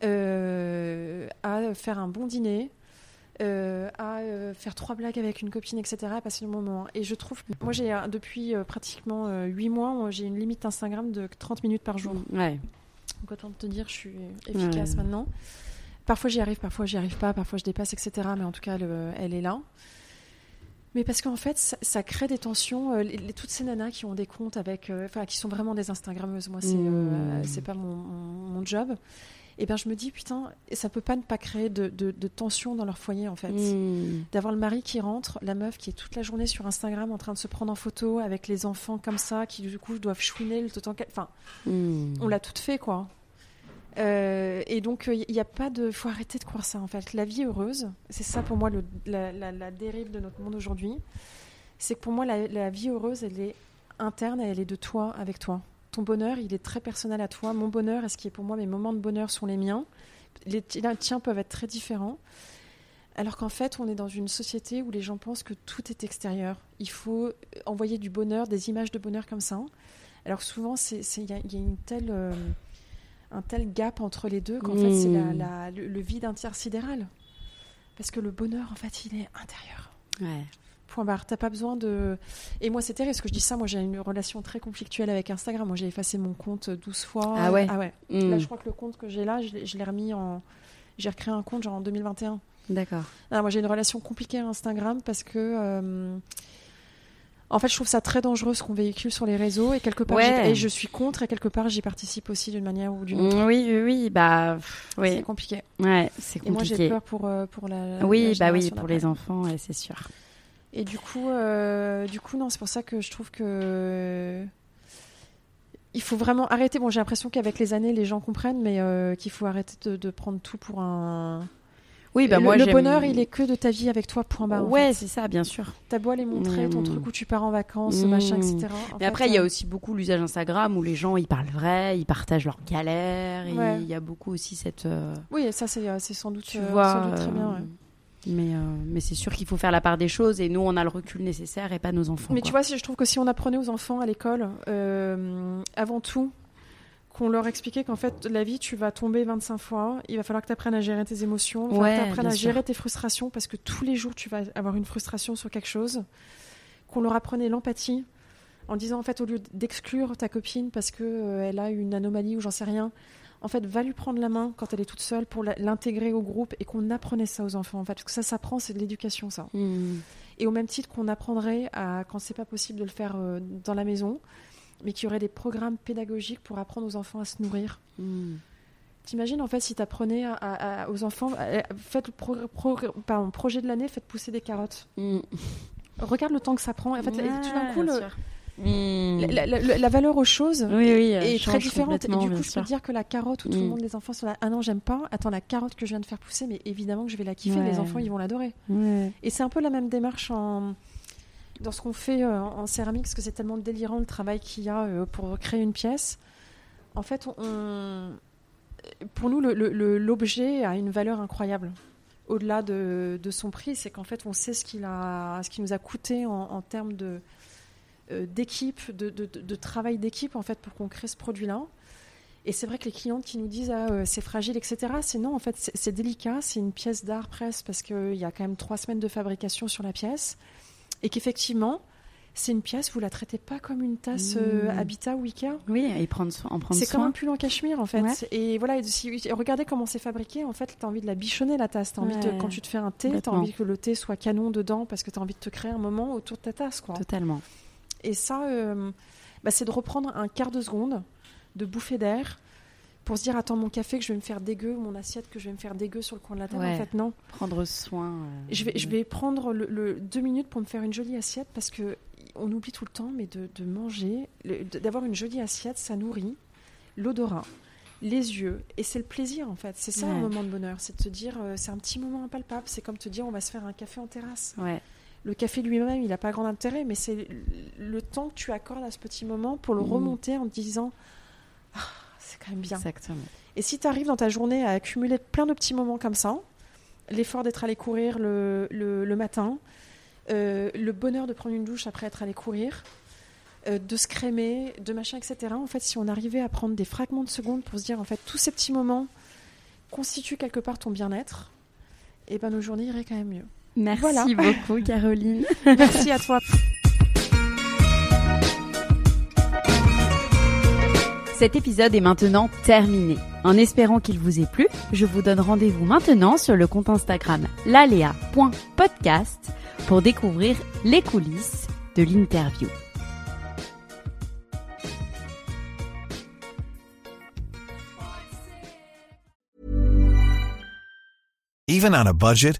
Euh, à faire un bon dîner, euh, à euh, faire trois blagues avec une copine, etc., à passer le moment. Et je trouve, moi, j'ai depuis euh, pratiquement euh, huit mois, moi, j'ai une limite Instagram de 30 minutes par jour.
Ouais.
Donc autant te dire, je suis efficace
Ouais.
maintenant. Parfois j'y arrive, parfois j'y arrive pas, parfois je dépasse, etc. Mais en tout cas, le- elle est là. Mais parce qu'en fait, ça, ça crée des tensions. euh, les- les- toutes ces nanas qui ont des comptes avec, euh, enfin, qui sont vraiment des Instagrammeuses, moi, c'est euh,
Mmh.
c'est pas mon job. Et ben, je me dis putain, ça peut pas ne pas créer de, de, de tension dans leur foyer, en fait.
Mm.
D'avoir le mari qui rentre, la meuf qui est toute la journée sur Instagram en train de se prendre en photo avec les enfants comme ça, qui du coup doivent chouiner le temps qu'elle- Enfin,
Mm.
on l'a toute fait quoi. Euh, et donc il n'y a pas de, faut arrêter de croire ça en fait. La vie heureuse, c'est ça pour moi le- la, la- la dérive de notre monde aujourd'hui. C'est que pour moi la, la vie heureuse, elle est interne, et elle est de toi avec toi. Ton bonheur, il est très personnel à toi. Mon bonheur, et ce qui est pour moi mes moments de bonheur sont les miens. Les ti- les tiens peuvent être très différents. Alors qu'en fait, on est dans une société où les gens pensent que tout est extérieur. Il faut envoyer du bonheur, des images de bonheur comme ça. Alors souvent, il y, a- il y a une telle, euh, un tel gap entre les deux qu'en fait, c'est la-
Mm.
la- le, le vide intersidéral. Parce que le bonheur, en fait, il est intérieur.
Ouais.
Point barre. T'as pas besoin de. Et moi, c'est terrible parce que je dis ça. Moi, j'ai une relation très conflictuelle avec Instagram. Moi, j'ai effacé mon compte 12 fois.
Ah ouais
Ah ouais.
Mm.
Là, je crois que le compte que j'ai là, je l'ai remis en. J'ai recréé un compte genre en 2021.
D'accord.
Ah, moi, j'ai une relation compliquée à Instagram parce que. euh, En fait, je trouve ça très dangereux ce qu'on véhicule sur les réseaux et quelque part,
Ouais.
et je suis contre et quelque part, j'y participe aussi d'une manière ou d'une autre.
Mm, Oui, oui, oui, bah, pff,
C'est
oui,
compliqué.
ouais, c'est
Et moi, j'ai
compliqué.
peur pour, euh, pour la. la
Oui, bah oui, pour les enfants, c'est sûr.
Et du coup, euh, du coup, non, c'est pour ça que je trouve que il faut vraiment arrêter. Bon, j'ai l'impression qu'avec les années, les gens comprennent, mais euh, qu'il faut arrêter de, de prendre tout pour un.
Oui, bah
le,
moi,
le bonheur, il est que de ta vie avec toi. Point barre. en
Ouais,
fait.
c'est ça, bien sûr.
T'as beau aller montrer ton
Mm.
truc où tu pars en vacances,
Mm.
machin, etc. En
Mais
fait,
après, il y a
euh,
aussi beaucoup l'usage Instagram où les gens, ils parlent vrai, ils partagent leurs galères.
Ouais.
Il y a beaucoup aussi cette. euh,
Oui, ça, c'est sans doute,
tu vois.
sans doute très bien. ouais.
Mais, euh, mais c'est sûr qu'il faut faire la part des choses et nous, on a le recul nécessaire et pas nos enfants.
Mais
quoi.
tu vois, si je trouve que si on apprenait aux enfants à l'école, euh, avant tout, qu'on leur expliquait qu'en fait, la vie, tu vas tomber 25 fois, il va falloir que tu apprennes à gérer tes émotions, il va falloir que tu apprennes à
sûr.
gérer tes frustrations, parce que tous les jours, tu vas avoir une frustration sur quelque chose. Qu'on leur apprenait l'empathie, en disant, en fait, au lieu d'exclure ta copine parce qu'elle a une anomalie ou j'en sais rien, en fait, va lui prendre la main quand elle est toute seule pour l'intégrer au groupe et qu'on apprenait ça aux enfants, en fait. Parce que ça s'apprend, c'est de l'éducation, ça.
Mm.
Et au même titre qu'on apprendrait à, quand c'est pas possible de le faire euh, dans la maison, mais qu'il y aurait des programmes pédagogiques pour apprendre aux enfants à se nourrir.
Mm.
T'imagines en fait si t'apprenais à, aux enfants, faites le pro- pro- pardon, projet de l'année, faites pousser des carottes.
Mm.
Regarde le temps que ça prend. En fait,
Ouais,
tout d'un coup, le- la, la- la- la valeur aux choses
Oui, oui, elle
est très différente. Et du coup, je peux dire que la carotte où tout le
Mm.
monde, les enfants sont là, ah non, j'aime pas. Attends, la carotte que je viens de faire pousser, mais évidemment que je vais la kiffer.
Ouais.
Les enfants, ils vont l'adorer.
Ouais.
Et c'est un peu la même démarche en... dans ce qu'on fait euh, en céramique, parce que c'est tellement délirant le travail qu'il y a euh, pour créer une pièce. En fait, on... pour nous, l'objet a une valeur incroyable. Au-delà de, de son prix, c'est qu'en fait, on sait ce qu'il a, ce nous a coûté en, en termes de d'équipe, de, de- de- de travail d'équipe, en fait, pour qu'on crée ce produit-là. Et c'est vrai que les clientes qui nous disent ah, euh, c'est fragile, etc., c'est non, en fait, c'est délicat, c'est une pièce d'art presque, parce qu'il y a quand même trois semaines de fabrication sur la pièce, et qu'effectivement, c'est une pièce, vous la traitez pas comme une tasse euh,
Mmh.
Habitat ou Ikea.
Oui, et prendre soin, en prendre
C'est comme
soin.
un pull en cachemire en fait.
Ouais.
Et voilà, et si- regardez comment c'est fabriqué. En fait, tu as envie de la bichonner la tasse. T'as envie de, quand tu te fais un thé, tu as envie que le thé soit canon dedans parce que tu as envie de te créer un moment autour de ta tasse. Quoi.
Totalement.
Et ça, euh, bah, c'est de reprendre un quart de seconde, de bouffer d'air, pour se dire attends, mon café que je vais me faire dégueu, mon assiette que je vais me faire dégueu sur le coin de la table.
Ouais.
En fait, non.
Prendre soin. euh,
Je vais, je vais prendre le, le- deux minutes pour me faire une jolie assiette parce que on oublie tout le temps, mais de, de manger, d'avoir une jolie assiette, ça nourrit l'odorat, les yeux, et c'est le plaisir en fait. C'est ça un moment de bonheur, c'est de te dire, euh, c'est un petit moment impalpable. C'est comme te dire, on va se faire un café en terrasse.
Ouais.
Le café lui-même, il n'a pas grand intérêt, mais c'est le- temps que tu accordes à ce petit moment pour le
Mhm.
remonter en te disant, Ah, c'est quand même bien.
Exactement.
Et si tu arrives dans ta journée à accumuler plein de petits moments comme ça, l'effort d'être allé courir le, le, le matin, euh, le bonheur de prendre une douche après être allé courir, euh, de se crémer, de machin, etc. En fait, si on arrivait à prendre des fragments de secondes pour se dire, en fait, tous ces petits moments constituent quelque part ton bien-être, et ben nos journées iraient quand même mieux.
Merci
Voilà.
beaucoup, Caroline.
Merci à toi.
Cet épisode est maintenant terminé. En espérant qu'il vous ait plu, je vous donne rendez-vous maintenant sur le compte Instagram lalea.podcast pour découvrir les coulisses de l'interview.
Even on a budget,